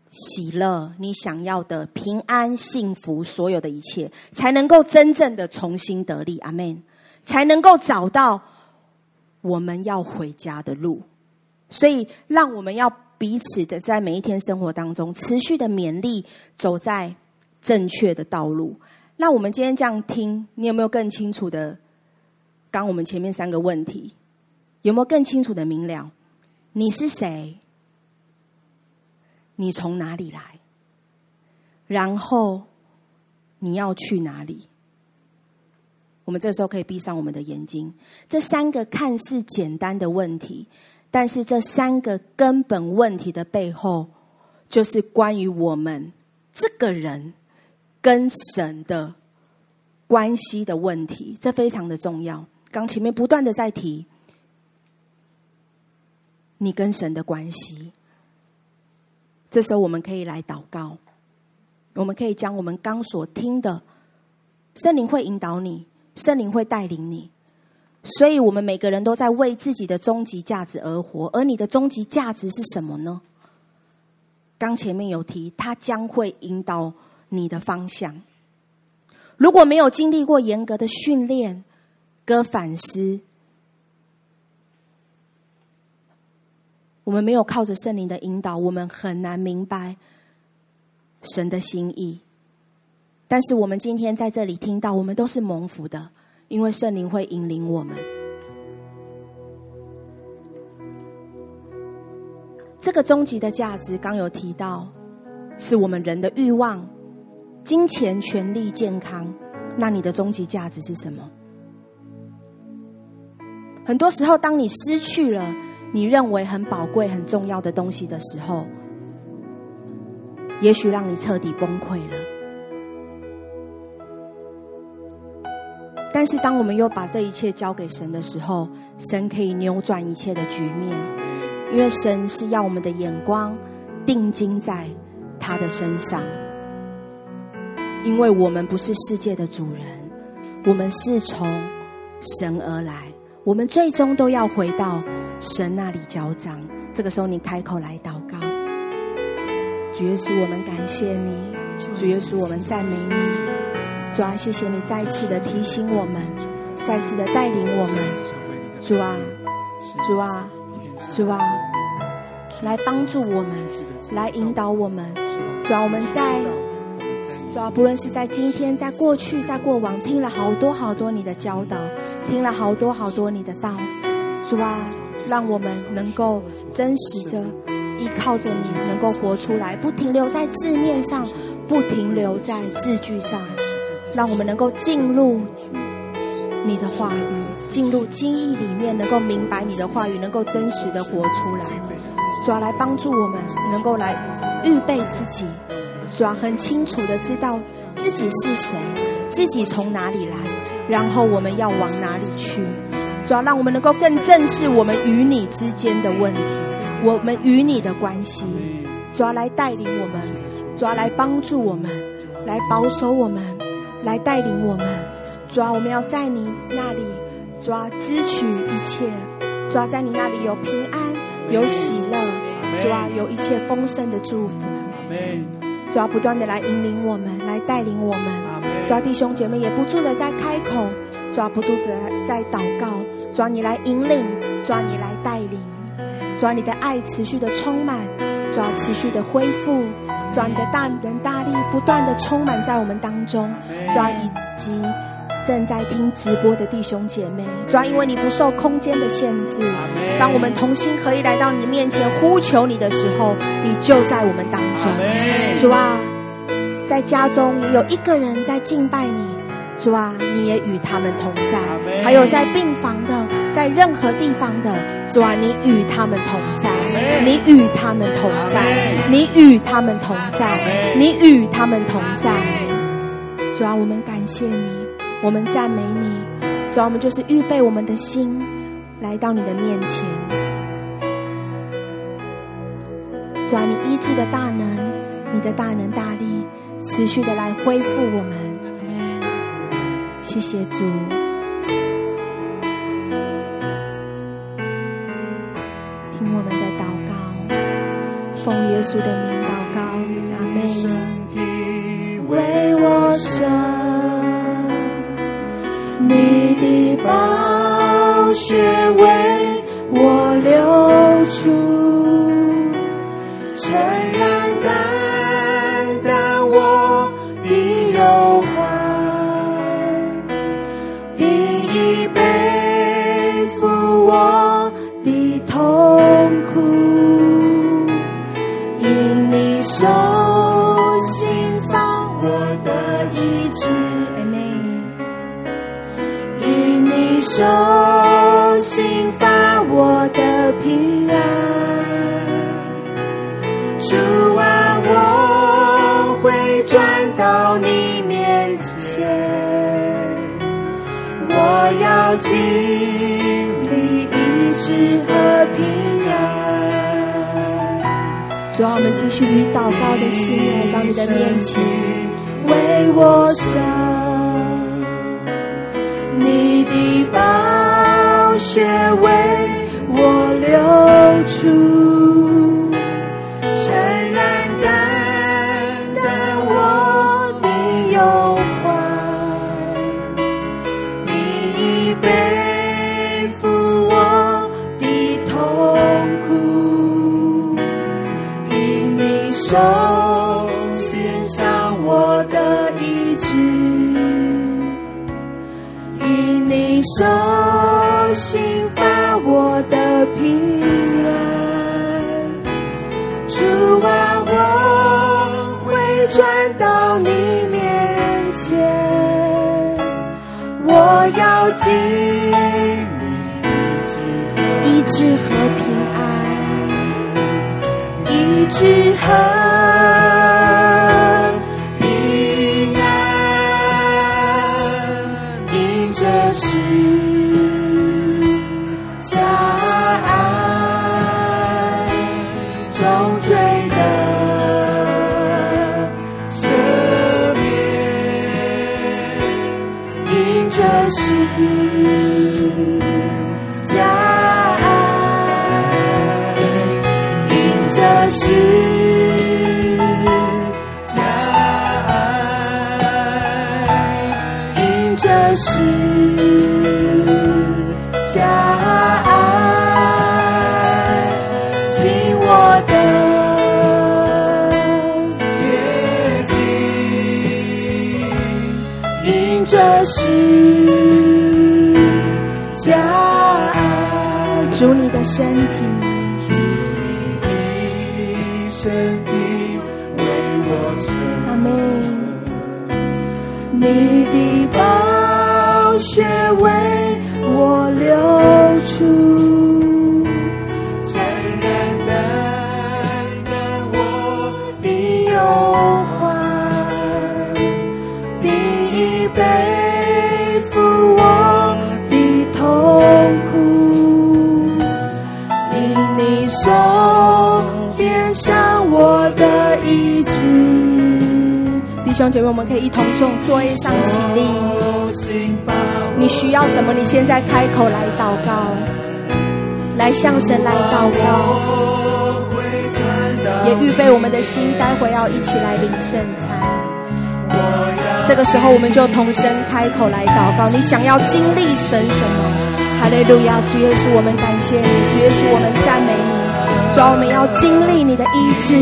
喜乐、你想要的平安、幸福，所有的一切，才能够真正的重新得力。阿门，才能够找到我们要回家的路。所以，让我们要。彼此的在每一天生活当中持续的勉励，走在正确的道路。那我们今天这样听，你有没有更清楚的？刚我们前面三个问题，有没有更清楚的明了？你是谁？你从哪里来？然后你要去哪里？我们这时候可以闭上我们的眼睛。这三个看似简单的问题。但是这三个根本问题的背后，就是关于我们这个人跟神的关系的问题，这非常的重要。刚前面不断的在提你跟神的关系，这时候我们可以来祷告，我们可以将我们刚所听的，圣灵会引导你，圣灵会带领你。所以，我们每个人都在为自己的终极价值而活，而你的终极价值是什么呢？刚前面有提，他将会引导你的方向。如果没有经历过严格的训练跟反思，我们没有靠着圣灵的引导，我们很难明白神的心意。但是，我们今天在这里听到，我们都是蒙福的。因为圣灵会引领我们，这个终极的价值刚有提到，是我们人的欲望、金钱、权力、健康。那你的终极价值是什么？很多时候，当你失去了你认为很宝贵、很重要的东西的时候，也许让你彻底崩溃了。但是，当我们又把这一切交给神的时候，神可以扭转一切的局面，因为神是要我们的眼光定睛在他的身上。因为我们不是世界的主人，我们是从神而来，我们最终都要回到神那里交账。这个时候，你开口来祷告，主耶稣，我们感谢你，主耶稣，我们赞美你。主啊，谢谢你再次的提醒我们，再次的带领我们。主啊，主啊，主啊，来帮助我们，来引导我们。主啊，我们在主啊，不论是在今天，在过去，在过往，听了好多好多你的教导，听了好多好多你的道。主啊，让我们能够真实的依靠着你，能够活出来，不停留在字面上，不停留在字句上。让我们能够进入你的话语，进入经意里面，能够明白你的话语，能够真实的活出来。主要来帮助我们，能够来预备自己，主要很清楚的知道自己是谁，自己从哪里来，然后我们要往哪里去。主要让我们能够更正视我们与你之间的问题，我们与你的关系。主要来带领我们，主要来帮助我们，来保守我们。来带领我们，主要，我们要在你那里，主啊，支取一切，主啊，在你那里有平安，有喜乐，主要，有一切丰盛的祝福，主要，不断的来引领我们，来带领我们，主啊，弟兄姐妹也不住的在开口，主啊，不住的在祷告，主啊，你来引领，主啊，你来带领，主啊，你的爱持续的充满，主啊，持续的恢复。主啊，你的大能大力不断的充满在我们当中，主啊，以及正在听直播的弟兄姐妹，主啊，因为你不受空间的限制，当我们同心合意来到你的面前呼求你的时候，你就在我们当中。主啊，在家中也有一个人在敬拜你，主啊，你也与他们同在；还有在病房的，在任何地方的，主啊，你与他们同在，你与他们同在，你与他们同在，你与他们同在。主啊，我们感谢你，我们赞美你。主啊，我们就是预备我们的心，来到你的面前。主啊，你医治的大能，你的大能大力，持续的来恢复我们。谢谢主。听我们的祷告，奉耶稣的名祷告。阿们。为我生，你的宝血为我流出，要经历一直和平安。主啊，我们继续以祷告的心来到你的面前，为我我要经历医治和平安，一直和。兄姐妹，我们可以一同从座位上起立。你需要什么？你现在开口来祷告，来向神来祷告，也预备我们的心，待会要一起来领圣餐。这个时候，我们就同声开口来祷告。你想要经历神什么？哈利路亚！主耶稣，我们感谢你；主耶稣，我们赞美你。主啊，我们要经历你的医治；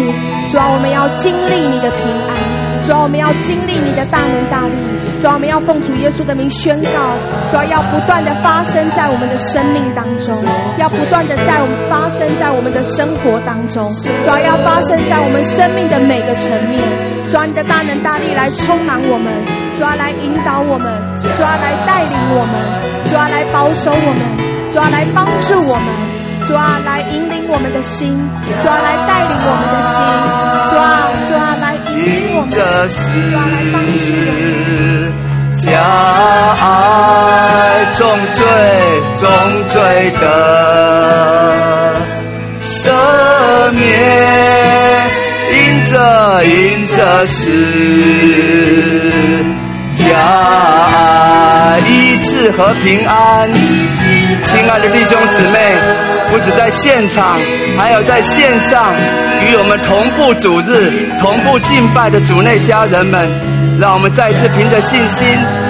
主啊，我们要经历你的平安；主要，我们要经历你的大能大力。主要，我们要奉主耶稣的名宣告，主要，要不断的发生在我们的生命当中，要不断的在我们发生在我们的生活当中，主要，要发生在我们生命的每个层面，主要，你的大能大力来充满我们，主要，来引导我们，主要，来带领我们，主要，来保守我们，主要，来帮助我们。主啊，来引领我们的心；主啊，来带领我们的心；主啊，主啊，来引领我们；主啊，来帮助我们。加爱重罪重罪的赦免，因着因着是加爱医治和平安。亲爱的弟兄姊妹。不止在现场，还有在线上与我们同步主日、同步敬拜的主内家人们，让我们再次凭着信心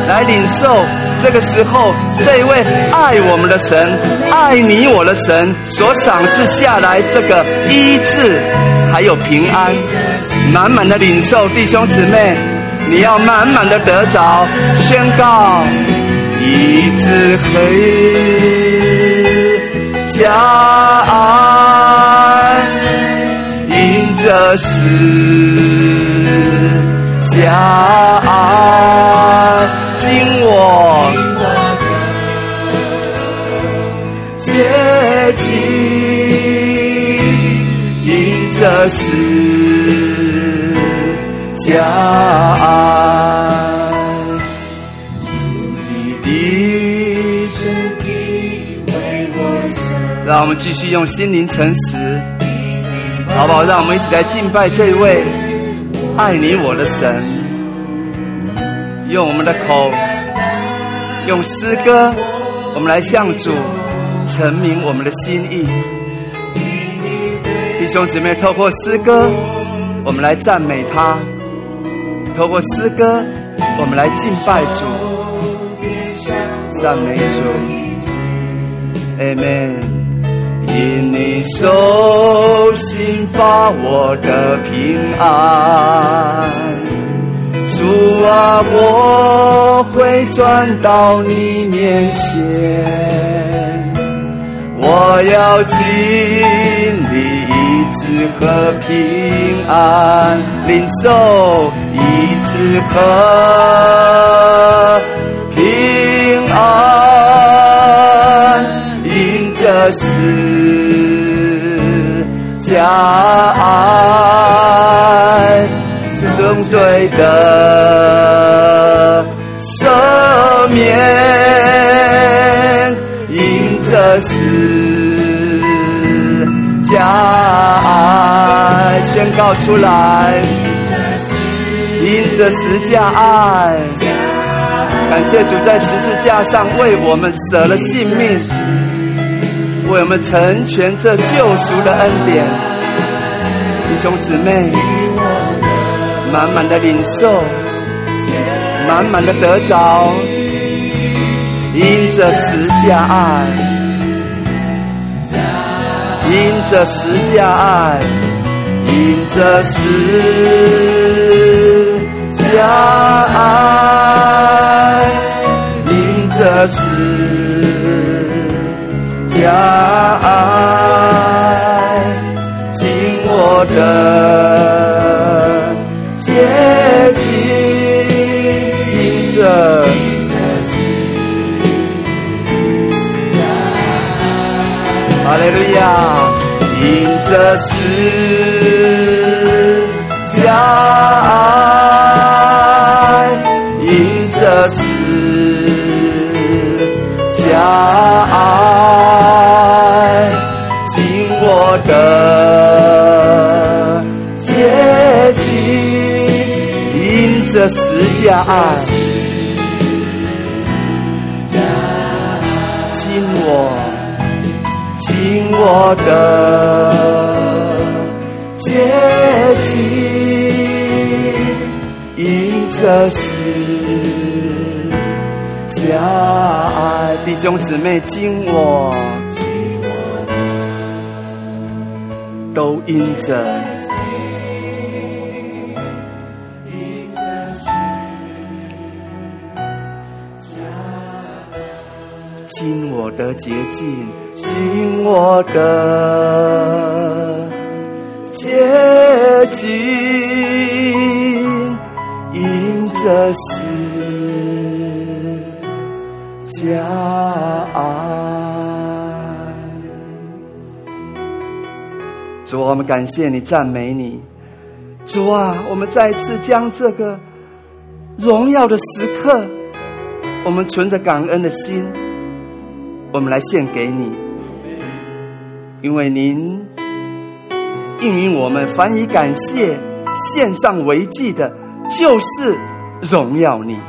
来领受这个时候这一位爱我们的神、爱你我的神所赏赐下来这个医治，还有平安，满满的领受，弟兄姊妹，你要满满的得着，宣告医治黑。家安，因这是家安，紧我的接近，因这是家安，有你的。让我们继续用心灵诚实，好不好？让我们一起来敬拜这位爱你我的神，用我们的口，用诗歌，我们来向主陈明我们的心意。弟兄姊妹，透过诗歌，我们来赞美他；透过诗歌，我们来敬拜主，赞美主。Amen。因你手心发我的平安，主啊，我会转到你面前，我要经历一直和平安，领受一直和平安，因着是。加爱，是纯粹的赦免，因着是加爱，宣告出来，因着十架爱，感谢主在十字架上为我们舍了性命。为我们成全这救赎的恩典，弟兄姊妹，满满的领受，满满的得着，因着十架爱，因着十架爱，因着十架爱，因着十。加爱紧握的接近，迎着哈利路亚，因着是加爱，因着是加爱。我的阶级，因着十架爱，亲我，亲我的阶级，因着十架爱，弟兄姊妹，亲我。都因着因着是加今我的洁净今我的洁净因着是主啊，我们感谢你，赞美你。主啊，我们再一次将这个荣耀的时刻，我们存着感恩的心，我们来献给你，因为您应允我们，凡以感谢献上为祭的，就是荣耀你。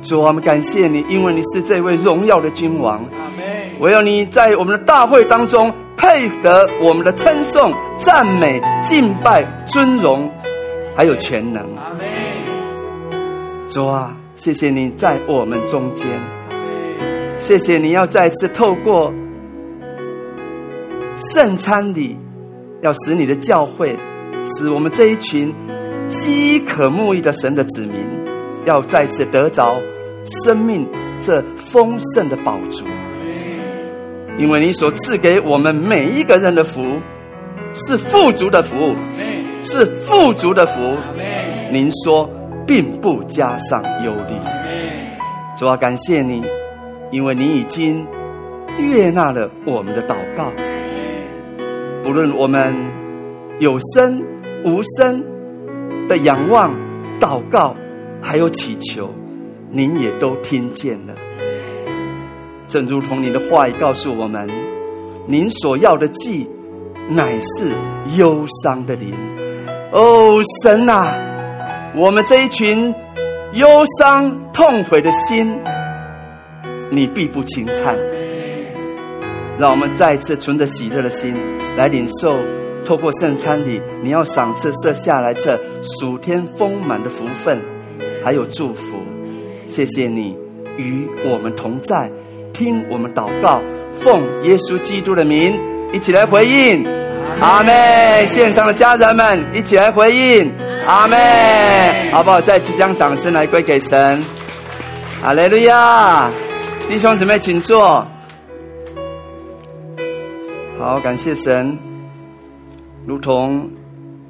主啊，我们感谢你，因为你是这位荣耀的君王。唯有你在我们的大会当中。配得我们的称颂、赞美、敬拜、尊荣，还有全能。主啊，谢谢你在我们中间。谢谢你要再次透过圣餐礼，要使你的教会，使我们这一群饥渴慕义的神的子民，要再次得着生命这丰盛的宝足。因为你所赐给我们每一个人的福，是富足的福，是富足的福。您说，并不加上忧虑。主啊，感谢你，因为你已经悦纳了我们的祷告。不论我们有声无声的仰望、祷告，还有祈求，您也都听见了。正如同你的话语告诉我们，您所要的祭，乃是忧伤的灵。哦，神啊，我们这一群忧伤痛悔的心，你必不轻看。让我们再一次存着喜乐的心来领受，透过圣餐里，你要赏赐设下来这属天丰满的福分，还有祝福。谢谢你与我们同在。听我们祷告，奉耶稣基督的名，一起来回应，阿妹。线上的家人们，一起来回应，阿妹。好不好？再次将掌声来归给神，哈利路亚！弟兄姊妹，请坐。好，感谢神，如同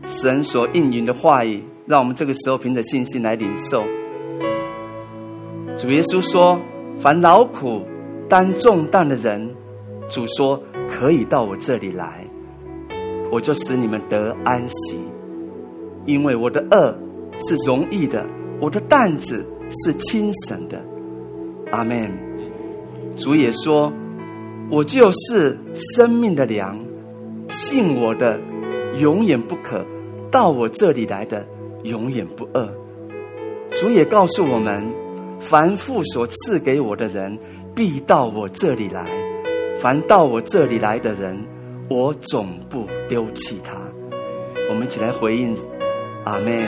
神所应允的话语，让我们这个时候凭着信心来领受。主耶稣说：“凡劳苦。”担重担的人，主说可以到我这里来，我就使你们得安息。因为我的轭是容易的，我的担子是轻省的。阿门。主也说，我就是生命的粮，信我的，永远不渴；到我这里来的，永远不饿。主也告诉我们，凡父所赐给我的人。必到我这里来，凡到我这里来的人，我总不丢弃他。我们一起来回应，阿门。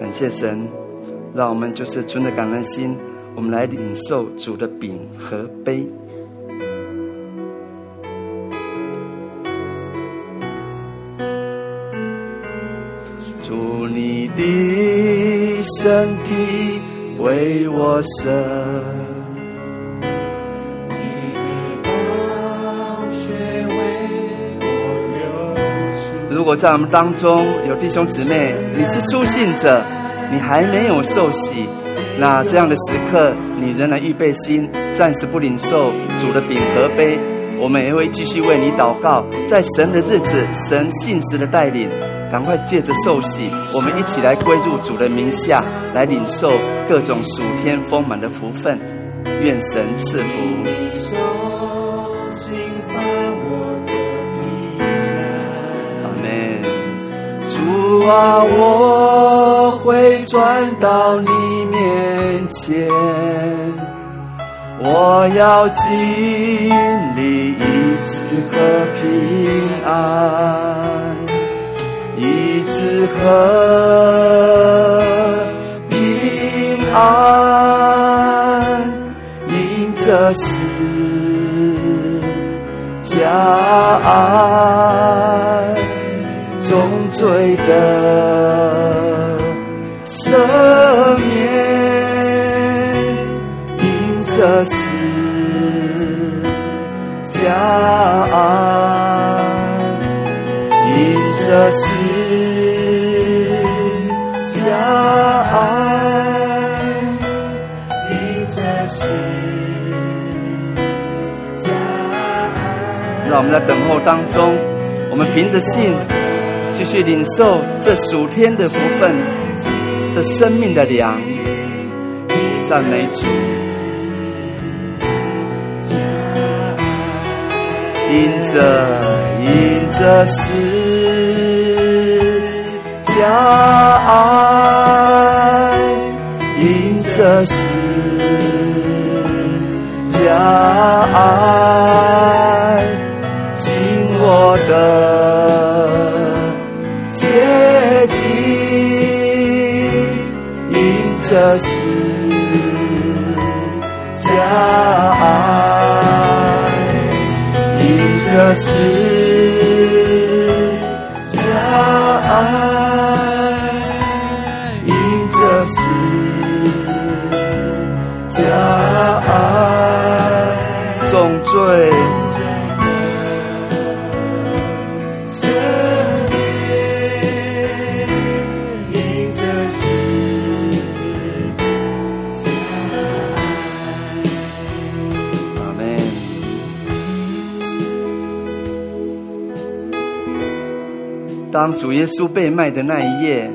感谢神，让我们就是存着感恩心，我们来领受主的饼和杯。主你的身体为我舍。如果在我们当中有弟兄姊妹，你是初信者，你还没有受洗，那这样的时刻，你仍然预备心，暂时不领受主的饼和杯，我们也会继续为你祷告。在神的日子，神信实的带领，赶快借着受洗，我们一起来归入主的名下，来领受各种属天丰满的福分。愿神赐福。啊，我会转到你面前，我要经历一直和平安，一直和平安，因这是家安。醉的赦免，因这是。加爱，因着十加爱，因着十加爱。让我们在等候当中，我们凭着信继续领受这属天的福分，这生命的粮。赞美主。因着因着是加爱，因着是加爱，紧我的加爱。这是当主耶稣被卖的那一夜，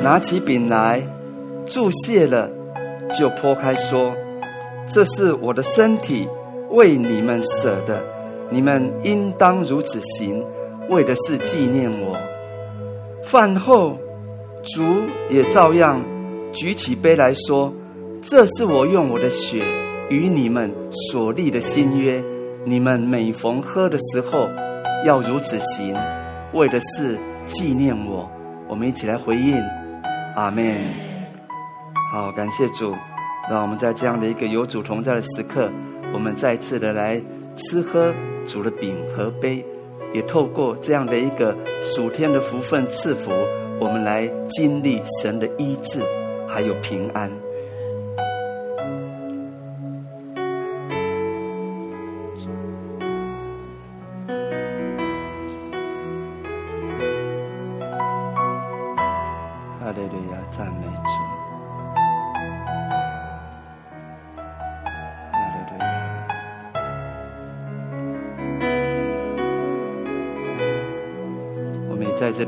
拿起饼来，祝谢了，就剖开说：“这是我的身体，为你们舍的，你们应当如此行，为的是纪念我。”饭后，主也照样举起杯来说：“这是我用我的血与你们所立的新约，你们每逢喝的时候，要如此行，为的是。”纪念我，我们一起来回应，阿门。好，感谢主，让我们在这样的一个有主同在的时刻，我们再次的来吃喝主的饼和杯，也透过这样的一个属天的福分赐福，我们来经历神的医治，还有平安。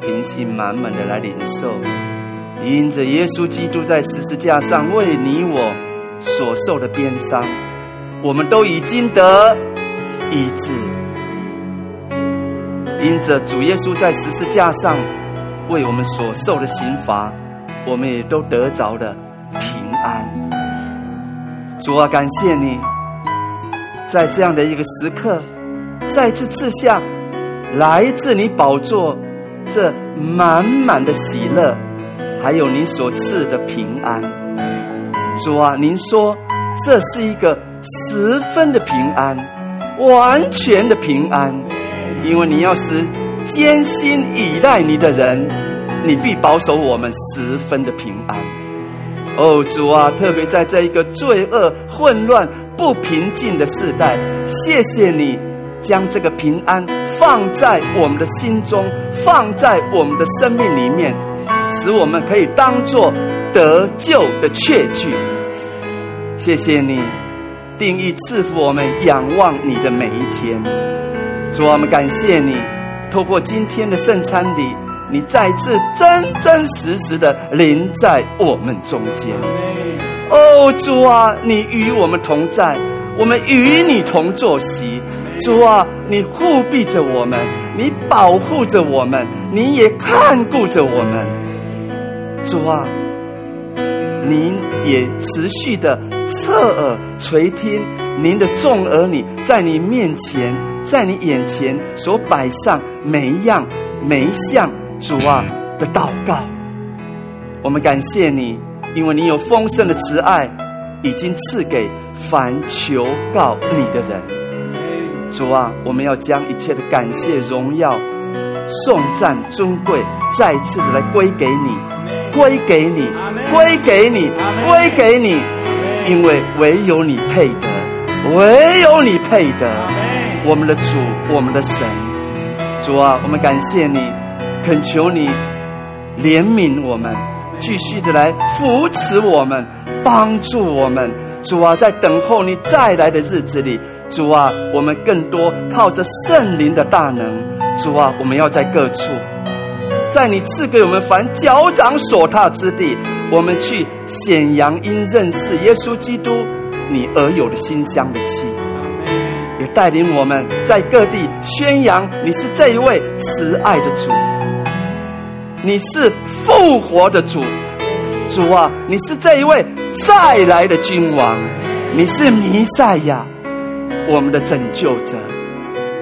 这凭信满满的来领受，因着耶稣基督在十字架上为你我所受的鞭伤，我们都已经得医治。因着主耶稣在十字架上为我们所受的刑罚，我们也都得着了平安。主啊，感谢你，在这样的一个时刻，再次赐下来自你宝座。这满满的喜乐，还有您所赐的平安，主啊，您说这是一个十分的平安，完全的平安，因为你要使坚心倚赖你的人，你必保守我们十分的平安。哦，主啊，特别在这一个罪恶、混乱、不平静的时代，谢谢你。将这个平安放在我们的心中，放在我们的生命里面，使我们可以当作得救的确据。谢谢你，定义赐福我们仰望你的每一天。主，我们感谢你，透过今天的圣餐礼，你再次真真实实的临在我们中间。哦，主啊，你与我们同在，我们与你同坐席。主啊，你护庇着我们，你保护着我们，你也看顾着我们。主啊，您也持续的侧耳垂听您的众儿女在你面前，在你眼前所摆上每一样每一项主啊的祷告。我们感谢你，因为你有丰盛的慈爱，已经赐给凡求告你的人。主啊，我们要将一切的感谢、荣耀、颂赞、尊贵，再次的来归给你，归给你，归给你，归给你，因为唯有你配得，唯有你配得。我们的主，我们的神。主啊，我们感谢你，恳求你怜悯我们，继续的来扶持我们，帮助我们。主啊，在等候你再来的日子里，主啊，我们更多靠着圣灵的大能。主啊，我们要在各处，在你赐给我们凡脚掌所踏之地，我们去显扬因认识耶稣基督你而有的馨香的气，也带领我们在各地宣扬你是这一位慈爱的主，你是复活的主。主啊，你是这一位再来的君王，你是弥赛亚，我们的拯救者。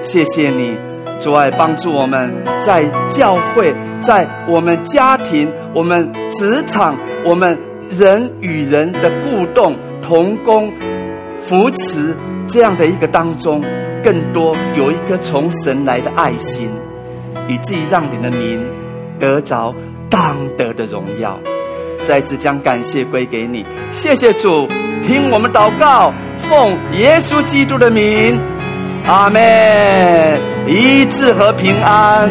谢谢你，主爱帮助我们在教会，在我们家庭、我们职场、我们人与人的互动、同工、扶持这样的一个当中，更多有一颗从神来的爱心，以至于让你的名得着当得的荣耀。再次将感谢归给你，谢谢主，听我们祷告，奉耶稣基督的名，阿门。医治和平安，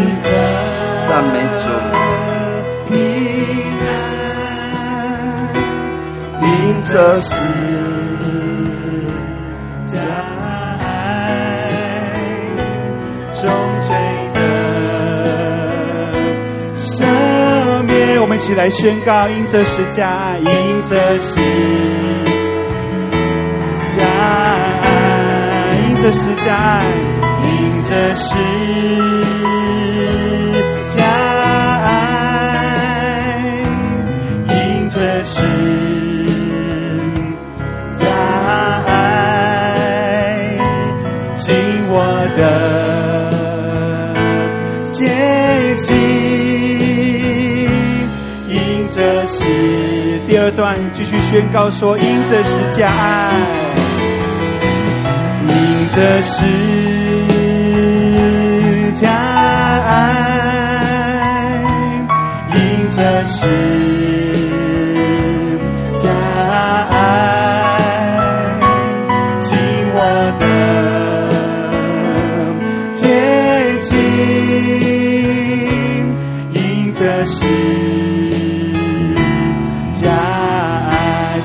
赞美主。平安，因着们一起来宣告：因着十架，因着十架，因着十架爱，因着十继续宣告说：因着十架爱，因着十架爱，因着十架爱，紧我的接近，因着十。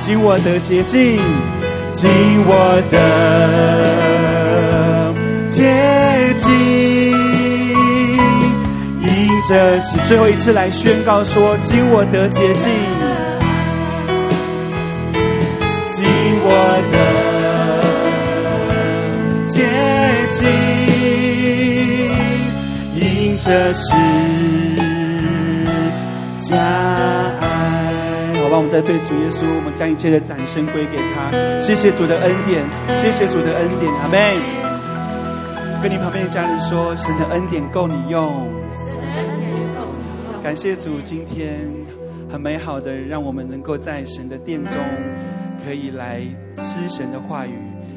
紧我的捷径，紧我的捷径，迎着是最后一次来宣告说，紧我的捷径，紧我的捷径，迎着是家。好吧，我们再对主耶稣，我们将一切的掌声归给他。谢谢主的恩典，谢谢主的恩典，阿门。跟你旁边的家人说，神的恩典够你用。感谢主，今天很美好的，让我们能够在神的殿中，可以来吃神的话语。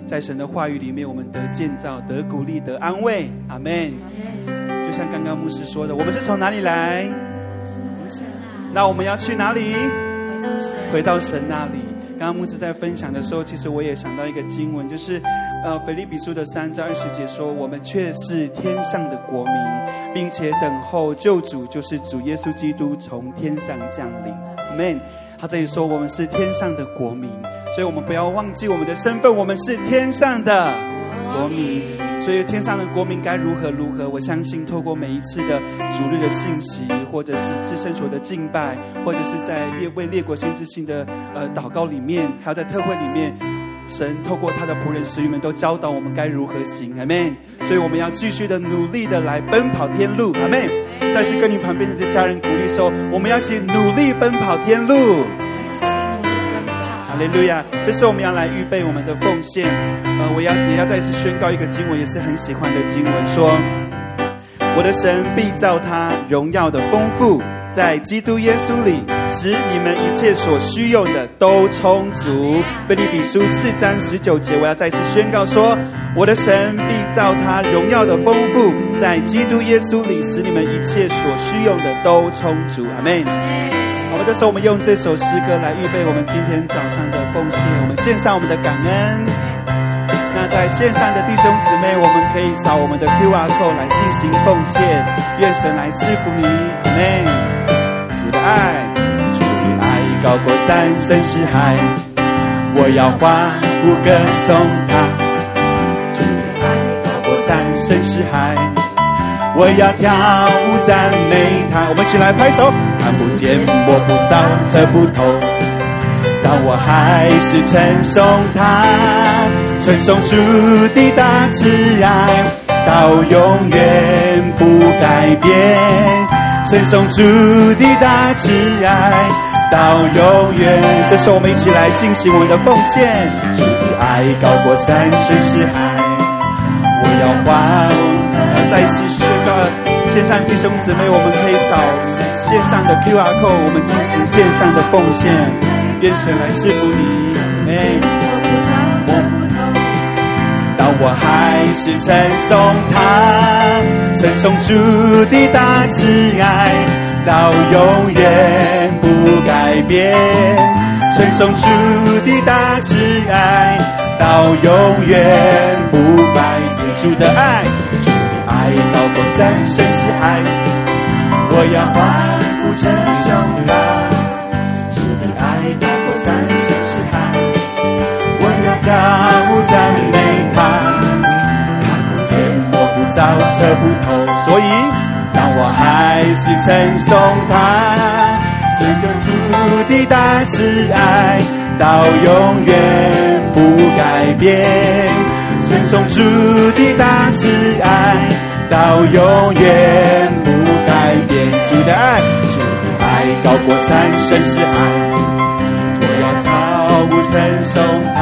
在神的话语里面，我们得建造、得鼓励、得安慰，阿门。就像刚刚牧师说的，我们是从哪里来？那我们要去哪里？回到神那里。刚刚牧师在分享的时候，其实我也想到一个经文，就是呃，腓立比书的三章二十节说：“我们却是天上的国民，并且等候救主，就是主耶稣基督从天上降临。” Amen。他这里说我们是天上的国民，所以我们不要忘记我们的身份，我们是天上的国民。所以天上的国民该如何如何？我相信透过每一次的主日的信息，或者是至圣所的敬拜，或者是在列为列国先知性的呃祷告里面，还有在特会里面，神透过他的仆人使女们都教导我们该如何行，阿门。所以我们要继续的努力的来奔跑天路，阿门。再次跟你旁边的这家人鼓励说，我们要一起努力奔跑天路。哈利路亚！这是我们要来预备我们的奉献。呃，我要也要再一次宣告一个经文，也是很喜欢的经文，说：我的神必造他荣耀的丰富，在基督耶稣里，使你们一切所需用的都充足。腓立比书四章十九节，我要再次宣告说：我的神必造他荣耀的丰富，在基督耶稣里，使你们一切所需用的都充足。阿门。好，这时候我们用这首诗歌来预备我们今天早上的奉献，我们献上我们的感恩。那在线上的弟兄姊妹，我们可以扫我们的 QR code 来进行奉献。愿神来赐福你，阿门。主的爱，主的爱高过山深似海，我要欢呼歌颂他。主的爱高过山深似海，我要跳舞赞美他。我们一起来拍手，看不见摸不着测不透。但我还是称颂他，称颂主的大慈爱，到永远不改变。称颂主的大慈爱，到永远。这时候我们一起来进行我们的奉献。主的爱高过山深似海，我要欢呼。线上弟兄姊妹，我们可以扫线上的 QR code，我们进行线上的奉献。愿神来赐福你，当我还是称颂他，称颂主的大慈爱，到永远不改变。称颂主的大慈爱，到永远不改变。主的爱高过山深似海，我要欢呼称颂他。主的爱大过三生石海，我要高呼赞美他，看不见摸不着测不透，所以当我还是称颂他，这个主的大慈爱到永远不改变，称颂主的大慈爱到永远不改变，主的爱，主的爱高过山深似海，我要跳舞称颂他。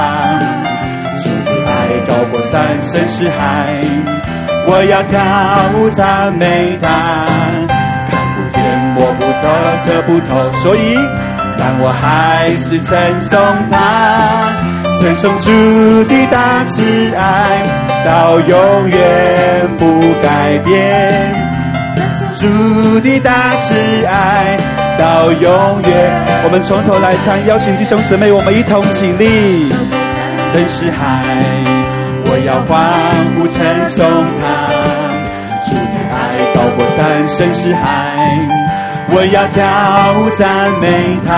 高过山深似海，我要跳舞赞美他。看不见摸不着测不透，所以但我还是称颂他，称颂主的大慈爱，到永远不改变。主的大慈爱到永远。我们从头来唱，邀请弟兄姊妹，我们一同起立。深似海。我要欢呼称颂他，主的爱高过山深似海。我要跳舞赞美他，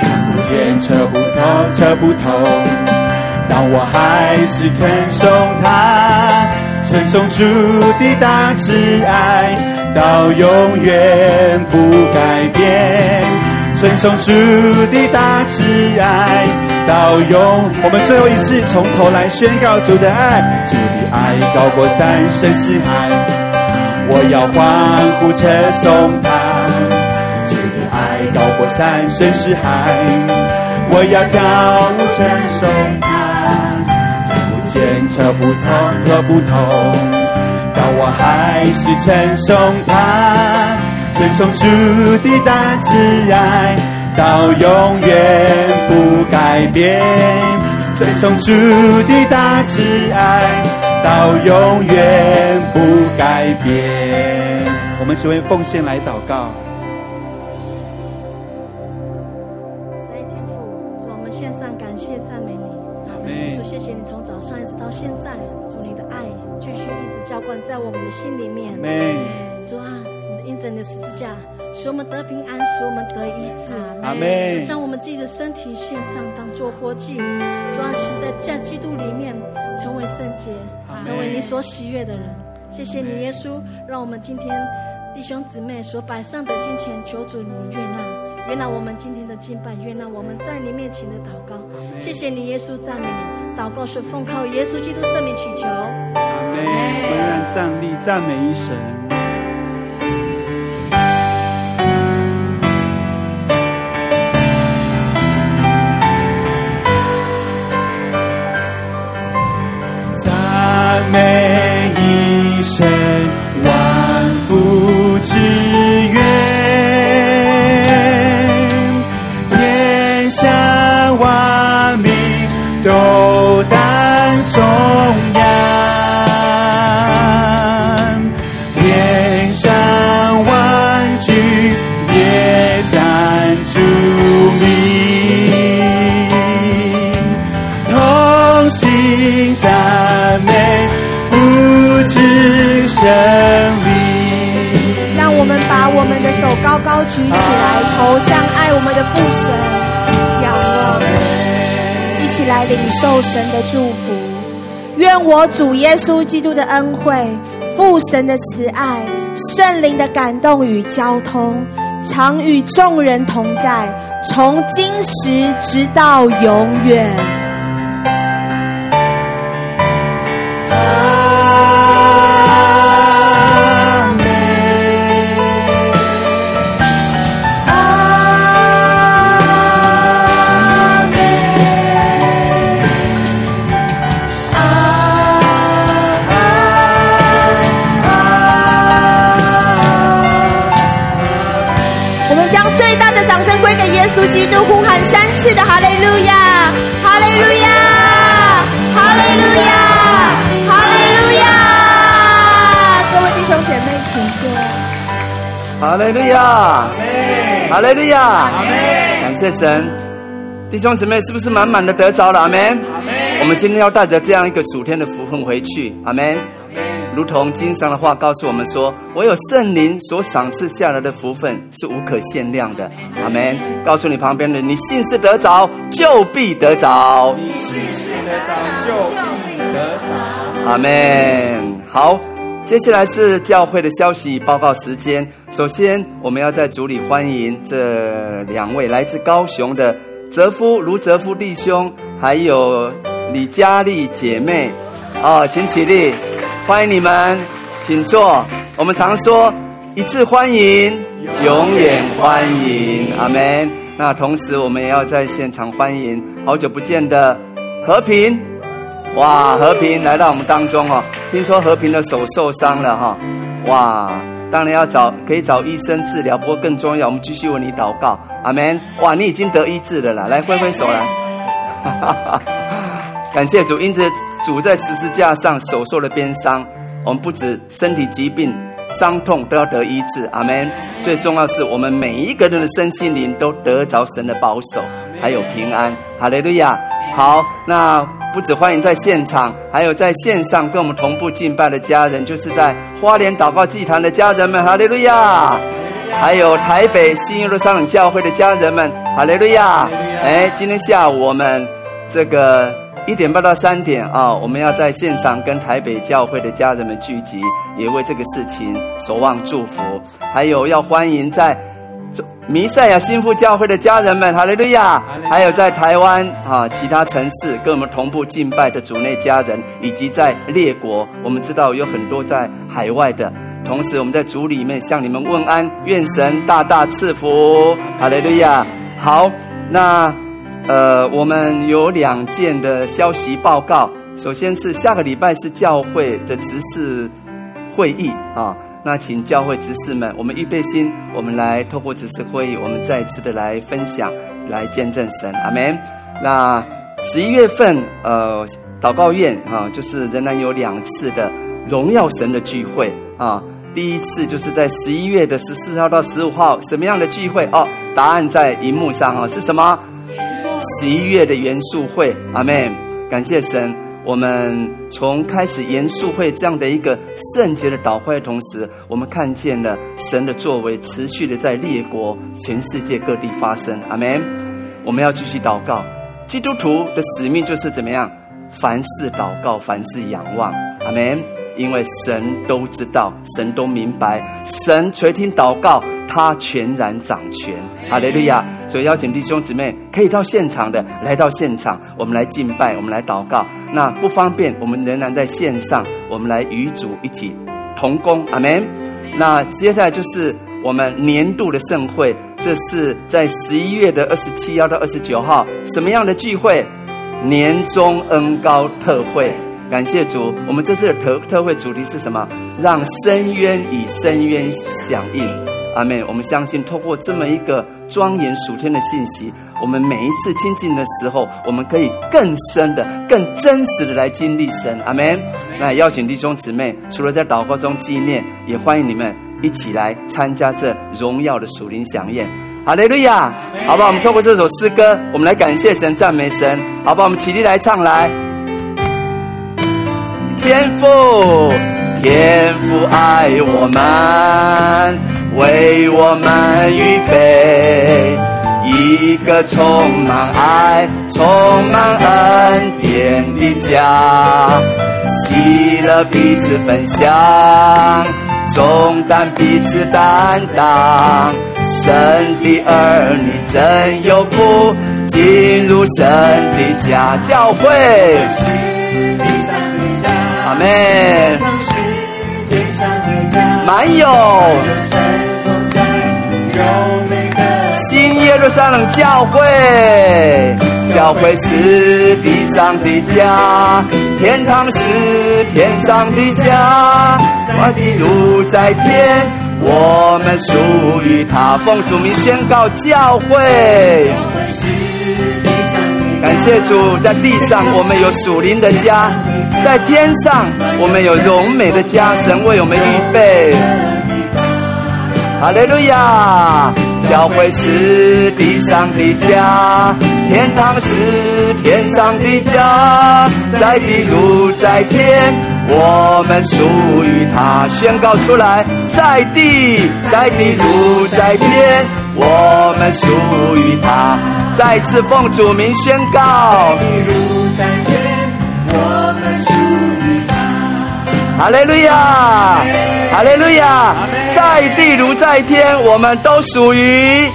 看不见测不透测不透，当我还是称颂他，称颂主的大慈爱，到永远不改变，称颂主的大慈爱。到永，我们最后一次从头来宣告主的爱，主的爱高过三生四海，我要欢呼称颂他。主的爱高过三生四海，我要跳舞称颂他。看不见测不透测不透，但我还是称颂他，称颂主的大慈爱。到永远不改变，称颂主的大慈爱，到永远不改变。我们只为奉献来祷告。在我们的心里面。主啊，你的印证的十字架。使我们得平安，使我们得医治。阿门。将我们自己的身体献上，当做活祭，主啊是在在基督里面成为圣洁，成为你所喜悦的人。谢谢你，耶稣，让我们今天弟兄姊妹所摆上的金钱，求主你悦纳，悦纳我们今天的敬拜，悦纳我们在你面前的祷告。谢谢你，耶稣，赞美你。祷告是奉靠耶稣基督圣名祈求。阿门。我们让站立赞美一神。头向爱我们的父神仰望，一起来领受神的祝福。愿我主耶稣基督的恩惠、父神的慈爱、圣灵的感动与交通，常与众人同在，从今时直到永远。基督呼喊三次的哈利路亚，哈利路亚，哈利路亚，哈利路亚！各位弟兄姐妹，请坐。哈利路亚，哈利路亚，感谢神。弟兄姊妹，是不是满满的得着了？阿门。我们今天要带着这样一个暑天的福分回去。阿门。如同经上的话告诉我们说：“唯有圣灵所赏赐下来的福分是无可限量的。”阿门。告诉你旁边的人，你信是得着，就必得着。你信是得着，就必得着。阿门。好，接下来是教会的消息报告时间。首先，我们要在主里欢迎这两位来自高雄的泽夫卢泽夫弟兄，还有李佳丽姐妹。哦，请起立。欢迎你们，请坐。我们常说一次欢迎，永远欢迎，阿门。那同时，我们也要在现场欢迎好久不见的和平。哇，和平来到我们当中哦。听说和平的手受伤了哈。哇，当然要找可以找医生治疗，不过更重要，我们继续为你祷告，阿门。哇，你已经得医治了啦，来挥挥手来。哈哈哈。感谢主，因此主在十字架上所受的鞭伤，我们不止身体疾病、伤痛都要得医治，阿门。最重要是我们每一个人的身心灵都得着神的保守，还有平安，哈利路亚。好，那不止欢迎在现场，还有在线上跟我们同步敬拜的家人，就是在花莲祷告祭坛的家人们，哈利路亚。还有台北新耶路撒冷教会的家人们，哈利路亚。哎，今天下午我们这个。一点半到三点啊，我们要在线上跟台北教会的家人们聚集，也为这个事情守望祝福。还有要欢迎在弥赛亚新妇教会的家人们，哈利路亚！还有在台湾啊其他城市跟我们同步敬拜的主内家人，以及在列国，我们知道有很多在海外的。同时，我们在主里面向你们问安，愿神大大赐福，哈利路亚！好，那。呃，我们有两件的消息报告。首先是下个礼拜是教会的执事会议啊，那请教会执事们，我们预备心，我们来透过执事会议，我们再次的来分享，来见证神，阿门。那十一月份，呃，祷告院啊，就是仍然有两次的荣耀神的聚会啊。第一次就是在十一月的十四号到十五号，什么样的聚会？哦，答案在荧幕上啊，是什么？十一月的元素会，阿门！感谢神，我们从开始元素会这样的一个圣洁的祷会的同时，我们看见了神的作为持续的在列国、全世界各地发生，阿门！我们要继续祷告，基督徒的使命就是怎么样？凡事祷告，凡事仰望，阿门。因为神都知道，神都明白，神垂听祷告，他全然掌权。哈利路亚！所以邀请弟兄姊妹可以到现场的，来到现场，我们来敬拜，我们来祷告。那不方便，我们仍然在线上，我们来与主一起同工。阿门。那接下来就是我们年度的盛会，这是在十一月的二十七号到二十九号，什么样的聚会？年终恩高特会。感谢主，我们这次的特特会主题是什么？让深渊与深渊响应。阿门。我们相信，透过这么一个庄严属天的信息，我们每一次亲近的时候，我们可以更深的、更真实的来经历神。阿门。那邀请弟兄姊妹，除了在祷告中纪念，也欢迎你们一起来参加这荣耀的属灵响宴。哈利路亚！好吧，我们透过这首诗歌，我们来感谢神、赞美神。好吧，我们起立来唱来。天父，天父爱我们，为我们预备一个充满爱、充满恩典的家，喜乐彼此分享，重担彼此担当，神的儿女真有福，进入神的家，教会，门，满有。新耶路撒冷教会，教会是地上的家，天堂是天上的家，我的路在天，我们属于他。奉主名宣告教会，感谢主，在地上我们有属灵的家，在天上我们有荣美的家，神为我们预备。哈利路亚！教会是地上的家，天堂是天上的家，在地如在天，我们属于他。宣告出来，在地，在地如在天，我们属于他。再次奉主名宣告，在地如在天，我们属于他。哈利路亚！哈利路亚，在地如在天，我们都属于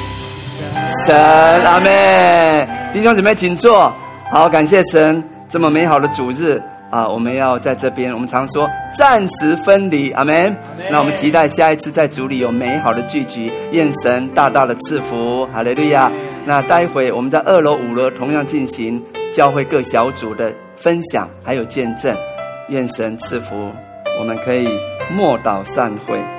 神。阿门。弟兄姊妹，请坐。好，感谢神这么美好的主日啊！我们要在这边，我们常说暂时分离。阿门。那我们期待下一次在主里有美好的聚集，愿神大大的赐福。哈利路亚。那待会我们在二楼、五楼同样进行教会各小组的分享，还有见证。愿神赐福，我们可以。默祷散会。